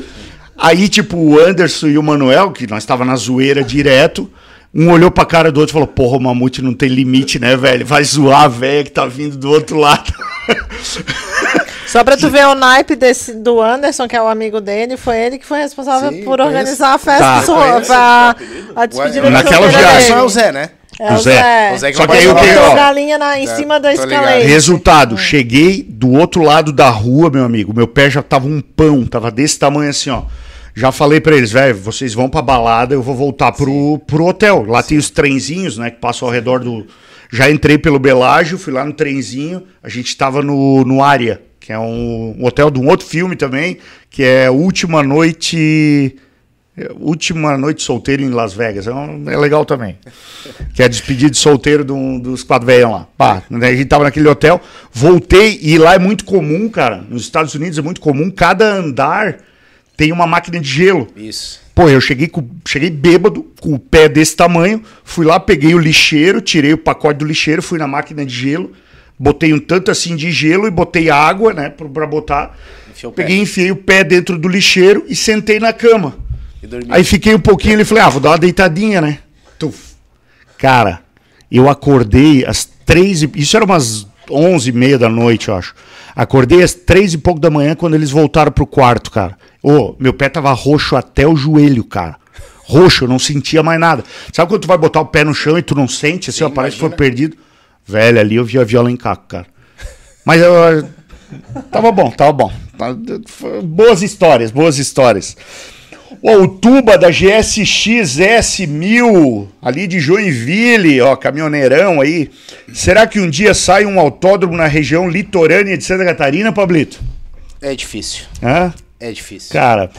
Aí, tipo, o Anderson e o Manuel, que nós tava na zoeira direto, um olhou pra cara do outro e falou: Porra, o mamute não tem limite, né, velho? Vai zoar a velha que tá vindo do outro lado. Só pra tu ver o naipe desse, do Anderson, que é o amigo dele, foi ele que foi responsável Sim, por conheço. organizar a festa Tá. Conheço. pra a despedida Naquela viagem. Só é o Zé, né? É O o Zé. Zé. O Zé que Só que aí pode o que, falar. ó, Botou galinha na, em Tá, cima da escalete. Resultado, cheguei do outro lado da rua, meu amigo. Meu pé já tava um pão, tava desse tamanho assim, ó. Já falei pra eles, velho, vocês vão pra balada, eu vou voltar pro, pro hotel. Lá tem os trenzinhos, né, que passam ao redor do. Já entrei pelo Belágio, fui lá no trenzinho. A gente tava no, no Área, que é um, um hotel de um outro filme também, que é Última Noite. Última Noite Solteiro em Las Vegas. É, um- é legal também. Que é a despedida de solteiro de um- dos quatro velhão lá. Pá, né, a gente tava naquele hotel, voltei, e lá é muito comum, cara. Nos Estados Unidos é muito comum, cada andar tem uma máquina de gelo. Isso. Pô, eu cheguei, com, cheguei bêbado, com o pé desse tamanho, fui lá, peguei o lixeiro, tirei o pacote do lixeiro, fui na máquina de gelo, botei um tanto assim de gelo e botei água, né, pra, pra botar. Enfiou o pé. Peguei, enfiei o pé dentro do lixeiro e sentei na cama. E. Aí fiquei um pouquinho e falei, ah, vou dar uma deitadinha, né? Tuf. Cara, eu acordei às três e... Isso era umas onze e meia da noite, eu acho. Acordei às três e pouco da manhã quando eles voltaram pro quarto, cara. Ô, meu pé tava roxo até o joelho, cara. Roxo, eu não sentia mais nada. Sabe quando tu vai botar o pé no chão e tu não sente, assim, ó, parece que foi perdido? Velho, ali eu vi a viola em caco, cara. Mas eu... Tava bom, tava bom. Tá- Boas histórias, boas histórias. Ó, o Tuba da GSX S1000, ali de Joinville, ó, caminhoneirão aí. Será que um dia sai um autódromo na região litorânea de Santa Catarina, Pablito? É difícil. Hã? É difícil. Cara,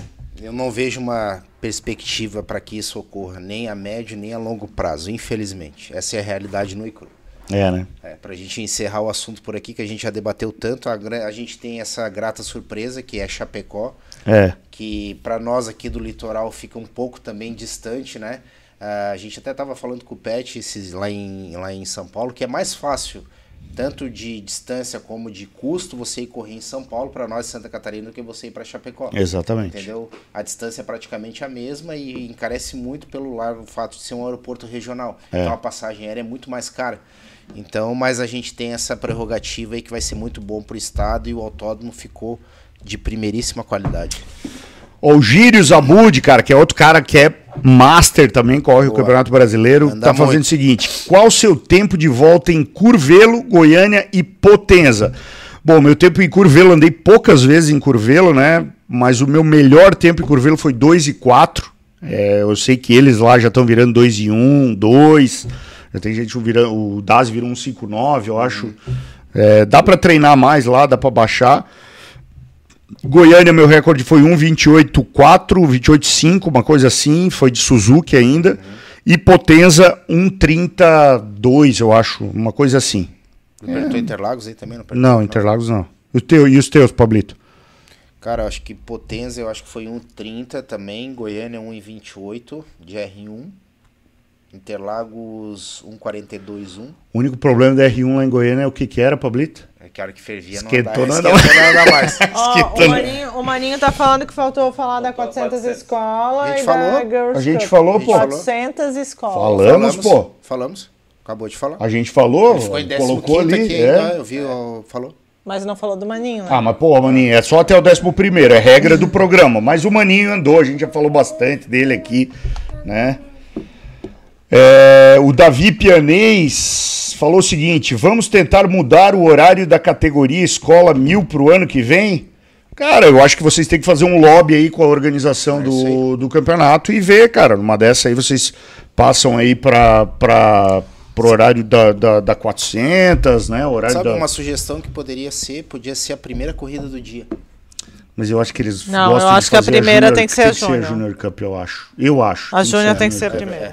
Eu não vejo uma perspectiva para que isso ocorra, nem a médio nem a longo prazo, infelizmente. Essa é a realidade no ICRU. É, né? É, pra gente encerrar o assunto por aqui, que a gente já debateu tanto, a, a gente tem essa grata surpresa que é Chapecó, É. que para nós aqui do litoral fica um pouco também distante, né? Ah, a gente até estava falando com o Pet esses, lá, em, lá em São Paulo, que é mais fácil, tanto de distância como de custo, você ir correr em São Paulo para nós Santa Catarina do que você ir para Chapecó. Exatamente. Entendeu? A distância é praticamente a mesma e encarece muito pelo largo fato de ser um aeroporto regional. É. Então a passagem aérea é muito mais cara. Então, mas a gente tem essa prerrogativa aí que vai ser muito bom pro estado e o autódromo ficou de primeiríssima qualidade. O Gírio Zabud, cara, que é outro cara que é master também, corre o Boa. Campeonato Brasileiro, Anda tá fazendo muito. o seguinte: qual o seu tempo de volta em Curvelo, Goiânia e Potenza? Bom, meu tempo em Curvelo, andei poucas vezes em Curvelo, né? Mas o meu melhor tempo em Curvelo foi 2 e 4. É, eu sei que eles lá já estão virando 2 e 1, 2. Já tem gente virando. O Daz virou um 5,9, eu acho. É, dá pra treinar mais lá, dá pra baixar. Goiânia, meu recorde foi 1,28,4, 28,5, uma coisa assim, foi de Suzuki ainda. E Potenza 1,32, eu acho, uma coisa assim. Apertou Interlagos aí também? Não, apertou? Não, Interlagos não. O teu, e os teus, Pablito? Cara, eu acho que Potenza eu acho que foi 1,30 também. Goiânia 1,28 de R1. Interlagos 1,42,1. O único problema da R1 lá em Goiânia é o que que era, Pablito? É que a hora que fervia Esquentou, não andava, anda esquentou, não andava mais. Ó, Esquentando. o, Maninho, o Maninho tá falando que faltou falar da 400 escola A gente e da falou? Girls A gente Cup. falou, pô. 400 escolas. Falamos, pô. Falamos. Acabou de falar. A gente falou, Ele ficou em 15 colocou ali. aqui é. ainda, eu vi, falou. Mas não falou do Maninho, né? Ah, mas pô, Maninho, é só até o 11 primeiro, é regra do programa. Mas o Maninho andou, a gente já falou bastante dele aqui, né? É, o Davi Pianês falou o seguinte: vamos tentar mudar o horário da categoria escola mil pro ano que vem? Cara, eu acho que vocês têm que fazer um lobby aí com a organização É do, do campeonato e ver, cara. Numa dessa aí vocês passam aí pra, pra, pro horário da, da, da 400, né? Horário Sabe da... uma sugestão que poderia ser? Podia ser a primeira corrida do dia. Mas eu acho que eles Não, gostam eu de acho que a primeira Júnior- tem que ser a Júnior. Júnior Cup, eu acho. Eu acho. A Júnior tem que ser a primeira. É,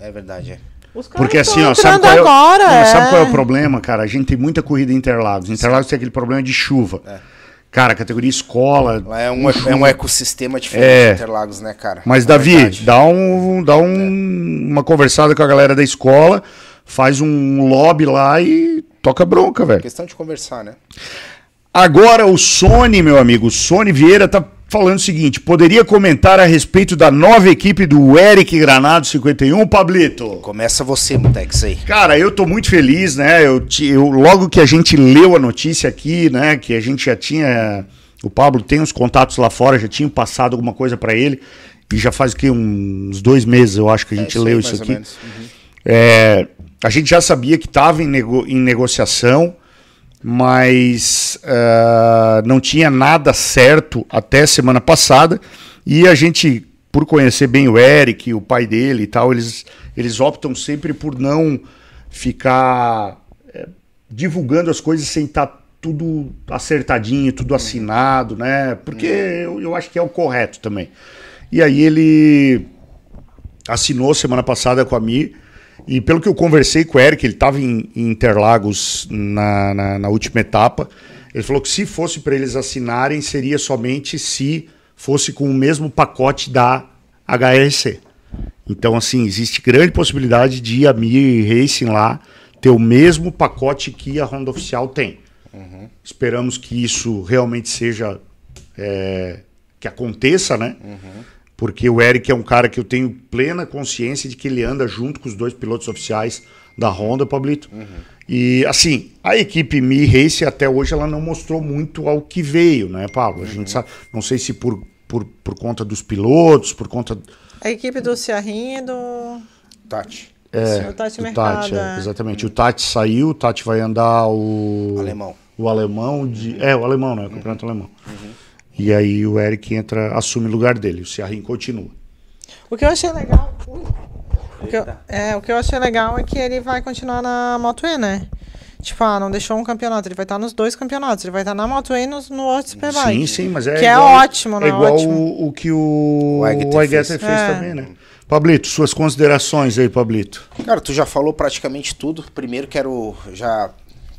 é verdade, é. Os caras Porque assim, ó, sabe qual, é, o- agora, Não, é. sabe qual é o problema, cara? A gente tem muita corrida em Interlagos. Interlagos tem aquele problema de chuva. Cara, categoria escola. Lá é um, é um ecossistema diferente É. de Interlagos, né, cara? Mas, É Davi, verdade. dá, um, dá um, uma conversada com a galera da escola, faz um lobby lá e toca bronca, velho. Questão de conversar, né? Agora o Sony, meu amigo, o Sony Vieira tá falando o seguinte: poderia comentar a respeito da nova equipe do Eric Granado 51, Pablito? Começa você, Mutex, aí. Cara, eu tô muito feliz, né? Eu, eu- logo que a gente leu a notícia aqui, né? Que a gente já tinha. O Pablo tem uns contatos lá fora, já tinha passado alguma coisa pra ele. E já faz o quê? Uns dois meses, eu acho que a É gente aí, leu mais isso aqui. Uhum. É, a gente já sabia que estava em, nego- em negociação, mas ah, não tinha nada certo até semana passada. E a gente, por conhecer bem o Eric, o pai dele e tal, eles, eles optam sempre por não ficar é, divulgando as coisas sem estar tudo acertadinho, tudo assinado, né? Porque eu, eu acho que é o correto também. E aí ele assinou semana passada com a Mi. E pelo que eu conversei com o Eric, ele estava em, em Interlagos na, na, na última etapa. Ele falou que se fosse para eles assinarem, seria somente se fosse com o mesmo pacote da HRC. Então, assim, existe grande possibilidade de a Mi Racing lá ter o mesmo pacote que a Honda Oficial tem. Esperamos que isso realmente seja. é, que aconteça, né? Porque o Eric é um cara que eu tenho plena consciência de que ele anda junto com os dois pilotos oficiais da Honda, Pablito. E assim, a equipe Mi Race até hoje ela não mostrou muito ao que veio, né, Pablo? A gente sabe, não sei se por, por, por conta dos pilotos, por conta A equipe do Ciarrinha e do. Tati. do Tati do Mercado. Tati, é, é. exatamente. O Tati saiu, o Tati vai andar o Alemão. o alemão de, é, o alemão, né, o campeonato alemão. E aí o Eric entra, assume o lugar dele, o Ciarrin continua. O que eu achei legal. O que eu, é, o que eu achei legal é que ele vai continuar na Moto E, né? Tipo, ah, não deixou um campeonato. Ele vai estar nos dois campeonatos. Ele vai estar na Moto E e no, no World Superbike. Sim, sim, mas é Que é igual, ótimo, não é é igual ótimo? o, o que o, Aguirre fez. fez, É. também, né? Pablito, suas considerações aí, Pablito. Cara, tu já falou praticamente tudo. Primeiro quero, já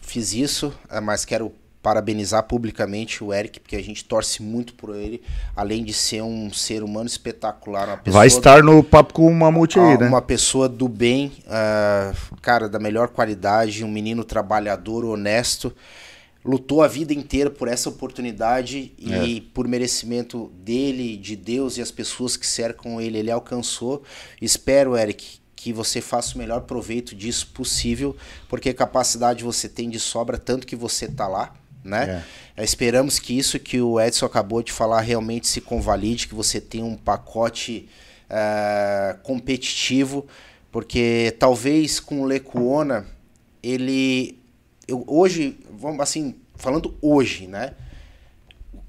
fiz isso, eh, mas quero parabenizar publicamente o Eric, porque a gente torce muito por ele, além de ser um ser humano espetacular, uma pessoa Vai estar no papo com o Mamute aí, Ah, né? Uma pessoa do bem, ah, cara, da melhor qualidade, um menino trabalhador, honesto. Lutou a vida inteira por essa oportunidade e É. por merecimento dele, de Deus e as pessoas que cercam ele, ele alcançou. Espero, Eric, que você faça o melhor proveito disso possível, porque capacidade você tem de sobra, tanto que você tá lá, né? Eh, Esperamos que isso que o Edson acabou de falar realmente se convalide, que você tenha um pacote eh, competitivo, porque talvez com o Lecuona, ele. Eu, hoje, vamos assim, falando hoje, né?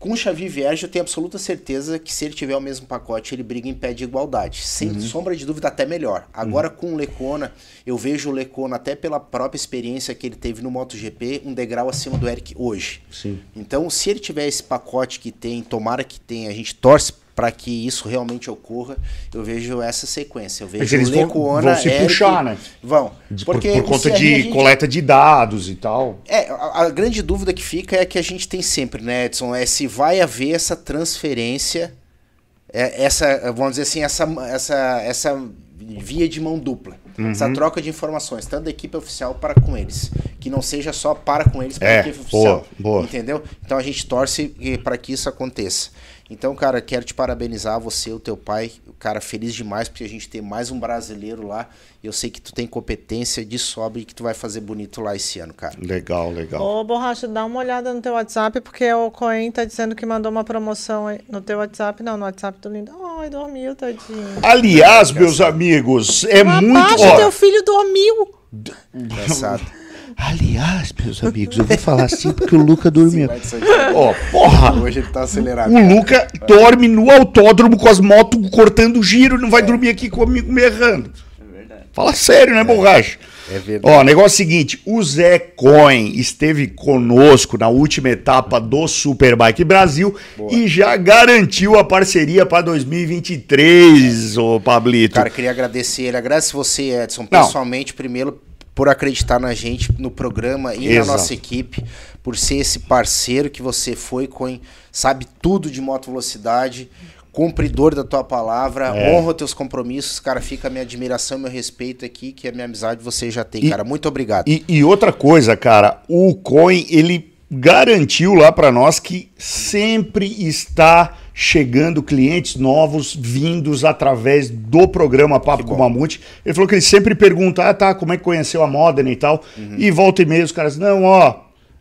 Com o Xavi Vierge, eu tenho absoluta certeza que se ele tiver o mesmo pacote, ele briga em pé de igualdade. Sem sombra de dúvida, até melhor. Agora, com o Lecona, eu vejo o Lecona, até pela própria experiência que ele teve no MotoGP, um degrau acima do Eric hoje. Sim. Então, se ele tiver esse pacote que tem, tomara que tenha, a gente torce para que isso realmente ocorra, eu vejo essa sequência. Eu vejo Mas eles vão, Lecuona, vão se Eric- puxar, né? Vão. Por, Porque por o conta de gente- coleta de dados e tal. é, a, a grande dúvida que fica é que a gente tem sempre, né, Edson? É se vai haver essa transferência, é, essa, vamos dizer assim, essa, essa, essa via de mão dupla. Uhum. Essa troca de informações, tanto da equipe oficial para com eles. Que não seja só para com eles, para É, a equipe boa, oficial. boa. Entendeu? Então a gente torce para que isso aconteça. Então, cara, quero te parabenizar, você, o teu pai, cara, feliz demais porque a gente tem mais um brasileiro lá. E eu sei que tu tem competência de sobra e que tu vai fazer bonito lá esse ano, cara. Legal, legal. Ô, Borracha, dá uma olhada no teu WhatsApp, porque o Coen tá dizendo que mandou uma promoção aí. No teu WhatsApp, não, no WhatsApp do Lindo. Ai, dormiu, tadinho. Aliás, meus amigos, é muito. Abaixa, ó, teu filho dormiu. Engraçado. Aliás, meus amigos, eu vou falar assim porque o Luca dormiu. Ó, porra! Hoje ele tá acelerado. O Luca dorme no autódromo com as motos cortando giro, não vai dormir aqui comigo me errando. É verdade. Fala sério, né, borracha? É verdade. Ó, negócio é o seguinte, o Zé Coin esteve conosco na última etapa do Superbike Brasil e já garantiu a parceria para 2023, ô Pablito. Cara, queria agradecer ele. Agradece você, Edson, Não. pessoalmente, primeiro, por acreditar na gente, no programa e Exato. na nossa equipe, por ser esse parceiro que você foi, com, sabe tudo de moto velocidade, cumpridor da tua palavra, É. honra teus compromissos. Cara, fica a minha admiração e meu respeito aqui, que a minha amizade você já tem, E- cara. Muito obrigado. E, e outra coisa, cara, o Coin, ele garantiu lá para nós que sempre está chegando clientes novos vindos através do programa Papo com. Mamute. Ele falou que ele sempre pergunta, ah, tá, como é que conheceu a Modena e tal. Uhum. E volta e meia os caras, não, ó,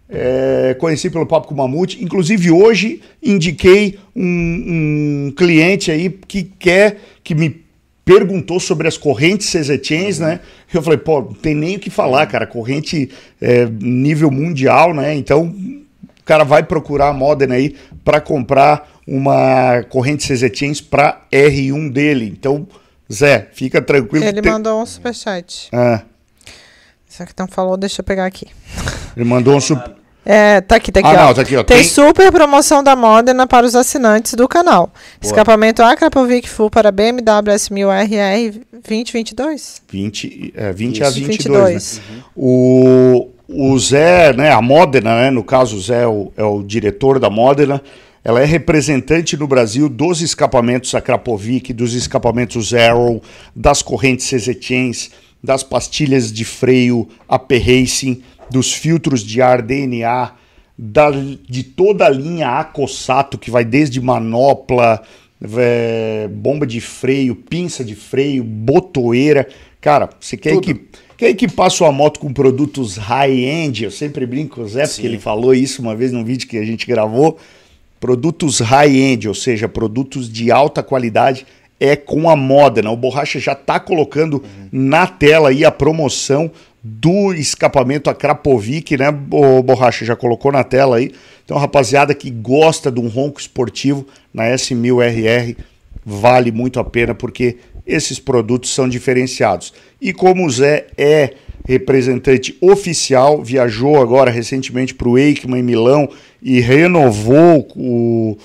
é, conheci pelo Papo com Mamute. Inclusive hoje indiquei um, um cliente aí que quer, que me perguntou sobre as correntes CZ Chains, né? Eu falei, pô, não tem nem o que falar, cara. Corrente é, nível mundial, né? Então, o cara vai procurar a Modena aí para comprar uma corrente CZ Chains para R1 dele. Então, Zé, fica tranquilo. Ele que mandou um superchat. Ah, Isso aqui não falou, deixa eu pegar aqui. ele mandou um super... É, tá aqui, tá aqui, Ah, ó. não, tá aqui, ó. Tem, Tem- super promoção da Modena para os assinantes do canal. Escapamento Akrapovic Full para BMW S1000RR 2022. 20, é, 20 a Isso. 22, 22. né? O, o Zé, né, a Modena, né, no caso o Zé é o, é o diretor da Modena, ela é representante no Brasil dos escapamentos Akrapovic, dos escapamentos Arrow, das correntes Chains, das pastilhas de freio AP Racing, dos filtros de ar DNA, da- de toda a linha Acossato, que vai desde manopla, é, bomba de freio, pinça de freio, botoeira. Cara, você quer Tudo. que quer equipar sua moto com produtos high-end? Eu sempre brinco com o Zé, porque Sim. ele falou isso uma vez num vídeo que a gente gravou. Produtos high-end, ou seja, produtos de alta qualidade, é com a Modena. O Borracha já está colocando na tela aí a promoção do escapamento Akrapovic, né? O Borracha já colocou na tela aí. Então, rapaziada que gosta de um ronco esportivo na S1000RR, vale muito a pena porque esses produtos são diferenciados. E como o Zé é representante oficial, viajou agora recentemente para o Eichmann em Milão e renovou o,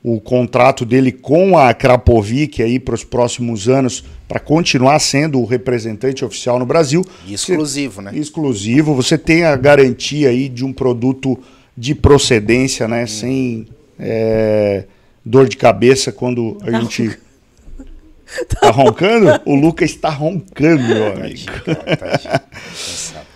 o contrato dele com a Krapovic aí para os próximos anos para continuar sendo o representante oficial no Brasil. E exclusivo, né? Exclusivo. Você tem a garantia aí de um produto de procedência, né? Sem é, dor de cabeça quando a gente tá roncando. O Lucas está roncando, meu amigo. Tadinho, cara, tadinho.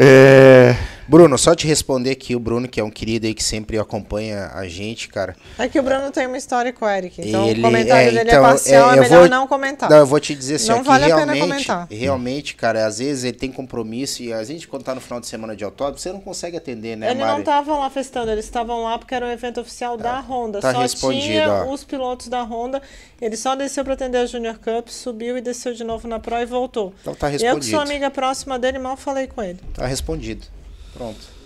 É, Bruno, só te responder aqui, o Bruno, que é um querido aí que sempre acompanha a gente, cara. É que o Bruno tem uma história com o Eric, então Ele- o comentário é, dele então, é parcial, é, é, melhor vou- não comentar. Não, eu vou te dizer assim, Não ó, vale a pena comentar. realmente, cara, às vezes ele tem compromisso e a gente quando tá no final de semana de autódromo, você não consegue atender, né, Ele Mari? não tava lá festando, eles estavam lá porque era um evento oficial da Honda. tá só respondido, tinha ó. os pilotos da Honda. Ele só desceu para atender a Junior Cup, subiu e desceu de novo na Pro e voltou. Então tá Eu que sou respondido. amiga próxima dele, mal falei com ele. Tá respondido. Pronto.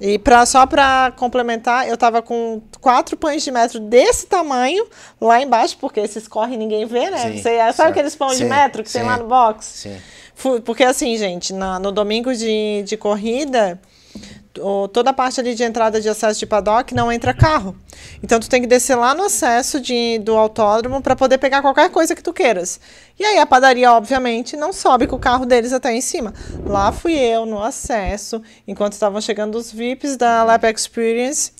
E pra, só pra complementar, eu tava com quatro pães de metro desse tamanho lá embaixo, porque esses correm e ninguém vê, né? Sim, Você, sabe certo. aqueles pães de metro que tem sim. lá no box? Sim. Porque assim, gente, na- no domingo de, de corrida, toda a parte ali de entrada de acesso de paddock não entra carro. Então tu tem que descer lá no acesso de, do autódromo para poder pegar qualquer coisa que tu queiras. E aí a padaria, obviamente, não sobe com o carro deles até em cima. Lá fui eu no acesso, enquanto estavam chegando os VIPs da Lap Experience.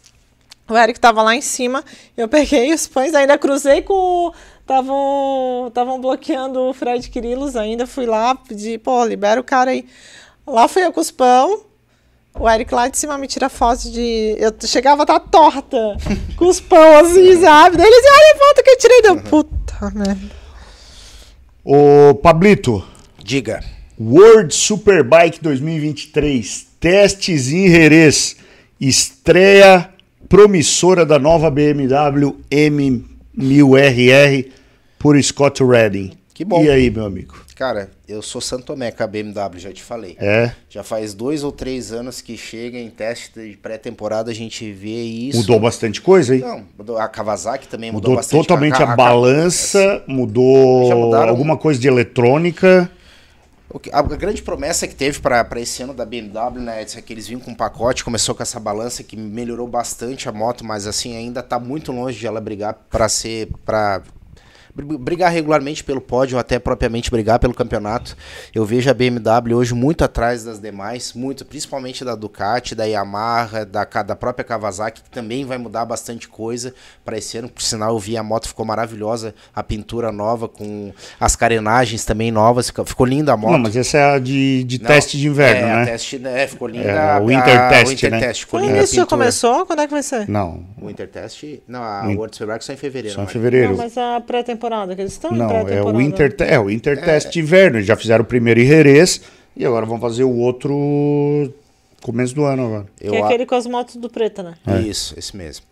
O Eric tava lá em cima, eu peguei os pães, ainda cruzei com. estavam bloqueando o Fred Quirilos ainda, fui lá, pedi, pô, libera o cara aí. Lá fui eu com os pão, o Eric lá de cima me tira foto de. Eu chegava a tá torta, com os pão assim, sabe? Daí ele dizia, olha a foto que eu tirei. Deu, puta merda. Ô, Pablito, Diga. World Superbike 2023, testes em Jerez, estreia promissora da nova BMW M1000RR por Scott Redding. Que bom. E aí, meu amigo? Cara, eu sou Santomé com a BMW, já te falei. É, Já faz dois ou três anos que chega em teste de pré-temporada, a gente vê isso. mudou bastante coisa, hein? Não, mudou. A Kawasaki também mudou, Mudou bastante. totalmente a, Ka- balança, Já mudou alguma coisa de eletrônica. A grande promessa que teve para esse ano da BMW, né, é que eles vinham com um pacote, começou com essa balança que melhorou bastante a moto, mas assim ainda tá muito longe de ela brigar para ser para brigar regularmente pelo pódio, ou até propriamente brigar pelo campeonato. Eu vejo a BMW hoje muito atrás das demais, muito, principalmente da Ducati, da Yamaha, da, da própria Kawasaki, que também vai mudar bastante coisa para esse ano. Por sinal, eu vi a moto ficou maravilhosa, a pintura nova com as carenagens também novas, ficou- ficou linda a moto. Não, mas essa é a de, de Não, teste de inverno, é, a né? teste, né? Ficou linda. É, a- o Winter a- Test, o Winter né? Test, ficou linda isso já começou? Quando é que vai ser? Não, O Winter Test? Não, a World Superbike só em fevereiro. só em né? fevereiro. Não, mas a pré-temporada, que eles estão em Não, é o Winter, é o Winter Test de inverno. Eles já fizeram o primeiro em Jerez e agora vão fazer o outro começo do ano agora. Que Eu é a- aquele com as motos do preta, né? Isso, esse mesmo.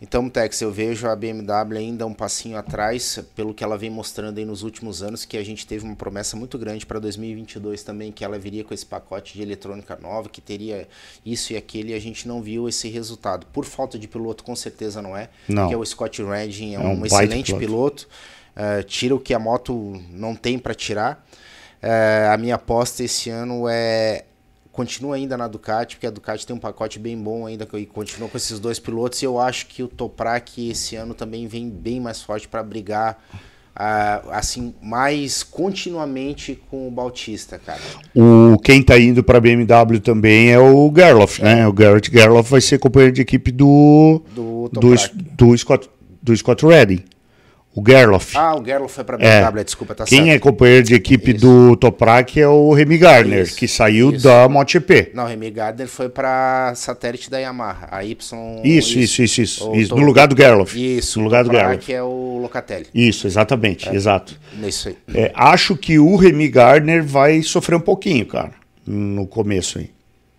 Então, Tex, eu vejo a BMW ainda um passinho atrás, pelo que ela vem mostrando aí nos últimos anos, que a gente teve uma promessa muito grande para 2022 também, que ela viria com esse pacote de eletrônica nova, que teria isso e aquele, e a gente não viu esse resultado. Por falta de piloto, com certeza não é. Não. Porque o Scott Redding é, É um um, excelente piloto, eh, tira o que a moto não tem para tirar. Eh, a minha aposta esse ano é continua ainda na Ducati, porque a Ducati tem um pacote bem bom ainda e continua com esses dois pilotos. E eu acho que o Toprak esse ano também vem bem mais forte para brigar ah, assim mais continuamente com o Bautista, cara. O, quem tá indo pra BMW também é o Gerloff, né? O Garrett Gerloff vai ser companheiro de equipe do, Do do, do, Scott, do Scott Redding. O Gerloff. Ah, o Gerloff foi para É. BMW, desculpa, tá Quem é certo. companheiro de equipe Isso. do Toprak é o Remy Gardner, Isso, que saiu isso. da MotoGP. Não, o Remy Gardner foi para satélite da Yamaha, a Y. Isso, isso, isso, isso. Isso. No lugar do Gerloff. Isso, No lugar do Gerloff. é o Locatelli. Isso, exatamente, exato. Isso aí. É, acho que o Remy Gardner vai sofrer um pouquinho, cara, no começo aí.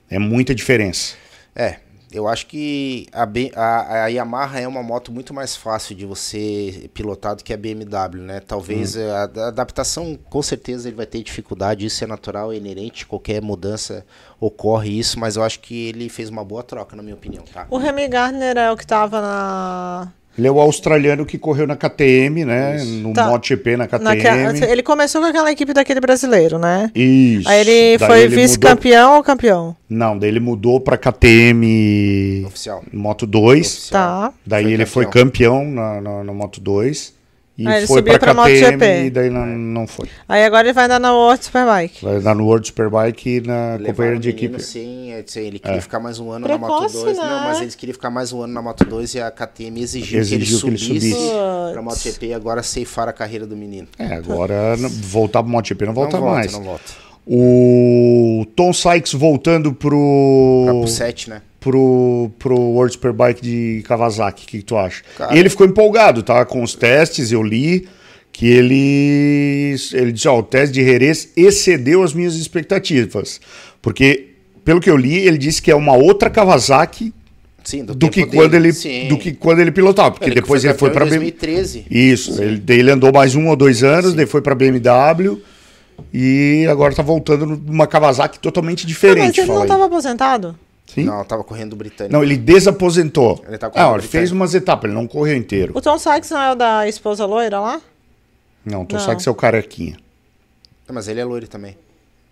É muita diferença. É, eu acho que a, B- a- a Yamaha é uma moto muito mais fácil de você pilotar do que a BMW, né? Talvez Hum. a, a adaptação, com certeza ele vai ter dificuldade, isso é natural, é inerente, qualquer mudança ocorre isso, mas eu acho que ele fez uma boa troca, na minha opinião, tá? O Remy Gardner é o que tava na. Ele é o australiano que correu na KTM, né? Isso. No Tá. MotoGP na KTM. Ele começou com aquela equipe daquele brasileiro, né? Isso. Aí ele Daí foi vice-campeão ou campeão? mudou- Não, daí ele mudou pra KTM Oficial. Moto 2. Oficial. Tá. Daí Foi ele foi campeão na, na, na Moto 2. E Aí ele foi subiu pra pra KTM e daí não, não foi. Aí agora ele vai andar na World Superbike. Vai dar no World Superbike e na Levaram companheira de menino equipe. Sem, é, ele queria ficar mais um ano Precoce, na Moto 2. né? Não, mas eles queriam ficar mais um ano na Moto 2 e a KTM exigiu, Exigiu que ele que ele subisse, subisse. pra MotoGP e agora ceifaram a carreira do menino. É, agora voltar pro MotoGP não volta não volta, mais. não volta. O Tom Sykes voltando pro, Pra pro 7, né? pro, pro World Superbike de Kawasaki. O que, que tu acha? Cara- E ele ficou empolgado, tá? Com os testes, eu li que ele, ele disse, ó, o teste de Jerez excedeu as minhas expectativas. Porque, pelo que eu li, ele disse que é uma outra Kawasaki Sim, do, do que, dele. quando ele, Sim. do que quando ele pilotava. Porque Ele depois ele foi para BMW. 2013. Isso, ele, daí ele andou mais um ou dois anos, daí foi para BMW e agora tá voltando numa Kawasaki totalmente Ah, mas diferente. ele não estava aposentado? Sim? Não, Não, tava correndo o britânico. ele desaposentou. Ele tá ah, o ele fez umas etapas, ele não correu inteiro. O Tom Sykes não é o da esposa loira lá? Não, tu Não. sabe que você é o carequinha. Não, mas ele é loiro também.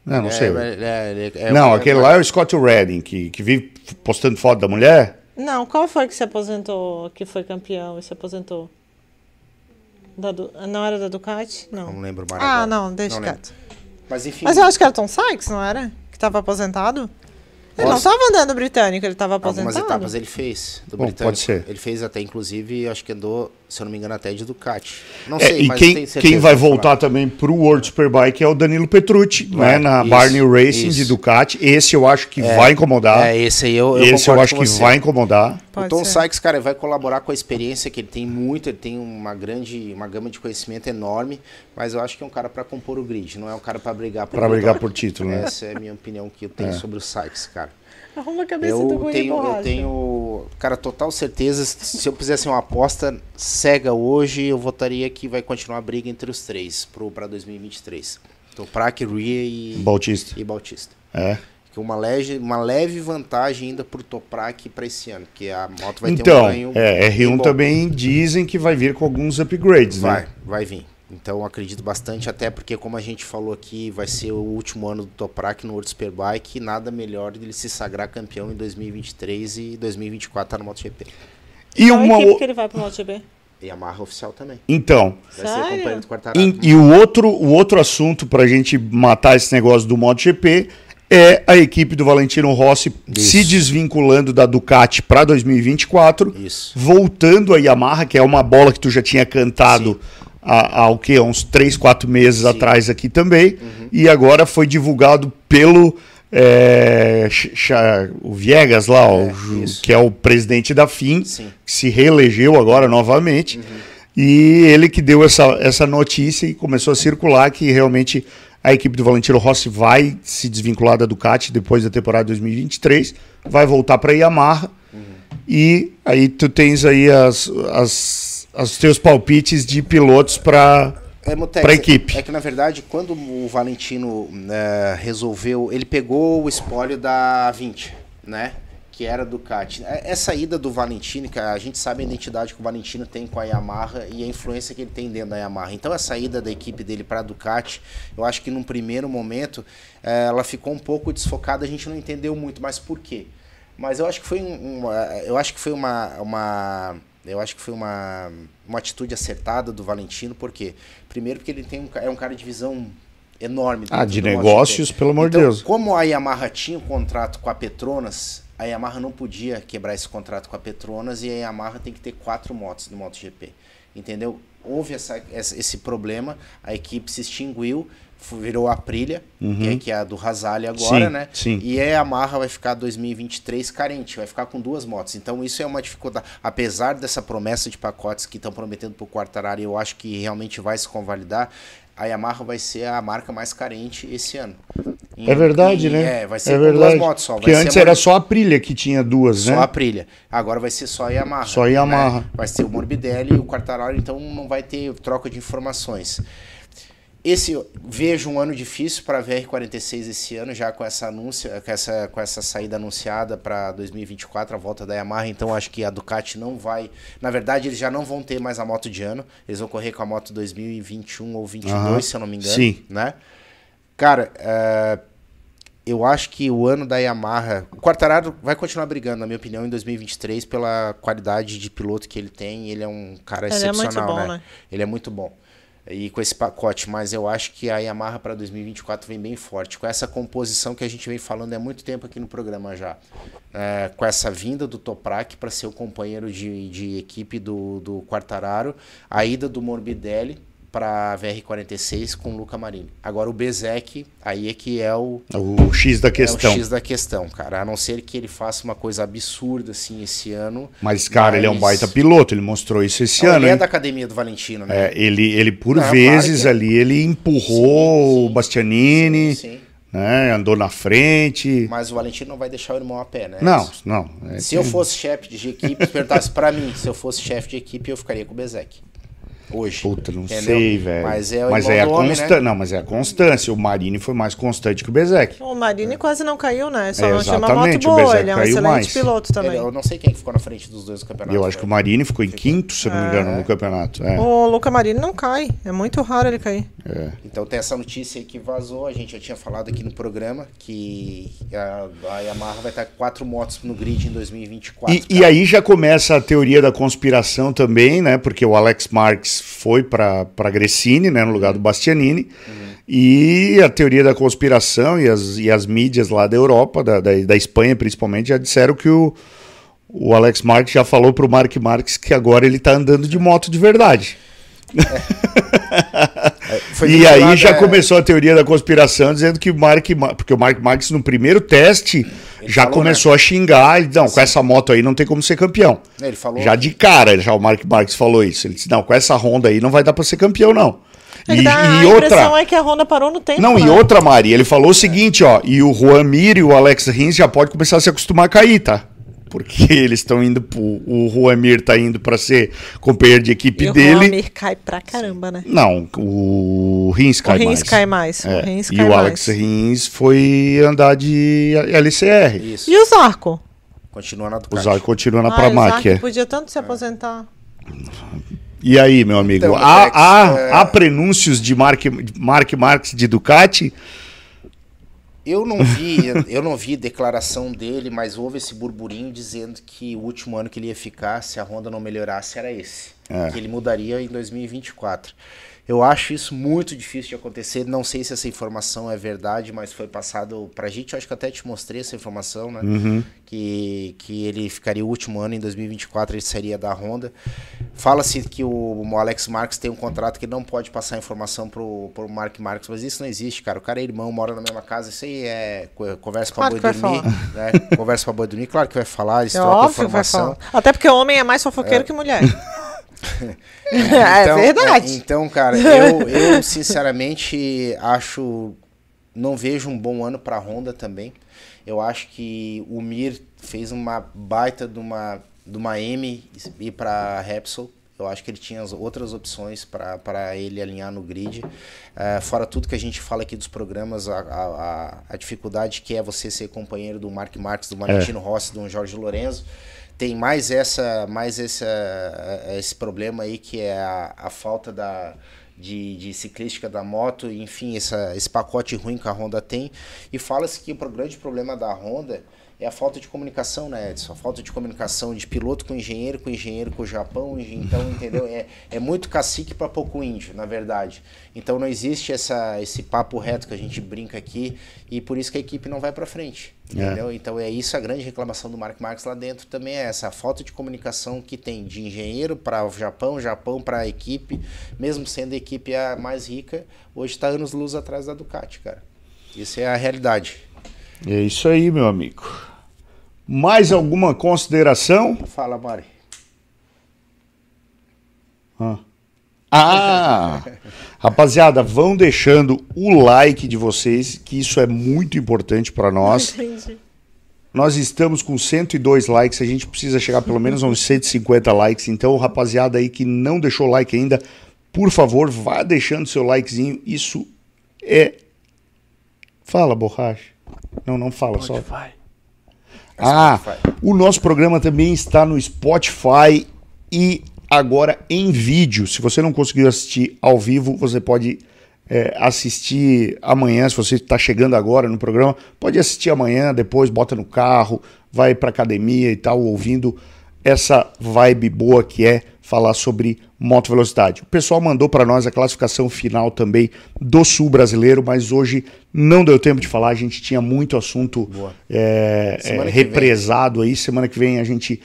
Não, não É, sei. é, é, é, é, não, aquele lá é o Scott Redding, que, que vive postando foto da mulher. Não, qual foi que se aposentou, que foi campeão e se aposentou? Da Du- Não era da Ducati? Não. Não lembro mais. Ah, agora. não, deixa quieto. Mas enfim. Mas eu acho que era Tom Sykes, não era? Que tava aposentado? Ele Posso- não tava andando britânico, ele tava Algumas aposentado. etapas ele fez do Bom, britânico. pode ser. Ele fez até, inclusive, acho que andou, se eu não me engano, até de Ducati. Não É, sei, e mas quem, quem vai voltar falar. também pro World Superbike é o Danilo Petrucci, Vai, né, na isso, Barney Racing de isso. Ducati. Esse eu acho que vai incomodar. É, esse aí eu, eu Esse eu acho com que você. vai incomodar. Pode o Tom ser. Sykes, cara, vai colaborar com a experiência que ele tem muito, ele tem uma grande, uma gama de conhecimento enorme, mas eu acho que é um cara para compor o grid, não é um cara para brigar por Pra brigar por título, né? Essa é a minha opinião que eu tenho sobre o Sykes, cara. Arruma a cabeça do Eu Guri tenho, eu tenho, cara, total certeza, se eu fizesse uma aposta cega hoje, eu votaria que vai continuar a briga entre os três pro para 2023. Toprak, Ria e Bautista. e Bautista. É. Que uma leve, uma leve vantagem ainda pro Toprak para esse ano, porque a moto vai ter um Então, ganho é, bem R1 bom. também dizem que vai vir com alguns upgrades, Vai, né? vai vir. Então acredito bastante, até porque como a gente falou aqui, vai ser o último ano do Toprak no World Superbike, e nada melhor dele se sagrar campeão em 2023 e 2024 tá no MotoGP. E Qual uma equipe o- que ele vai pro MotoGP? E a marra oficial também. Então, Vai ser companheiro do Quartararo. em- e o outro, o outro assunto pra gente matar esse negócio do MotoGP é a equipe do Valentino Rossi Isso. se desvinculando da Ducati para 2024, Isso. voltando a Yamaha, que é uma bola que tu já tinha cantado há, há o quê? Há uns 3, 4 meses atrás aqui também. Uhum. E agora foi divulgado pelo é, o Viegas lá, É, que é o presidente da FIM, Sim. que se reelegeu agora novamente. E ele que deu essa, essa notícia e começou a circular que realmente a equipe do Valentino Rossi vai se desvincular da Ducati depois da temporada 2023, vai voltar para a Yamaha. E aí tu tens aí as, as, os teus palpites de pilotos para É, Pra equipe. É que, na verdade, quando o Valentino né, resolveu, ele pegou o espólio da 20, né? Que era Ducati. É- Essa ida do Valentino, que a gente sabe a identidade que o Valentino tem com a Yamaha e a influência que ele tem dentro da Yamaha. Então, essa ida da equipe dele para a Ducati, eu acho que num primeiro momento eh, ela ficou um pouco desfocada, a gente não entendeu muito, mas por quê? Mas eu acho que foi um, eu acho que foi uma, uma eu acho que foi uma, uma atitude acertada do Valentino, porque primeiro porque ele tem um, é um cara de visão enorme. Ah, de negócios, pelo amor de Então, Deus. Como a Yamaha tinha um contrato com a Petronas, a Yamaha não podia quebrar esse contrato com a Petronas e a Yamaha tem que ter quatro motos no MotoGP. Entendeu? Houve essa, esse problema, a equipe se extinguiu, virou a Aprilia, que, é, que é a do Razali agora, Sim, né? sim. E a Yamaha vai ficar 2023 carente, vai ficar com duas motos. Então isso é uma dificuldade. Apesar dessa promessa de pacotes que estão prometendo para o Quartararo, eu acho que realmente vai se convalidar, a Yamaha vai ser a marca mais carente esse ano. É verdade, E- né? É, vai ser é verdade. duas motos só. Porque antes era só a Aprilia que tinha duas, só né? a Aprilia. Agora vai ser só a Yamaha. Só a Yamaha. né? Vai ser o Morbidelli e o Quartararo, então não vai ter troca de informações. Esse vejo um ano difícil para a VR46 esse ano, já com essa anúncio, com essa, com essa saída anunciada para 2024, a volta da Yamaha. Então acho que a Ducati não vai. Na verdade, eles já não vão ter mais a moto de ano. Eles vão correr com a moto 2021 ou 22, Aham. se eu não me engano. Sim. Né? Cara, é, eu acho que o ano da Yamaha. O Quartararo vai continuar brigando, na minha opinião, em 2023, pela qualidade de piloto que ele tem. Ele é um cara Ele é excepcional, muito bom, né? né? Ele é muito bom. E com esse pacote, mas eu acho que a Yamaha para 2024 vem bem forte. Com essa composição que a gente vem falando há muito tempo aqui no programa já. É, com essa vinda do Toprak para ser o companheiro de, de equipe do, do Quartararo, a ida do Morbidelli para a VR46 com o Luca Marini. Agora o Bezek, aí é que é o, O X da questão. é o X da questão, cara. A não ser que ele faça uma coisa absurda assim esse ano. Mas, cara, ele é um Mas- baita piloto, ele mostrou isso esse Não, ano. ele é hein? da academia do Valentino, né? É, ele, ele, por claro vezes, é. ali, ele empurrou Sim, sim. o Bastianini, Sim. né? Andou na frente. Mas o Valentino não vai deixar o irmão a pé, né? Não, não. é Se eu que- fosse chefe de equipe, se perguntasse pra mim, se eu fosse chefe de equipe, eu ficaria com o Bezek. Hoje. Puta, não Entendeu? sei, velho. Mas é o Mas é a constância. né? Não, mas é a constância. O Marini foi mais constante que o Bezek. O Marini quase não caiu, né? Só É, não tinha uma moto boa. Ele é um excelente mais. piloto também. Ele- eu não sei quem que ficou na frente dos dois no campeonato. E eu acho que o Marini ficou em quinto, se eu não me engano, no campeonato. É. O Luca Marini não cai. É muito raro ele cair. Então tem essa notícia aí que vazou, a gente já tinha falado aqui no programa, que a, a Yamaha vai estar com quatro motos no grid em 2024. E, e aí já começa a teoria da conspiração também, né? Porque o Alex Marques foi para Gressini, né? No lugar do Bastianini. E a teoria da conspiração e as, e as mídias lá da Europa, da, da, da Espanha principalmente, já disseram que o, o Alex Marques já falou pro Mark Marques que agora ele tá andando de moto de verdade. Foi e aí já começou a teoria da conspiração dizendo que o Mark, Ma- porque o Mark Marques no primeiro teste já falou, começou a xingar, ele, não, com essa moto aí não tem como ser campeão. Ele falou Já de cara, já o Mark Marques falou isso. Ele disse: não, com essa Honda aí não vai dar pra ser campeão, não. É E, e a impressão outra. é que a Honda parou no tempo. Não, e né? outra, Mari, ele falou o seguinte, ó, e o Juan Mir e o Alex Rins já pode começar a se acostumar a cair, tá? Porque eles estão indo pro. O Juan Mir tá indo pra ser companheiro de equipe E o dele. Juan cai pra caramba, né? Não, o Rins cai o Rins mais. cai mais. É, O Rins e cai o mais. Alex Rins foi andar de LCR. isso. E o Zarco? Continua na O Ducati. Zar continua na o Zarco Pramac. podia tanto se aposentar. E aí, meu amigo? Então, há, Alex, há, é- há prenúncios de Mark, Mark Marques de Ducati? Eu não vi, eu não vi declaração dele, mas houve esse burburinho dizendo que o último ano que ele ia ficar, se a Honda não melhorasse, era esse. É. Que ele mudaria em 2024. Eu acho isso muito difícil de acontecer. Não sei se essa informação é verdade, mas foi passado pra gente. Eu acho que até te mostrei essa informação, né? Uhum. Que, que ele ficaria o último ano, em 2024 ele sairia da Honda. Fala-se que o, o Alex Marques tem um contrato que não pode passar informação pro, pro Mark Marques, mas isso não existe, cara. O cara é irmão, mora na mesma casa. Isso aí é co- conversa pra Claro boi dormir. Né? Conversa pra boi dormir, claro que vai falar, eles É trocam óbvio que vai informação. falar. Até porque o homem é mais fofoqueiro que mulher. é Então, verdade. é, então, cara, eu, eu sinceramente acho. Não vejo um bom ano pra Honda também. Eu acho que o Mir fez uma baita de uma, de uma M e para Repsol. Eu acho que ele tinha as outras opções para ele alinhar no grid. Eh, fora tudo que a gente fala aqui dos programas, a, a, a- a dificuldade que é você ser companheiro do Mark Marques, do Valentino Rossi, do Jorge Lorenzo tem mais essa mais essa, esse problema aí que é a, a falta da de, de ciclística da moto, enfim, essa, esse pacote ruim que a Honda tem. E fala-se que o grande problema da Honda é a falta de comunicação, né, Edson? A falta de comunicação de piloto com engenheiro, com engenheiro com o Japão. Então, entendeu? É, é muito cacique para pouco índio, na verdade. Então, não existe essa, esse papo reto que a gente brinca aqui e por isso que a equipe não vai para frente. Entendeu? Então é isso a grande reclamação do Mark Marques lá dentro também é essa a falta de comunicação que tem de engenheiro para o Japão, Japão para a equipe, mesmo sendo a equipe a mais rica, hoje está anos luz atrás da Ducati, cara. Isso é a realidade. É isso aí, meu amigo. Mais alguma consideração? Fala, Mari. Ah! Rapaziada, vão deixando o like de vocês, que isso é muito importante para nós. Entendi. Nós estamos com 102 likes, a gente precisa chegar pelo menos a uns 150 likes. Então, rapaziada aí que não deixou o like ainda, por favor, vá deixando seu likezinho. Isso é. Fala, borracha. Não, não fala, só. Vai. Ah, Spotify. o nosso programa também está no Spotify e agora em vídeo. Se você não conseguiu assistir ao vivo, você pode é, assistir amanhã. Se você está chegando agora no programa, pode assistir amanhã, depois bota no carro, vai para academia e tal, ouvindo essa vibe boa que é falar sobre moto velocidade. O pessoal mandou para nós a classificação final também do Sul brasileiro, mas hoje não deu tempo de falar. A gente tinha muito assunto é, é, que vem. represado aí. Semana que vem a gente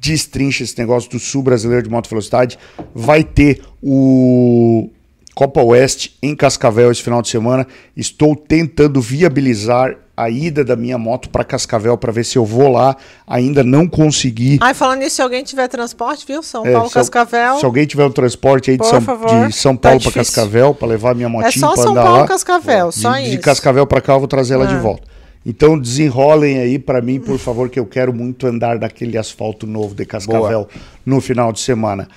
destrincha esse negócio do Sul brasileiro de moto velocidade. Vai ter o Copa Oeste em Cascavel esse final de semana. Estou tentando viabilizar a ida da minha moto para Cascavel para ver se eu vou lá. Ainda não consegui. Ai, falando nisso, se alguém tiver transporte, viu? São É, Paulo, se, Cascavel. se alguém tiver um transporte aí de São, de São Tá Paulo para difícil. Cascavel para levar minha É motinha só para São andar Paulo, lá. Cascavel, só de, isso. de Cascavel para cá eu vou trazer ela de Ah. volta. Então desenrolem aí para mim, por favor, que eu quero muito andar naquele asfalto novo de Cascavel no final de semana.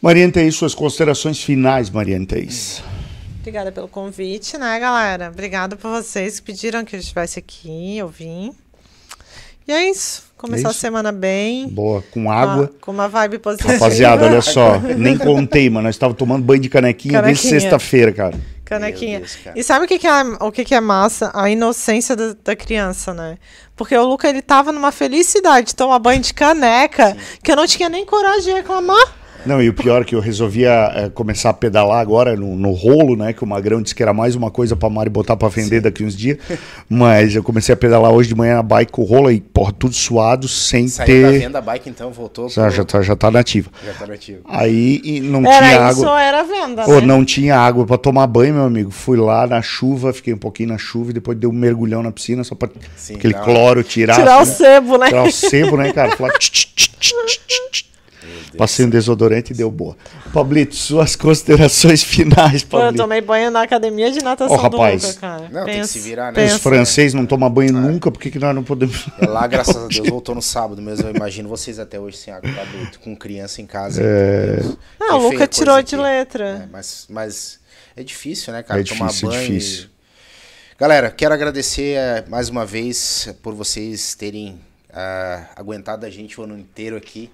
Mariane Thaís, suas considerações finais, Mariane Thaís. Obrigada pelo convite, né, galera? Obrigada por vocês que pediram que eu estivesse aqui, eu vim. E é isso. Começar É a semana bem. Boa, com água. Com uma vibe positiva. Rapaziada, olha só, nem contei, mano. Nós estávamos tomando banho de canequinha, desde Canequinha. sexta-feira, cara. Canequinha. Deus, e sabe o que, que, é, o que, que é massa? A inocência da, da criança, né? Porque o Luca, ele tava numa felicidade de tomar banho de caneca, que eu não tinha nem coragem de reclamar. Não, e o pior é que eu resolvia eh, começar a pedalar agora no, no rolo, né? Que o Magrão disse que era mais uma coisa pra Mari botar pra vender daqui uns dias. Mas eu comecei a pedalar hoje de manhã na bike com o rolo e, porra, tudo suado, sem Saiu da ter. venda a bike, então voltou. Já, pro- já, tá, já tá nativa. já tá nativo. Aí e não Era tinha água. era venda, Pô, né? não tinha água pra tomar banho, meu amigo. Fui lá na chuva, fiquei um pouquinho na chuva e depois dei um mergulhão na piscina só pra Sim, aquele dá uma- cloro tirar. Tirar o assim, sebo, né? tirar o sebo, né, cara? Falar, Passei um desodorante e deu boa. Pablito, suas considerações finais, Pô, eu Pablito. tomei banho na academia de natação Ó, rapaz. do Luca, cara. Não, tem que Pensa, se virar, né? pensa. Os franceses não tomam banho nunca, por que, que nós não podemos? É lá, graças a Deus, voltou no sábado mesmo. Eu imagino vocês até hoje sem água, doido, com criança em casa. É. Ah, Foi o feia Luca tirou de aqui. letra. É, mas, mas é difícil, né, cara? É difícil, Tomar é banho. difícil. e- Galera, quero agradecer eh, mais uma vez por vocês terem ah, aguentado a gente o ano inteiro aqui.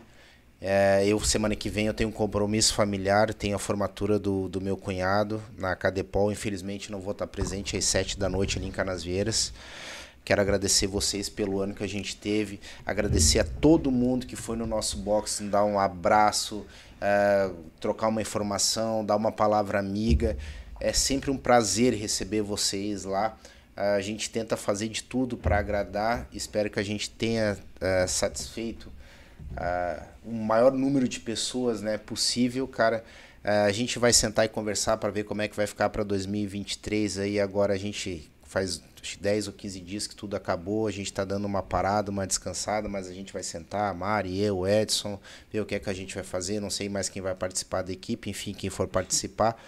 É, eu, semana que vem, eu tenho um compromisso familiar, tenho a formatura do, do meu cunhado na Cadepol. Infelizmente, não vou estar presente às sete da noite ali em Canasvieiras. Quero agradecer vocês pelo ano que a gente teve, agradecer a todo mundo que foi no nosso box, dar um abraço, eh, trocar uma informação, dar uma palavra amiga. É sempre um prazer receber vocês lá. A gente tenta fazer de tudo para agradar. Espero que a gente tenha eh, satisfeito ah, o maior número de pessoas né, possível, cara. Ah, a gente vai sentar e conversar para ver como é que vai ficar para 2023 aí. Agora a gente faz acho que 10 ou 15 dias que tudo acabou, a gente está dando uma parada, uma descansada, mas a gente vai sentar, a Mari, eu, Edson, ver o que é que a gente vai fazer, não sei mais quem vai participar da equipe, enfim, quem for participar,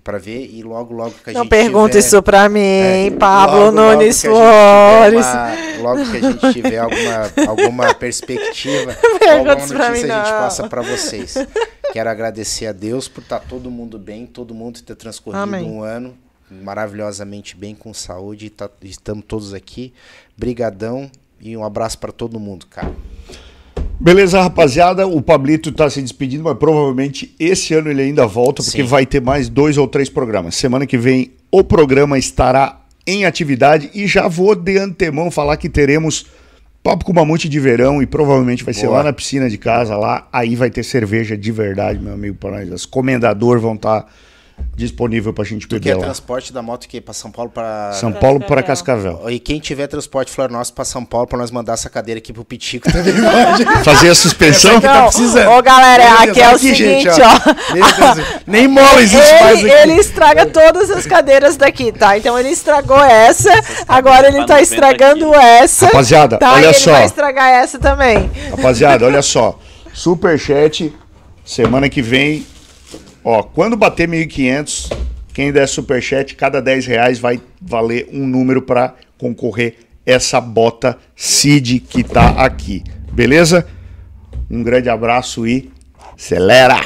para ver, e logo, logo que a Não gente pergunta tiver- isso pra mim, é, Pablo logo, logo Nunes tiver Flores. uma- logo que a gente tiver alguma, alguma perspectiva, alguma notícia mim, a gente passa para vocês. Quero agradecer a Deus por estar todo mundo bem, todo mundo ter transcorrido Amém. um ano maravilhosamente bem, com saúde, tá- estamos todos aqui. Brigadão e um abraço para todo mundo, cara. Beleza, rapaziada. O Pablito tá se despedindo, mas provavelmente esse ano ele ainda volta, porque Sim. vai ter mais dois ou três programas. Semana que vem o programa estará em atividade e já vou de antemão falar que teremos papo com mamute de verão e provavelmente vai ser Boa. lá na piscina de casa, lá. Aí vai ter cerveja de verdade, meu amigo, para nós. As comendador vão estar disponível pra gente Tu beber quer lá. transporte da moto que para São Paulo para São Paulo para Cascavel. E quem tiver transporte Florianópolis para São Paulo para nós mandar essa cadeira aqui pro Pitico também pode. Fazer a suspensão. tá Não, precisando. ô galera, Meu Deus, aqui é o aqui, gente, seguinte, ó. ó. Nem mola existe mais Ele, aqui. ele estraga todas as cadeiras daqui, tá? Então ele estragou essa, agora ele tá 90 estragando essa. Rapaziada, tá? olha ele só. vai estragar essa também. Rapaziada, olha só. Superchat, semana que vem. Ó, quando bater 1.500, quem der superchat, cada 10 reais vai valer um número para concorrer essa bota Cid que tá aqui. Beleza? Um grande abraço e acelera!